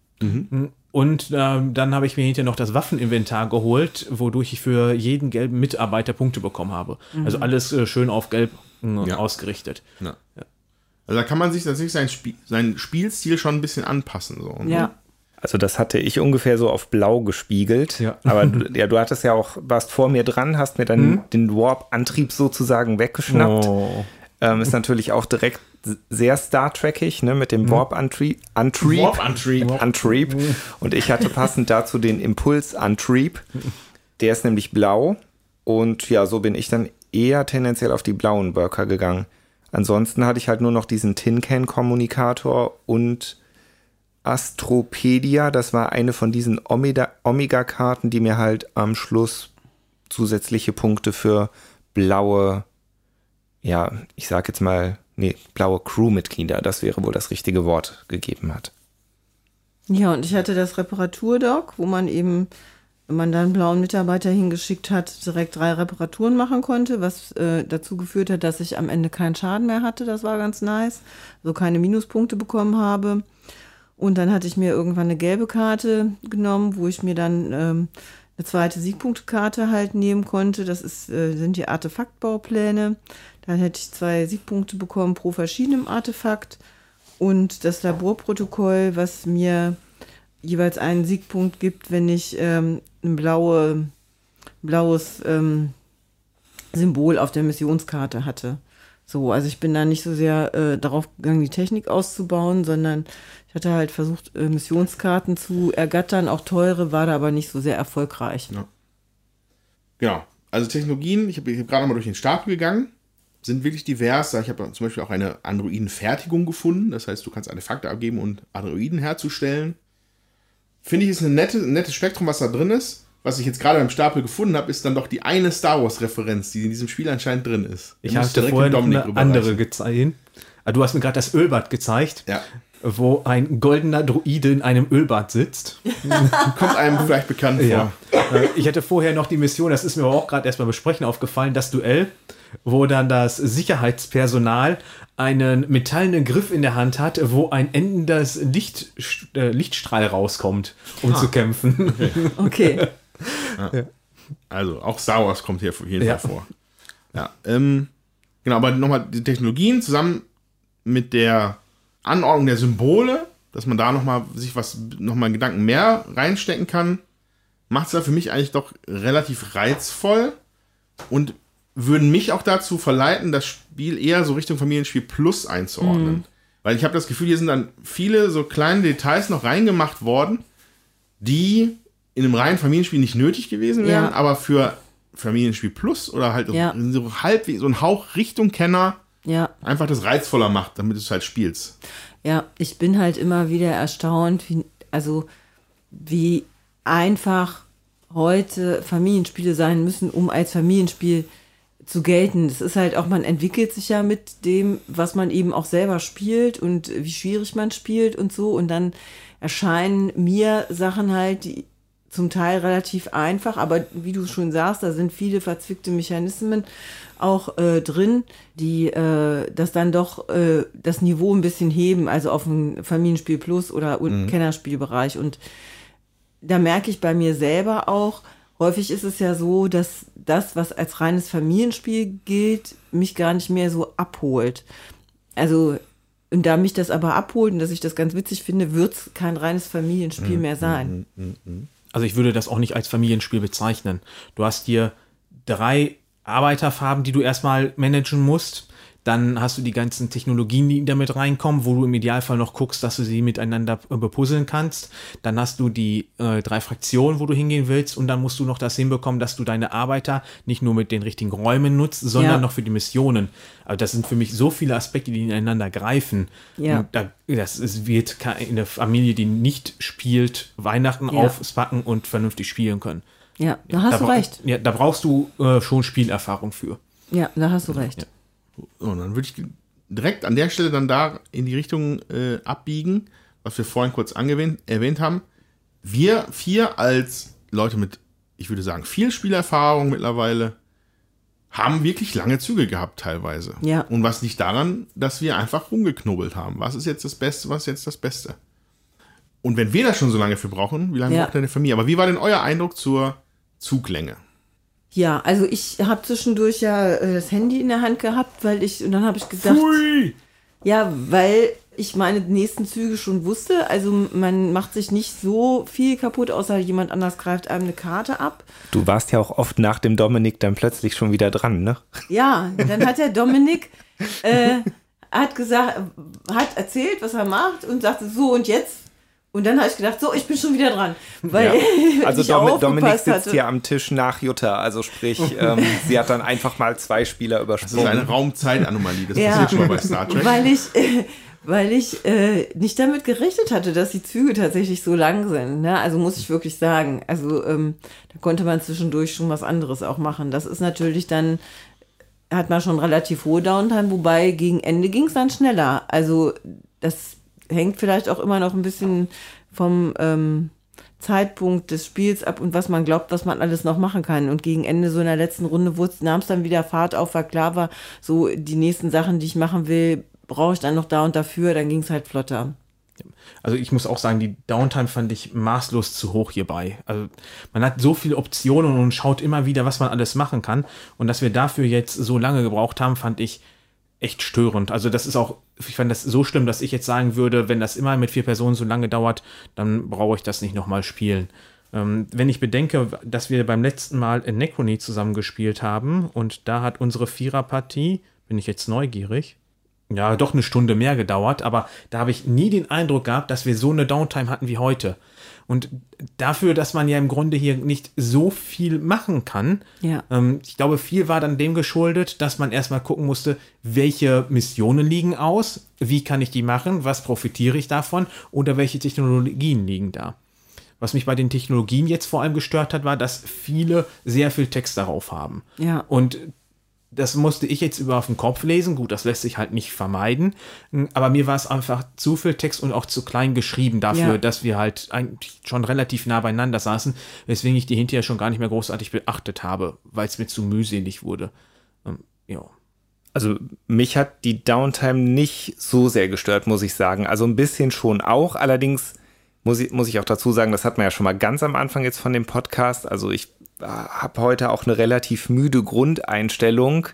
Und ähm, dann habe ich mir hinterher noch das Waffeninventar geholt, wodurch ich für jeden gelben Mitarbeiter Punkte bekommen habe. Also alles äh, schön auf gelb äh, Ja. ausgerichtet. Ja. Also da kann man sich tatsächlich sein Spiel, seinen Spielstil schon ein bisschen anpassen. So, ne? Ja. Also das hatte ich ungefähr so auf blau gespiegelt. Ja. Aber du, *laughs* ja, du hattest ja auch, warst vor mir dran, hast mir dann den Warp-Antrieb sozusagen weggeschnappt. Oh. Ähm, ist natürlich auch direkt sehr Star Trekig, ne, mit dem Warp-Antrieb. Antrieb. Warp-Antrieb. *laughs* Antrieb. *laughs* Und ich hatte passend dazu den Impuls-Antrieb. Der ist nämlich blau. Und ja, so bin ich dann eher tendenziell auf die blauen Worker gegangen. Ansonsten hatte ich halt nur noch diesen Tin Can Kommunikator und Astropedia. Das war eine von diesen Omega- Omega-Karten, die mir halt am Schluss zusätzliche Punkte für blaue, ja, ich sag jetzt mal, nee, blaue Crewmitglieder, das wäre wohl das richtige Wort, gegeben hat. Ja, und ich hatte das Reparaturdock, wo man eben, wenn man dann blauen Mitarbeiter hingeschickt hat, direkt drei Reparaturen machen konnte, was äh, dazu geführt hat, dass ich am Ende keinen Schaden mehr hatte. Das war ganz nice. So keine Minuspunkte bekommen habe. Und dann hatte ich mir irgendwann eine gelbe Karte genommen, wo ich mir dann ähm, eine zweite Siegpunktekarte halt nehmen konnte. Das ist, äh, sind die Artefaktbaupläne. Dann hätte ich zwei Siegpunkte bekommen pro verschiedenem Artefakt. Und das Laborprotokoll, was mir jeweils einen Siegpunkt gibt, wenn ich ähm, ein blaue, blaues ähm, Symbol auf der Missionskarte hatte. So, also ich bin da nicht so sehr äh, darauf gegangen, die Technik auszubauen, sondern ich hatte halt versucht, äh, Missionskarten zu ergattern, auch teure, war da aber nicht so sehr erfolgreich. Genau. Also Technologien, ich habe hab gerade mal durch den Stapel gegangen, sind wirklich divers. Ich habe zum Beispiel auch eine Androidenfertigung gefunden. Das heißt, du kannst Artefakte abgeben und Androiden herzustellen. Finde ich, ist ein nette, ein nettes Spektrum, was da drin ist. was ich jetzt gerade beim Stapel gefunden habe, ist dann doch die eine Star Wars-Referenz, die in diesem Spiel anscheinend drin ist. Ich habe dir vorher noch eine andere gezeigt. Ah, du hast mir gerade das Ölbad gezeigt. Ja. Wo ein goldener Druide in einem Ölbad sitzt. *laughs* Kommt einem vielleicht bekannt vor. Ja. Äh, Ich hatte vorher noch die Mission, das ist mir aber auch gerade erst beim Besprechen aufgefallen, das Duell, wo dann das Sicherheitspersonal einen metallenen Griff in der Hand hat, wo ein endendes Licht, äh, Lichtstrahl rauskommt, um zu kämpfen. Okay. *laughs* Also auch Star Wars kommt hier auf jeden Ja. Fall vor. Ja, ähm, genau, aber nochmal die Technologien zusammen mit der Anordnung der Symbole, dass man da nochmal sich was, nochmal einen Gedanken mehr reinstecken kann, macht es ja für mich eigentlich doch relativ reizvoll und würden mich auch dazu verleiten, das Spiel eher so Richtung Familienspiel Plus einzuordnen. Weil ich habe das Gefühl, hier sind dann viele so kleine Details noch reingemacht worden, die in einem reinen Familienspiel nicht nötig gewesen wären, Ja. aber für Familienspiel Plus oder halt Ja. so halb wie so ein Hauch Richtung Kenner Ja. einfach das reizvoller macht, damit du es halt spielst. Ja, ich bin halt immer wieder erstaunt, wie, also wie einfach heute Familienspiele sein müssen, um als Familienspiel zu gelten. Das ist halt auch, man entwickelt sich ja mit dem, was man eben auch selber spielt und wie schwierig man spielt und so. Und dann erscheinen mir Sachen halt, die zum Teil relativ einfach, aber wie du schon sagst, da sind viele verzwickte Mechanismen auch äh, drin, die äh, das dann doch äh, das Niveau ein bisschen heben, also auf ein Familienspiel Plus oder un- Kennerspielbereich. Und da merke ich bei mir selber auch, häufig ist es ja so, dass das, was als reines Familienspiel gilt, mich gar nicht mehr so abholt. Also, und da mich das aber abholt und dass ich das ganz witzig finde, wird es kein reines Familienspiel mehr sein. Also ich würde das auch nicht als Familienspiel bezeichnen. Du hast hier drei Arbeiterfarben, die du erstmal managen musst. Dann hast du die ganzen Technologien, die damit reinkommen, wo du im Idealfall noch guckst, dass du sie miteinander äh, bepuzzeln kannst. Dann hast du die äh, drei Fraktionen, wo du hingehen willst. Und dann musst du noch das hinbekommen, dass du deine Arbeiter nicht nur mit den richtigen Räumen nutzt, sondern Ja. noch für die Missionen. Also das sind für mich so viele Aspekte, die ineinander greifen. Ja. Da, das ist, wird eine Familie, die nicht spielt, Weihnachten Ja. aufpacken und vernünftig spielen können. Ja, da hast da du recht. Ja, da brauchst du äh, schon Spielerfahrung für. Ja, da hast du recht. So, und dann würde ich direkt an der Stelle dann da in die Richtung äh, abbiegen, was wir vorhin kurz angewähnt, erwähnt haben. Wir vier als Leute mit, ich würde sagen, viel Spielerfahrung mittlerweile, haben wirklich lange Züge gehabt teilweise. Ja. Und was liegt daran, dass wir einfach rumgeknubbelt haben. Was ist jetzt das Beste, was ist jetzt das Beste? Und wenn wir da schon so lange für brauchen, wie lange Ja. braucht denn eine Familie? Aber wie war denn euer Eindruck zur Zuglänge? Ja, also ich habe zwischendurch ja äh, das Handy in der Hand gehabt, weil ich, und dann habe ich gedacht, ja, weil ich meine nächsten Züge schon wusste. Also man macht sich nicht so viel kaputt, außer jemand anders greift einem eine Karte ab. Du warst ja auch oft nach dem Dominik dann plötzlich schon wieder dran, ne? Ja, dann hat der Dominik äh, hat gesagt, hat erzählt, was er macht und sagte so und jetzt. Und dann habe ich gedacht, so, ich bin schon wieder dran. Weil *laughs* Also ich Domi aufgepasst Dominik sitzt hatte. hier am Tisch nach Jutta, also sprich, ähm, *laughs* sie hat dann einfach mal zwei Spieler Das ist übersprungen. eine Raumzeitanomalie. Das Ja. passiert schon mal bei Star Trek. Weil ich, äh, *laughs* weil ich äh, nicht damit gerechnet hatte, dass die Züge tatsächlich so lang sind. Ne? Also muss ich wirklich sagen. Also ähm, da konnte man zwischendurch schon was anderes auch machen. Das ist natürlich dann, hat man schon relativ hohe Downtime, wobei gegen Ende ging es dann schneller. Also das hängt vielleicht auch immer noch ein bisschen vom ähm, Zeitpunkt des Spiels ab und was man glaubt, was man alles noch machen kann. Und gegen Ende so in der letzten Runde nahm es dann wieder Fahrt auf, weil klar war, so die nächsten Sachen, die ich machen will, brauche ich dann noch da und dafür, dann ging es halt flotter. Also ich muss auch sagen, die Downtime fand ich maßlos zu hoch hierbei. Also man hat so viele Optionen und schaut immer wieder, was man alles machen kann. Und dass wir dafür jetzt so lange gebraucht haben, fand ich echt störend. Also das ist auch, ich fand das so schlimm, dass ich jetzt sagen würde, wenn das immer mit vier Personen so lange dauert, dann brauche ich das nicht nochmal spielen. Ähm, wenn ich bedenke, dass wir beim letzten Mal in Necrony zusammengespielt haben und da hat unsere Viererpartie, bin ich jetzt neugierig, ja, doch eine Stunde mehr gedauert, aber da habe ich nie den Eindruck gehabt, dass wir so eine Downtime hatten wie heute. Und dafür, dass man ja im Grunde hier nicht so viel machen kann, Ja. ähm, ich glaube, viel war dann dem geschuldet, dass man erstmal gucken musste, welche Missionen liegen aus, wie kann ich die machen, was profitiere ich davon oder welche Technologien liegen da. Was mich bei den Technologien jetzt vor allem gestört hat, war, dass viele sehr viel Text darauf haben. Ja. Und das musste ich jetzt über auf den Kopf lesen. Gut, das lässt sich halt nicht vermeiden. Aber mir war es einfach zu viel Text und auch zu klein geschrieben dafür, Ja. dass wir halt eigentlich schon relativ nah beieinander saßen, weswegen ich die hinterher schon gar nicht mehr großartig beachtet habe, weil es mir zu mühselig wurde. Ähm, ja. Also mich hat die Downtime nicht so sehr gestört, muss ich sagen. Also ein bisschen schon auch. Allerdings muss ich, muss ich auch dazu sagen, das hat man ja schon mal ganz am Anfang jetzt von dem Podcast. Also ich habe heute auch eine relativ müde Grundeinstellung.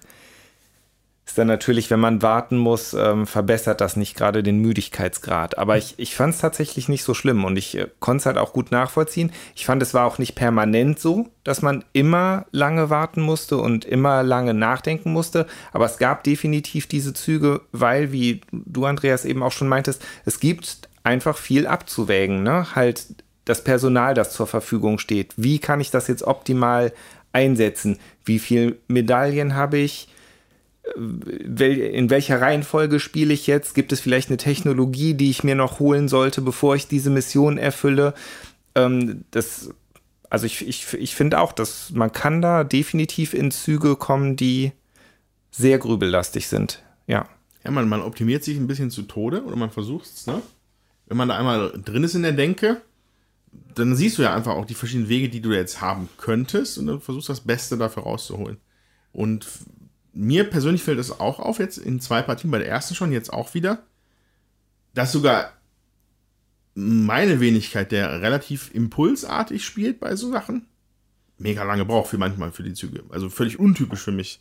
Ist dann natürlich, wenn man warten muss, ähm, verbessert das nicht gerade den Müdigkeitsgrad. Aber ich, ich fand es tatsächlich nicht so schlimm und ich äh, konnte es halt auch gut nachvollziehen. Ich fand, es war auch nicht permanent so, dass man immer lange warten musste und immer lange nachdenken musste. Aber es gab definitiv diese Züge, weil, wie du, Andreas, eben auch schon meintest, es gibt einfach viel abzuwägen. Ne? Halt das Personal, das zur Verfügung steht. Wie kann ich das jetzt optimal einsetzen? Wie viele Medaillen habe ich? in welcher Reihenfolge spiele ich jetzt? Gibt es vielleicht eine Technologie, die ich mir noch holen sollte, bevor ich diese Mission erfülle? Ähm, das, also ich, ich, ich finde auch, dass man kann da definitiv in Züge kommen, die sehr grübellastig sind. Ja. Ja, man, man optimiert sich ein bisschen zu Tode oder man versucht es, ne? Wenn man da einmal drin ist in der Denke, dann siehst du ja einfach auch die verschiedenen Wege, die du jetzt haben könntest und dann versuchst das Beste dafür rauszuholen. Und mir persönlich fällt es auch auf, jetzt in zwei Partien, bei der ersten schon, jetzt auch wieder, dass sogar meine Wenigkeit, der relativ impulsartig spielt bei so Sachen, mega lange braucht für manchmal für die Züge. Also völlig untypisch für mich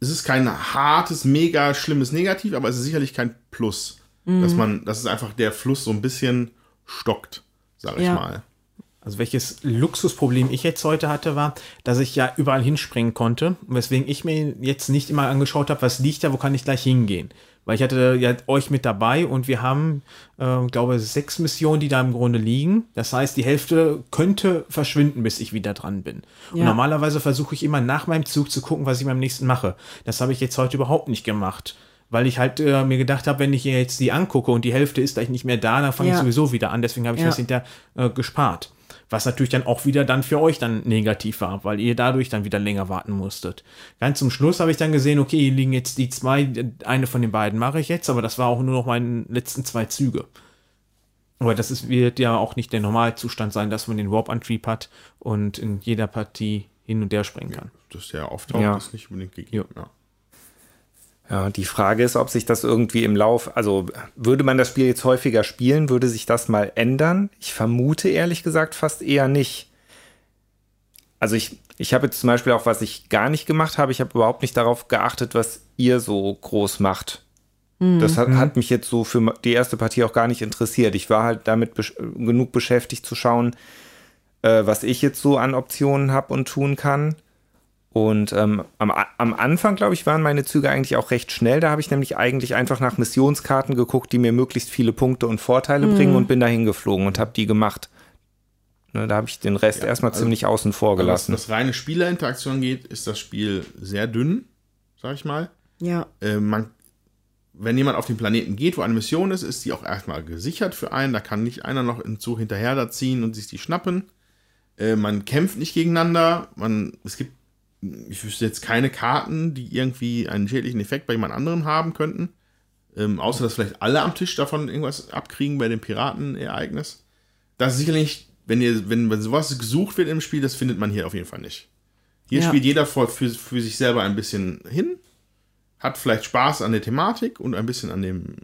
es ist kein hartes, mega schlimmes Negativ, aber es ist sicherlich kein Plus. Dass man, dass es einfach der Fluss so ein bisschen stockt, sag ich Ja. mal. Also welches Luxusproblem ich jetzt heute hatte, war, dass ich ja überall hinspringen konnte, weswegen ich mir jetzt nicht immer angeschaut habe, was liegt da, wo kann ich gleich hingehen. Weil ich hatte ja euch mit dabei und wir haben, äh, glaube sechs Missionen, die da im Grunde liegen. Das heißt, die Hälfte könnte verschwinden, bis ich wieder dran bin. Und Ja. normalerweise versuche ich immer nach meinem Zug zu gucken, was ich beim nächsten mache. Das habe ich jetzt heute überhaupt nicht gemacht. Weil ich halt äh, mir gedacht habe, wenn ich jetzt die angucke und die Hälfte ist gleich nicht mehr da, dann fange ich Ja. sowieso wieder an. Deswegen habe ich Ja. das hinterher äh, gespart. Was natürlich dann auch wieder dann für euch dann negativ war, weil ihr dadurch dann wieder länger warten musstet. Ganz zum Schluss habe ich dann gesehen, okay, hier liegen jetzt die zwei, eine von den beiden mache ich jetzt, aber das war auch nur noch meine letzten zwei Züge. Aber das ist, wird ja auch nicht der Normalzustand sein, dass man den Warp-Antrieb hat und in jeder Partie hin und her springen kann. Der auftaucht, Ja. ist nicht unbedingt gegeben. Ja. Ja, die Frage ist, ob sich das irgendwie im Lauf, also würde man das Spiel jetzt häufiger spielen, würde sich das mal ändern? Ich vermute ehrlich gesagt fast eher nicht. Also ich, ich habe jetzt zum Beispiel auch, was ich gar nicht gemacht habe, ich habe überhaupt nicht darauf geachtet, was ihr so groß macht. Das hat, hat mich jetzt so für die erste Partie auch gar nicht interessiert. Ich war halt damit besch genug beschäftigt zu schauen, äh, was ich jetzt so an Optionen habe und tun kann. Und ähm, am, am Anfang, glaube ich, waren meine Züge eigentlich auch recht schnell. Da habe ich nämlich eigentlich einfach nach Missionskarten geguckt, die mir möglichst viele Punkte und Vorteile bringen und bin dahin geflogen und habe die gemacht. Ne, da habe ich den Rest erstmal also- ziemlich außen vor Aber Was gelassen. das reine Spielerinteraktion geht, ist das Spiel sehr dünn, sag ich mal. Ja. Äh, man, wenn jemand auf den Planeten geht, wo eine Mission ist, ist die auch erstmal gesichert für einen. Da kann nicht einer noch im Zug hinterher da ziehen und sich die schnappen. Äh, man kämpft nicht gegeneinander. Man, es gibt, ich wüsste jetzt keine Karten, die irgendwie einen schädlichen Effekt bei jemand anderem haben könnten. Ähm, außer dass vielleicht alle am Tisch davon irgendwas abkriegen bei dem Piratenereignis. Das ist sicherlich, wenn ihr, wenn, wenn sowas gesucht wird im Spiel, das findet man hier auf jeden Fall nicht. Hier Ja. spielt jeder für, für, für sich selber ein bisschen hin, hat vielleicht Spaß an der Thematik und ein bisschen an dem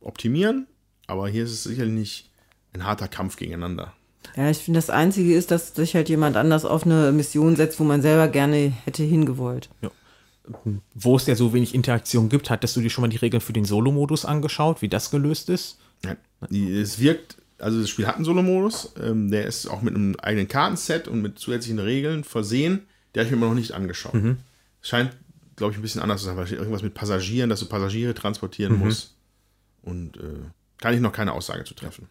Optimieren, aber hier ist es sicherlich nicht ein harter Kampf gegeneinander. Ja, ich finde, das Einzige ist, dass sich halt jemand anders auf eine Mission setzt, wo man selber gerne hätte hingewollt. Wo es ja so wenig Interaktion gibt, hattest du dir schon mal die Regeln für den Solo-Modus angeschaut, wie das gelöst ist? Ja, die- Es wirkt, also das Spiel hat einen Solo-Modus, ähm, der ist auch mit einem eigenen Kartenset und mit zusätzlichen Regeln versehen. Der habe ich mir immer noch nicht angeschaut. Es scheint, glaube ich, ein bisschen anders zu sein, weil steht irgendwas mit Passagieren, dass du Passagiere transportieren musst. Und äh, kann ich noch keine Aussage zu treffen.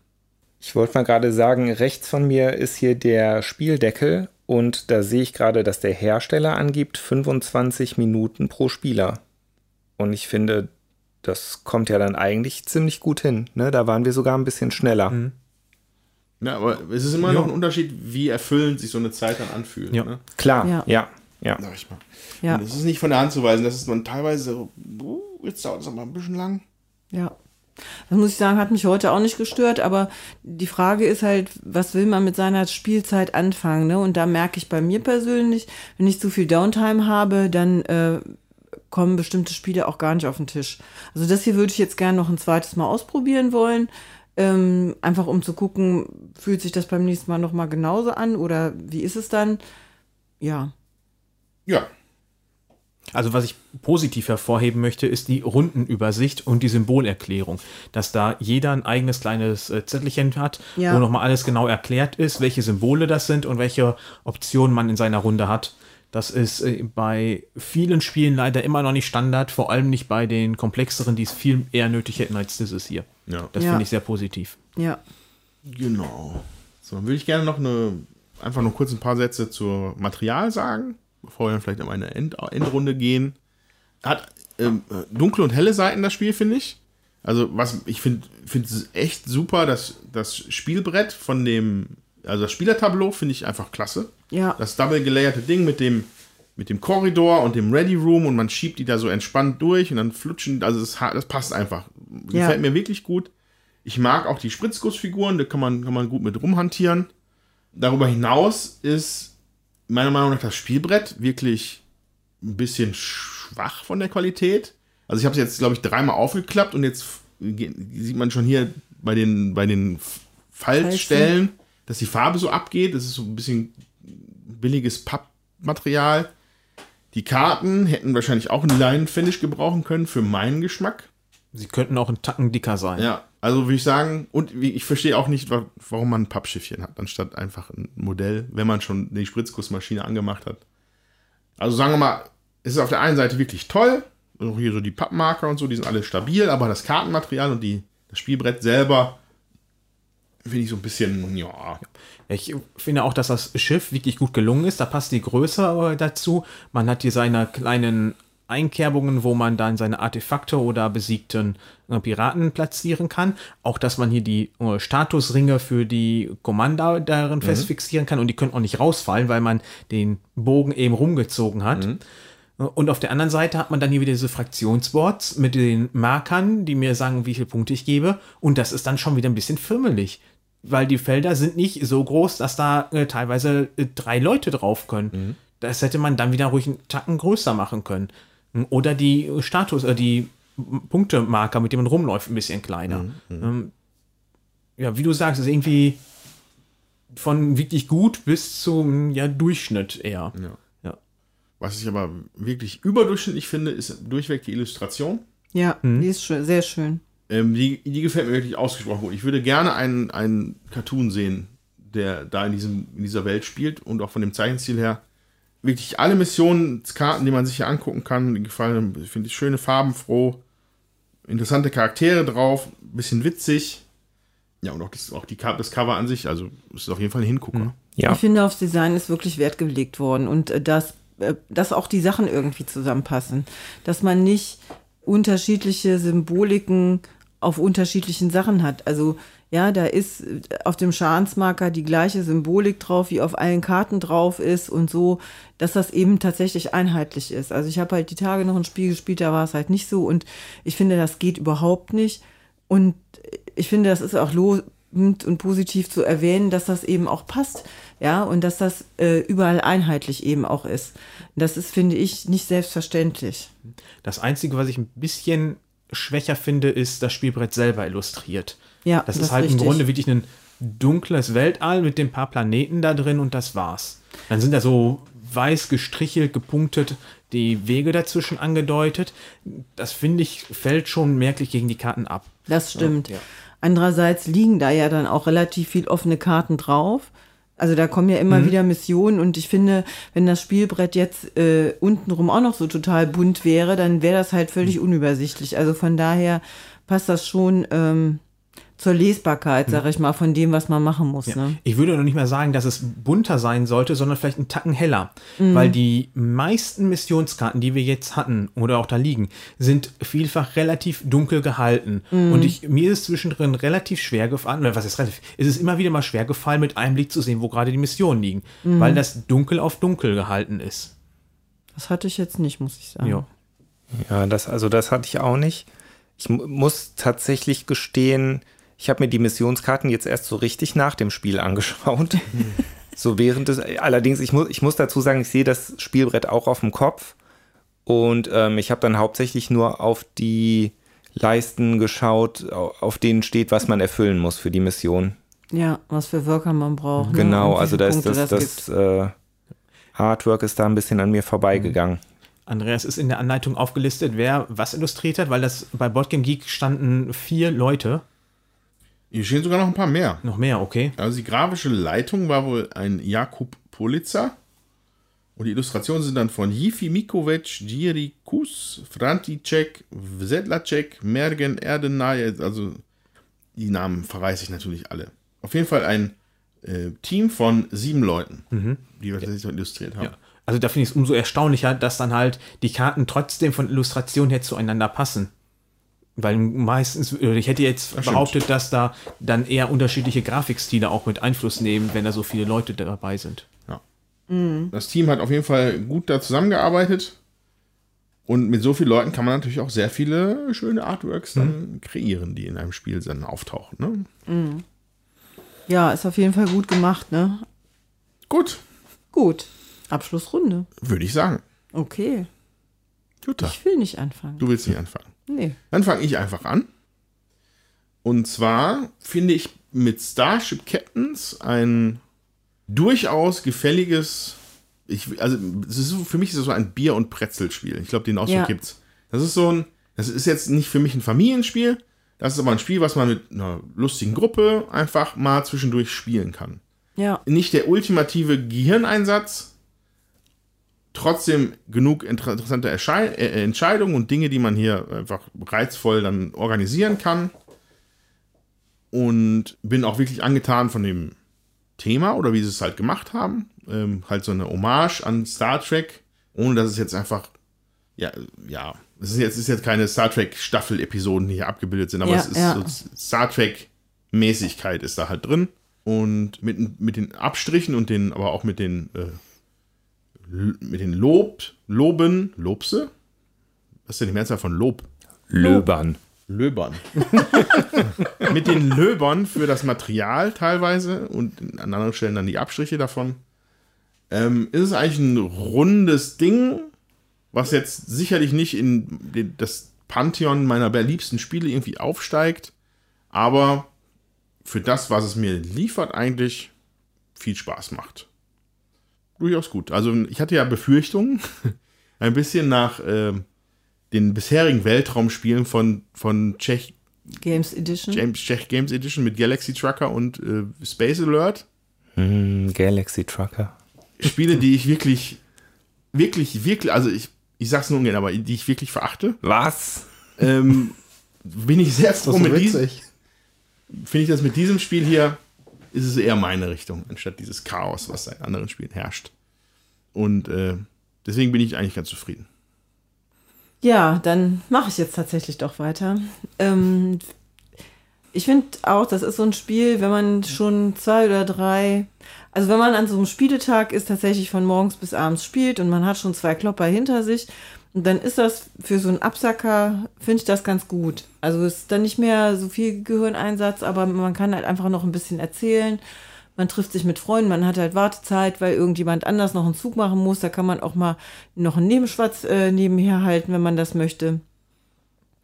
Ich wollte mal gerade sagen, rechts von mir ist hier der Spieldeckel und da sehe ich gerade, dass der Hersteller angibt 25 Minuten pro Spieler. Und ich finde, das kommt ja dann eigentlich ziemlich gut hin. Ne? Da waren wir sogar ein bisschen schneller. Ja, aber es ist immer Ja. noch ein Unterschied, wie erfüllend sich so eine Zeit dann anfühlt. Ja. Ne? Klar, Ja. ja, ja. Sag ich mal. Ja. Und es ist nicht von der Hand zu weisen, dass es man teilweise so, uh, jetzt dauert es aber ein bisschen lang. Ja. Das muss ich sagen, hat mich heute auch nicht gestört, aber die Frage ist halt, was will man mit seiner Spielzeit anfangen? Ne? Und da merke ich bei mir persönlich, wenn ich zu viel Downtime habe, dann äh, kommen bestimmte Spiele auch gar nicht auf den Tisch. Also das hier würde ich jetzt gerne noch ein zweites Mal ausprobieren wollen. Ähm, einfach um zu gucken, fühlt sich das beim nächsten Mal nochmal genauso an oder wie ist es dann? Ja. Ja, Also was ich positiv hervorheben möchte, ist die Rundenübersicht und die Symbolerklärung. Dass da jeder ein eigenes kleines äh, Zettelchen hat, Ja. wo nochmal alles genau erklärt ist, welche Symbole das sind und welche Optionen man in seiner Runde hat. Das ist äh, bei vielen Spielen leider immer noch nicht Standard, vor allem nicht bei den komplexeren, die es viel eher nötig hätten als dieses hier. ja. Das Ja. finde ich sehr positiv. Ja. Genau. So, dann würde ich gerne noch eine, einfach nur kurz ein paar Sätze zur Material sagen, bevor wir dann vielleicht in eine End Endrunde gehen. Hat ähm, dunkle und helle Seiten das Spiel, finde ich. Also, was ich finde, finde es echt super, dass das Spielbrett von dem, also das Spielertableau finde ich einfach klasse. Ja. Das double gelayerte Ding mit dem, mit dem Korridor und dem Ready Room und man schiebt die da so entspannt durch und dann flutschen, also das, das passt einfach. Ja. Gefällt mir wirklich gut. Ich mag auch die Spritzgussfiguren, da kann man, kann man gut mit rumhantieren. Darüber hinaus ist meiner Meinung nach das Spielbrett wirklich ein bisschen schwach von der Qualität. Also ich habe es jetzt, glaube ich, dreimal aufgeklappt und jetzt sieht man schon hier bei den, bei den Faltstellen, dass die Farbe so abgeht. Das ist so ein bisschen billiges Pappmaterial. Die Karten hätten wahrscheinlich auch einen Leinenfinish gebrauchen können für meinen Geschmack. Sie könnten auch einen Tacken dicker sein. Ja, also würde ich sagen, und ich verstehe auch nicht, wa- warum man ein Pappschiffchen hat, anstatt einfach ein Modell, wenn man schon die Spritzgussmaschine angemacht hat. Also sagen wir mal, es ist auf der einen Seite wirklich toll, also hier so die Pappmarker und so, die sind alle stabil, aber das Kartenmaterial und die, das Spielbrett selber finde ich so ein bisschen, ja, Ich finde auch, dass das Schiff wirklich gut gelungen ist. Da passt die Größe dazu. Man hat hier seine kleinen Einkerbungen, wo man dann seine Artefakte oder besiegten äh, Piraten platzieren kann. Auch, dass man hier die äh, Statusringe für die Commander darin fest fixieren kann und die können auch nicht rausfallen, weil man den Bogen eben rumgezogen hat. Äh, Und auf der anderen Seite hat man dann hier wieder diese Fraktionsboards mit den Markern, die mir sagen, wie viele Punkte ich gebe. Und das ist dann schon wieder ein bisschen firmelig. Weil die Felder sind nicht so groß, dass da äh, teilweise äh, drei Leute drauf können. Das hätte man dann wieder ruhig einen Tacken größer machen können. Oder die Status, äh, die Punktemarker, mit denen man rumläuft, ein bisschen kleiner. Ähm, ja, wie du sagst, ist irgendwie von wirklich gut bis zum ja, Durchschnitt eher. Ja. Ja. Was ich aber wirklich überdurchschnittlich finde, ist durchweg die Illustration. Ja, die ist schön, sehr schön. Ähm, die, die gefällt mir wirklich ausgesprochen gut. Ich würde gerne einen, einen Cartoon sehen, der da in, diesem, in dieser Welt spielt und auch von dem Zeichenstil her. Wirklich alle Missionskarten, die man sich hier angucken kann, die gefallen, finde ich schöne Farben, froh, interessante Charaktere drauf, bisschen witzig. Ja, und auch das, auch die, das Cover an sich, also es ist auf jeden Fall ein Hingucker. Ja. Ich finde, aufs Design ist wirklich Wert gelegt worden und äh, dass, äh, dass auch die Sachen irgendwie zusammenpassen. Dass man nicht unterschiedliche Symboliken auf unterschiedlichen Sachen hat. Also ja, da ist äh, auf dem Schadensmarker die gleiche Symbolik drauf, wie auf allen Karten drauf ist und so, dass das eben tatsächlich einheitlich ist. Also ich habe halt die Tage noch ein Spiel gespielt, da war es halt nicht so und ich finde, das geht überhaupt nicht. Und ich finde, das ist auch lobend und positiv zu erwähnen, dass das eben auch passt, ja, und dass das äh, überall einheitlich eben auch ist. Das ist, finde ich, nicht selbstverständlich. Das Einzige, was ich ein bisschen schwächer finde, ist das Spielbrett selber illustriert. Ja, das, das ist halt im richtig. Grunde wirklich ein dunkles Weltall mit den paar Planeten da drin und das war's. Dann sind da so weiß gestrichelt, gepunktet, die Wege dazwischen angedeutet. Das finde ich, fällt schon merklich gegen die Karten ab. Das stimmt. Ja. Andererseits liegen da ja dann auch relativ viel offene Karten drauf. Also da kommen ja immer Mhm. wieder Missionen und ich finde, wenn das Spielbrett jetzt äh, untenrum auch noch so total bunt wäre, dann wäre das halt völlig Mhm. unübersichtlich. Also von daher passt das schon ähm, zur Lesbarkeit, sag ich mal, von dem, was man machen muss. Ne? Ich würde noch nicht mal sagen, dass es bunter sein sollte, sondern vielleicht einen Tacken heller. Weil die meisten Missionskarten, die wir jetzt hatten oder auch da liegen, sind vielfach relativ dunkel gehalten. Und ich, mir ist es zwischendrin relativ schwer gefallen, oder was ist relativ, es ist immer wieder mal schwer gefallen, mit einem Blick zu sehen, wo gerade die Missionen liegen. Weil das dunkel auf dunkel gehalten ist. Das hatte ich jetzt nicht, muss ich sagen. Ja. Ja, das, also das hatte ich auch nicht. Ich mu- muss tatsächlich gestehen, ich habe mir die Missionskarten jetzt erst so richtig nach dem Spiel angeschaut. *laughs* so während des, allerdings, ich, mu ich muss dazu sagen, ich sehe das Spielbrett auch auf dem Kopf. Und ähm, ich habe dann hauptsächlich nur auf die Leisten geschaut, au- auf denen steht, was man erfüllen muss für die Mission. Ja, was für Worker man braucht. ne? Genau, wie also da ist das, Punkte das, äh, Artwork ist da ein bisschen an mir vorbeigegangen. Andreas ist in der Anleitung aufgelistet, wer was illustriert hat, weil das bei Boardgame Geek standen vier Leute. Hier stehen sogar noch ein paar mehr. Noch mehr, okay. Also die grafische Leitung war wohl ein Jakub Politzer. Und die Illustrationen sind dann von Jifi Mikovic, Jiri Kus, Franticek, Sedlacek, Mergen, Erdenay. Also die Namen verreiße ich natürlich alle. Auf jeden Fall ein äh, Team von sieben Leuten, die wir tatsächlich illustriert haben. Ja. Also da finde ich es umso erstaunlicher, dass dann halt die Karten trotzdem von Illustration her zueinander passen. Weil meistens, äh, ich hätte jetzt stimmt. behauptet, dass da dann eher unterschiedliche Grafikstile auch mit Einfluss nehmen, wenn da so viele Leute dabei sind. Das Team hat auf jeden Fall gut da zusammengearbeitet. Und mit so vielen Leuten kann man natürlich auch sehr viele schöne Artworks dann kreieren, die in einem Spiel dann auftauchen. Ne? Ja, ist auf jeden Fall gut gemacht, ne? Gut, Gut. Abschlussrunde. würde ich sagen. Okay. Jutta, Ich will nicht anfangen. du willst nicht anfangen. Nee. Dann fange ich einfach an. Und zwar finde ich mit Starship Captains ein durchaus gefälliges. Ich, also, ist für mich ist es so ein Bier- und Brezelspiel. Ich glaube, den Ausdruck Ja. gibt's. Das ist so ein. Das ist jetzt nicht für mich ein Familienspiel. Das ist aber ein Spiel, was man mit einer lustigen Gruppe einfach mal zwischendurch spielen kann. Ja. Nicht der ultimative Gehirneinsatz, trotzdem genug inter interessante Erschei äh, Entscheidungen und Dinge, die man hier einfach reizvoll dann organisieren kann. Und bin auch wirklich angetan von dem Thema oder wie sie es halt gemacht haben. Ähm, halt so eine Hommage an Star Trek, ohne dass es jetzt einfach, ja, ja, es ist jetzt, es ist jetzt keine Star Trek Staffel-Episoden, die hier abgebildet sind, aber Ja, es ist ja. so Star Trek Mäßigkeit ist da halt drin. Und mit, mit den Abstrichen und den, aber auch mit den, äh, mit den Lob, Loben, Lobse? Was ist denn die Mehrzahl von Lob? Löbern. Löbern. *laughs* mit den Löbern für das Material teilweise und an anderen Stellen dann die Abstriche davon. Ähm, ist es eigentlich ein rundes Ding, was jetzt sicherlich nicht in den, das Pantheon meiner liebsten Spiele irgendwie aufsteigt, aber für das, was es mir liefert, eigentlich viel Spaß macht. Durchaus gut. Also ich hatte ja Befürchtungen, *laughs* ein bisschen nach ähm, den bisherigen Weltraumspielen von, von Czech, Games Edition. James, Czech Games Edition mit Galaxy Trucker und äh, Space Alert. Hm, Galaxy Trucker. Spiele, die ich wirklich, wirklich, wirklich, also ich, ich sag's nur ungern, aber die ich wirklich verachte. Was? Ähm, bin ich sehr froh mit diesem. Finde ich das mit diesem Spiel hier, ist es eher meine Richtung, anstatt dieses Chaos, was in anderen Spielen herrscht. Und äh, deswegen bin ich eigentlich ganz zufrieden. Ja, dann mache ich jetzt tatsächlich doch weiter. Ähm, ich finde auch, das ist so ein Spiel, wenn man schon zwei oder drei, also wenn man an so einem Spieletag ist, tatsächlich von morgens bis abends spielt und man hat schon zwei Klopper hinter sich, und dann ist das für so einen Absacker, finde ich das ganz gut. Also ist dann nicht mehr so viel Gehirneinsatz, aber man kann halt einfach noch ein bisschen erzählen. Man trifft sich mit Freunden, man hat halt Wartezeit, weil irgendjemand anders noch einen Zug machen muss. Da kann man auch mal noch einen Nebenschwatz äh, nebenher halten, wenn man das möchte.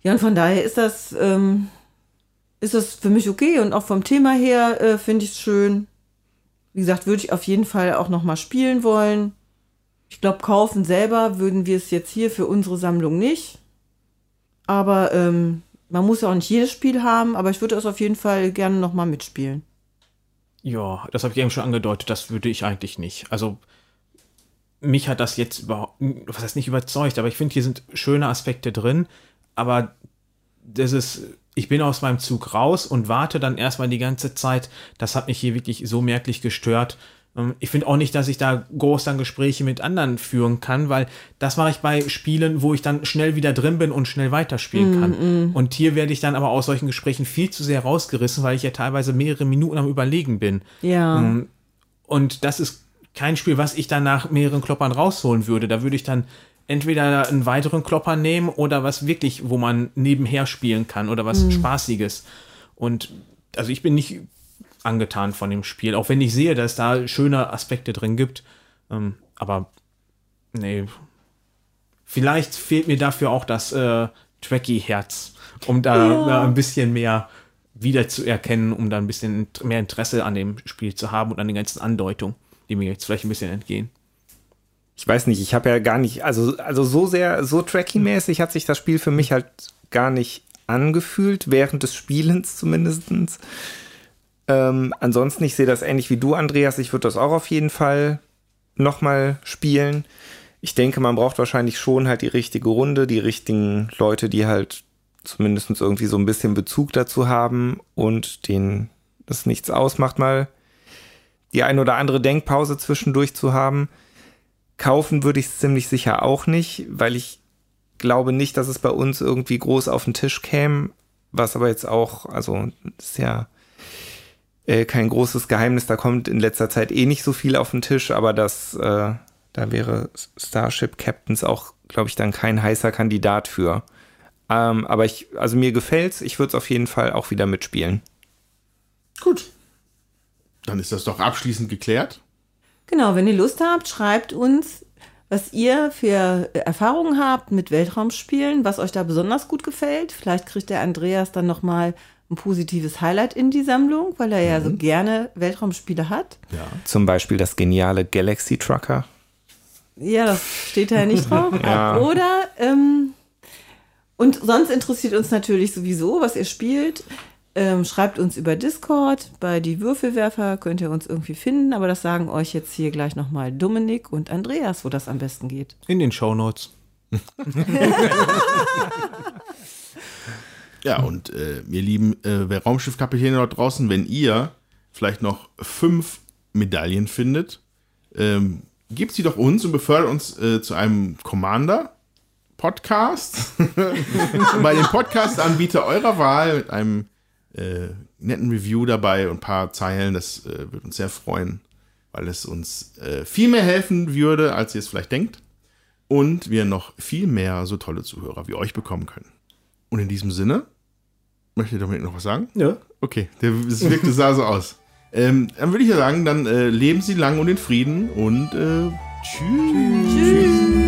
Ja, und von daher ist das, ähm, ist das für mich okay und auch vom Thema her äh, finde ich es schön. Wie gesagt, würde ich auf jeden Fall auch noch mal spielen wollen. Ich glaube, kaufen selber würden wir es jetzt hier für unsere Sammlung nicht. Aber ähm, man muss ja auch nicht jedes Spiel haben, aber ich würde es auf jeden Fall gerne noch mal mitspielen. Ja, das habe ich eben schon angedeutet, das würde ich eigentlich nicht. Also mich hat das jetzt überhaupt, was heißt nicht überzeugt, aber ich finde, hier sind schöne Aspekte drin, aber das ist ich bin aus meinem Zug raus und warte dann erstmal die ganze Zeit. Das hat mich hier wirklich so merklich gestört. Ähm, ich finde auch nicht, dass ich da groß dann Gespräche mit anderen führen kann, weil das mache ich bei Spielen, wo ich dann schnell wieder drin bin und schnell weiterspielen kann. Und hier werde ich dann aber aus solchen Gesprächen viel zu sehr rausgerissen, weil ich ja teilweise mehrere Minuten am Überlegen bin. Ja. Ähm, Und das ist kein Spiel, was ich dann nach mehreren Kloppern rausholen würde. Da würde ich dann entweder einen weiteren Klopper nehmen oder was wirklich, wo man nebenher spielen kann oder was Spaßiges. Und also ich bin nicht angetan von dem Spiel, auch wenn ich sehe, dass da schöne Aspekte drin gibt. Ähm, aber nee. Vielleicht fehlt mir dafür auch das äh, Tracky-Herz, um da, da ein bisschen mehr wiederzuerkennen, um da ein bisschen mehr Interesse an dem Spiel zu haben und an den ganzen Andeutungen, die mir jetzt vielleicht ein bisschen entgehen. Ich weiß nicht, ich habe ja gar nicht, also, also so sehr, so Tracking-mäßig hat sich das Spiel für mich halt gar nicht angefühlt, während des Spielens zumindestens. Ähm, ansonsten, ich sehe das ähnlich wie du, Andreas. Ich würde das auch auf jeden Fall nochmal spielen. Ich denke, man braucht wahrscheinlich schon halt die richtige Runde, die richtigen Leute, die halt zumindest irgendwie so ein bisschen Bezug dazu haben und denen das nichts ausmacht, mal die ein oder andere Denkpause zwischendurch zu haben. Kaufen würde ich es ziemlich sicher auch nicht, weil ich glaube nicht, dass es bei uns irgendwie groß auf den Tisch käme, was aber jetzt auch, also ist ja äh, kein großes Geheimnis, da kommt in letzter Zeit eh nicht so viel auf den Tisch, aber das, äh, da wäre Starship Captains auch, glaube ich, dann kein heißer Kandidat für. Ähm, aber ich, also mir gefällt's, ich würde es auf jeden Fall auch wieder mitspielen. Gut. Dann ist das doch abschließend geklärt. Genau, wenn ihr Lust habt, schreibt uns, was ihr für Erfahrungen habt mit Weltraumspielen, was euch da besonders gut gefällt. Vielleicht kriegt der Andreas dann noch mal ein positives Highlight in die Sammlung, weil er ja so gerne Weltraumspiele hat. Ja. Zum Beispiel das geniale Galaxy Trucker. Ja, das steht da ja nicht drauf. *laughs* Ja. Oder, ähm, und sonst interessiert uns natürlich sowieso, was ihr spielt. Ähm, schreibt uns über Discord. Bei die Würfelwerfer könnt ihr uns irgendwie finden, aber das sagen euch jetzt hier gleich nochmal Dominik und Andreas, wo das am besten geht. In den Shownotes. *laughs* Ja, und äh, ihr lieben äh, Raumschiffkapitäne dort draußen, wenn ihr vielleicht noch fünf Medaillen findet, ähm, gebt sie doch uns und befördert uns äh, zu einem Commander-Podcast. *laughs* Bei dem Podcast-Anbieter eurer Wahl mit einem äh, netten Review dabei und ein paar Zeilen. Das äh, würde uns sehr freuen, weil es uns äh, viel mehr helfen würde, als ihr es vielleicht denkt. Und wir noch viel mehr so tolle Zuhörer wie euch bekommen können. Und in diesem Sinne, möchte Dominik noch was sagen? Ja. Okay, der, es wirkte sah so aus. Ähm, dann würde ich ja sagen, dann äh, leben Sie lang und in Frieden und äh, tschüss.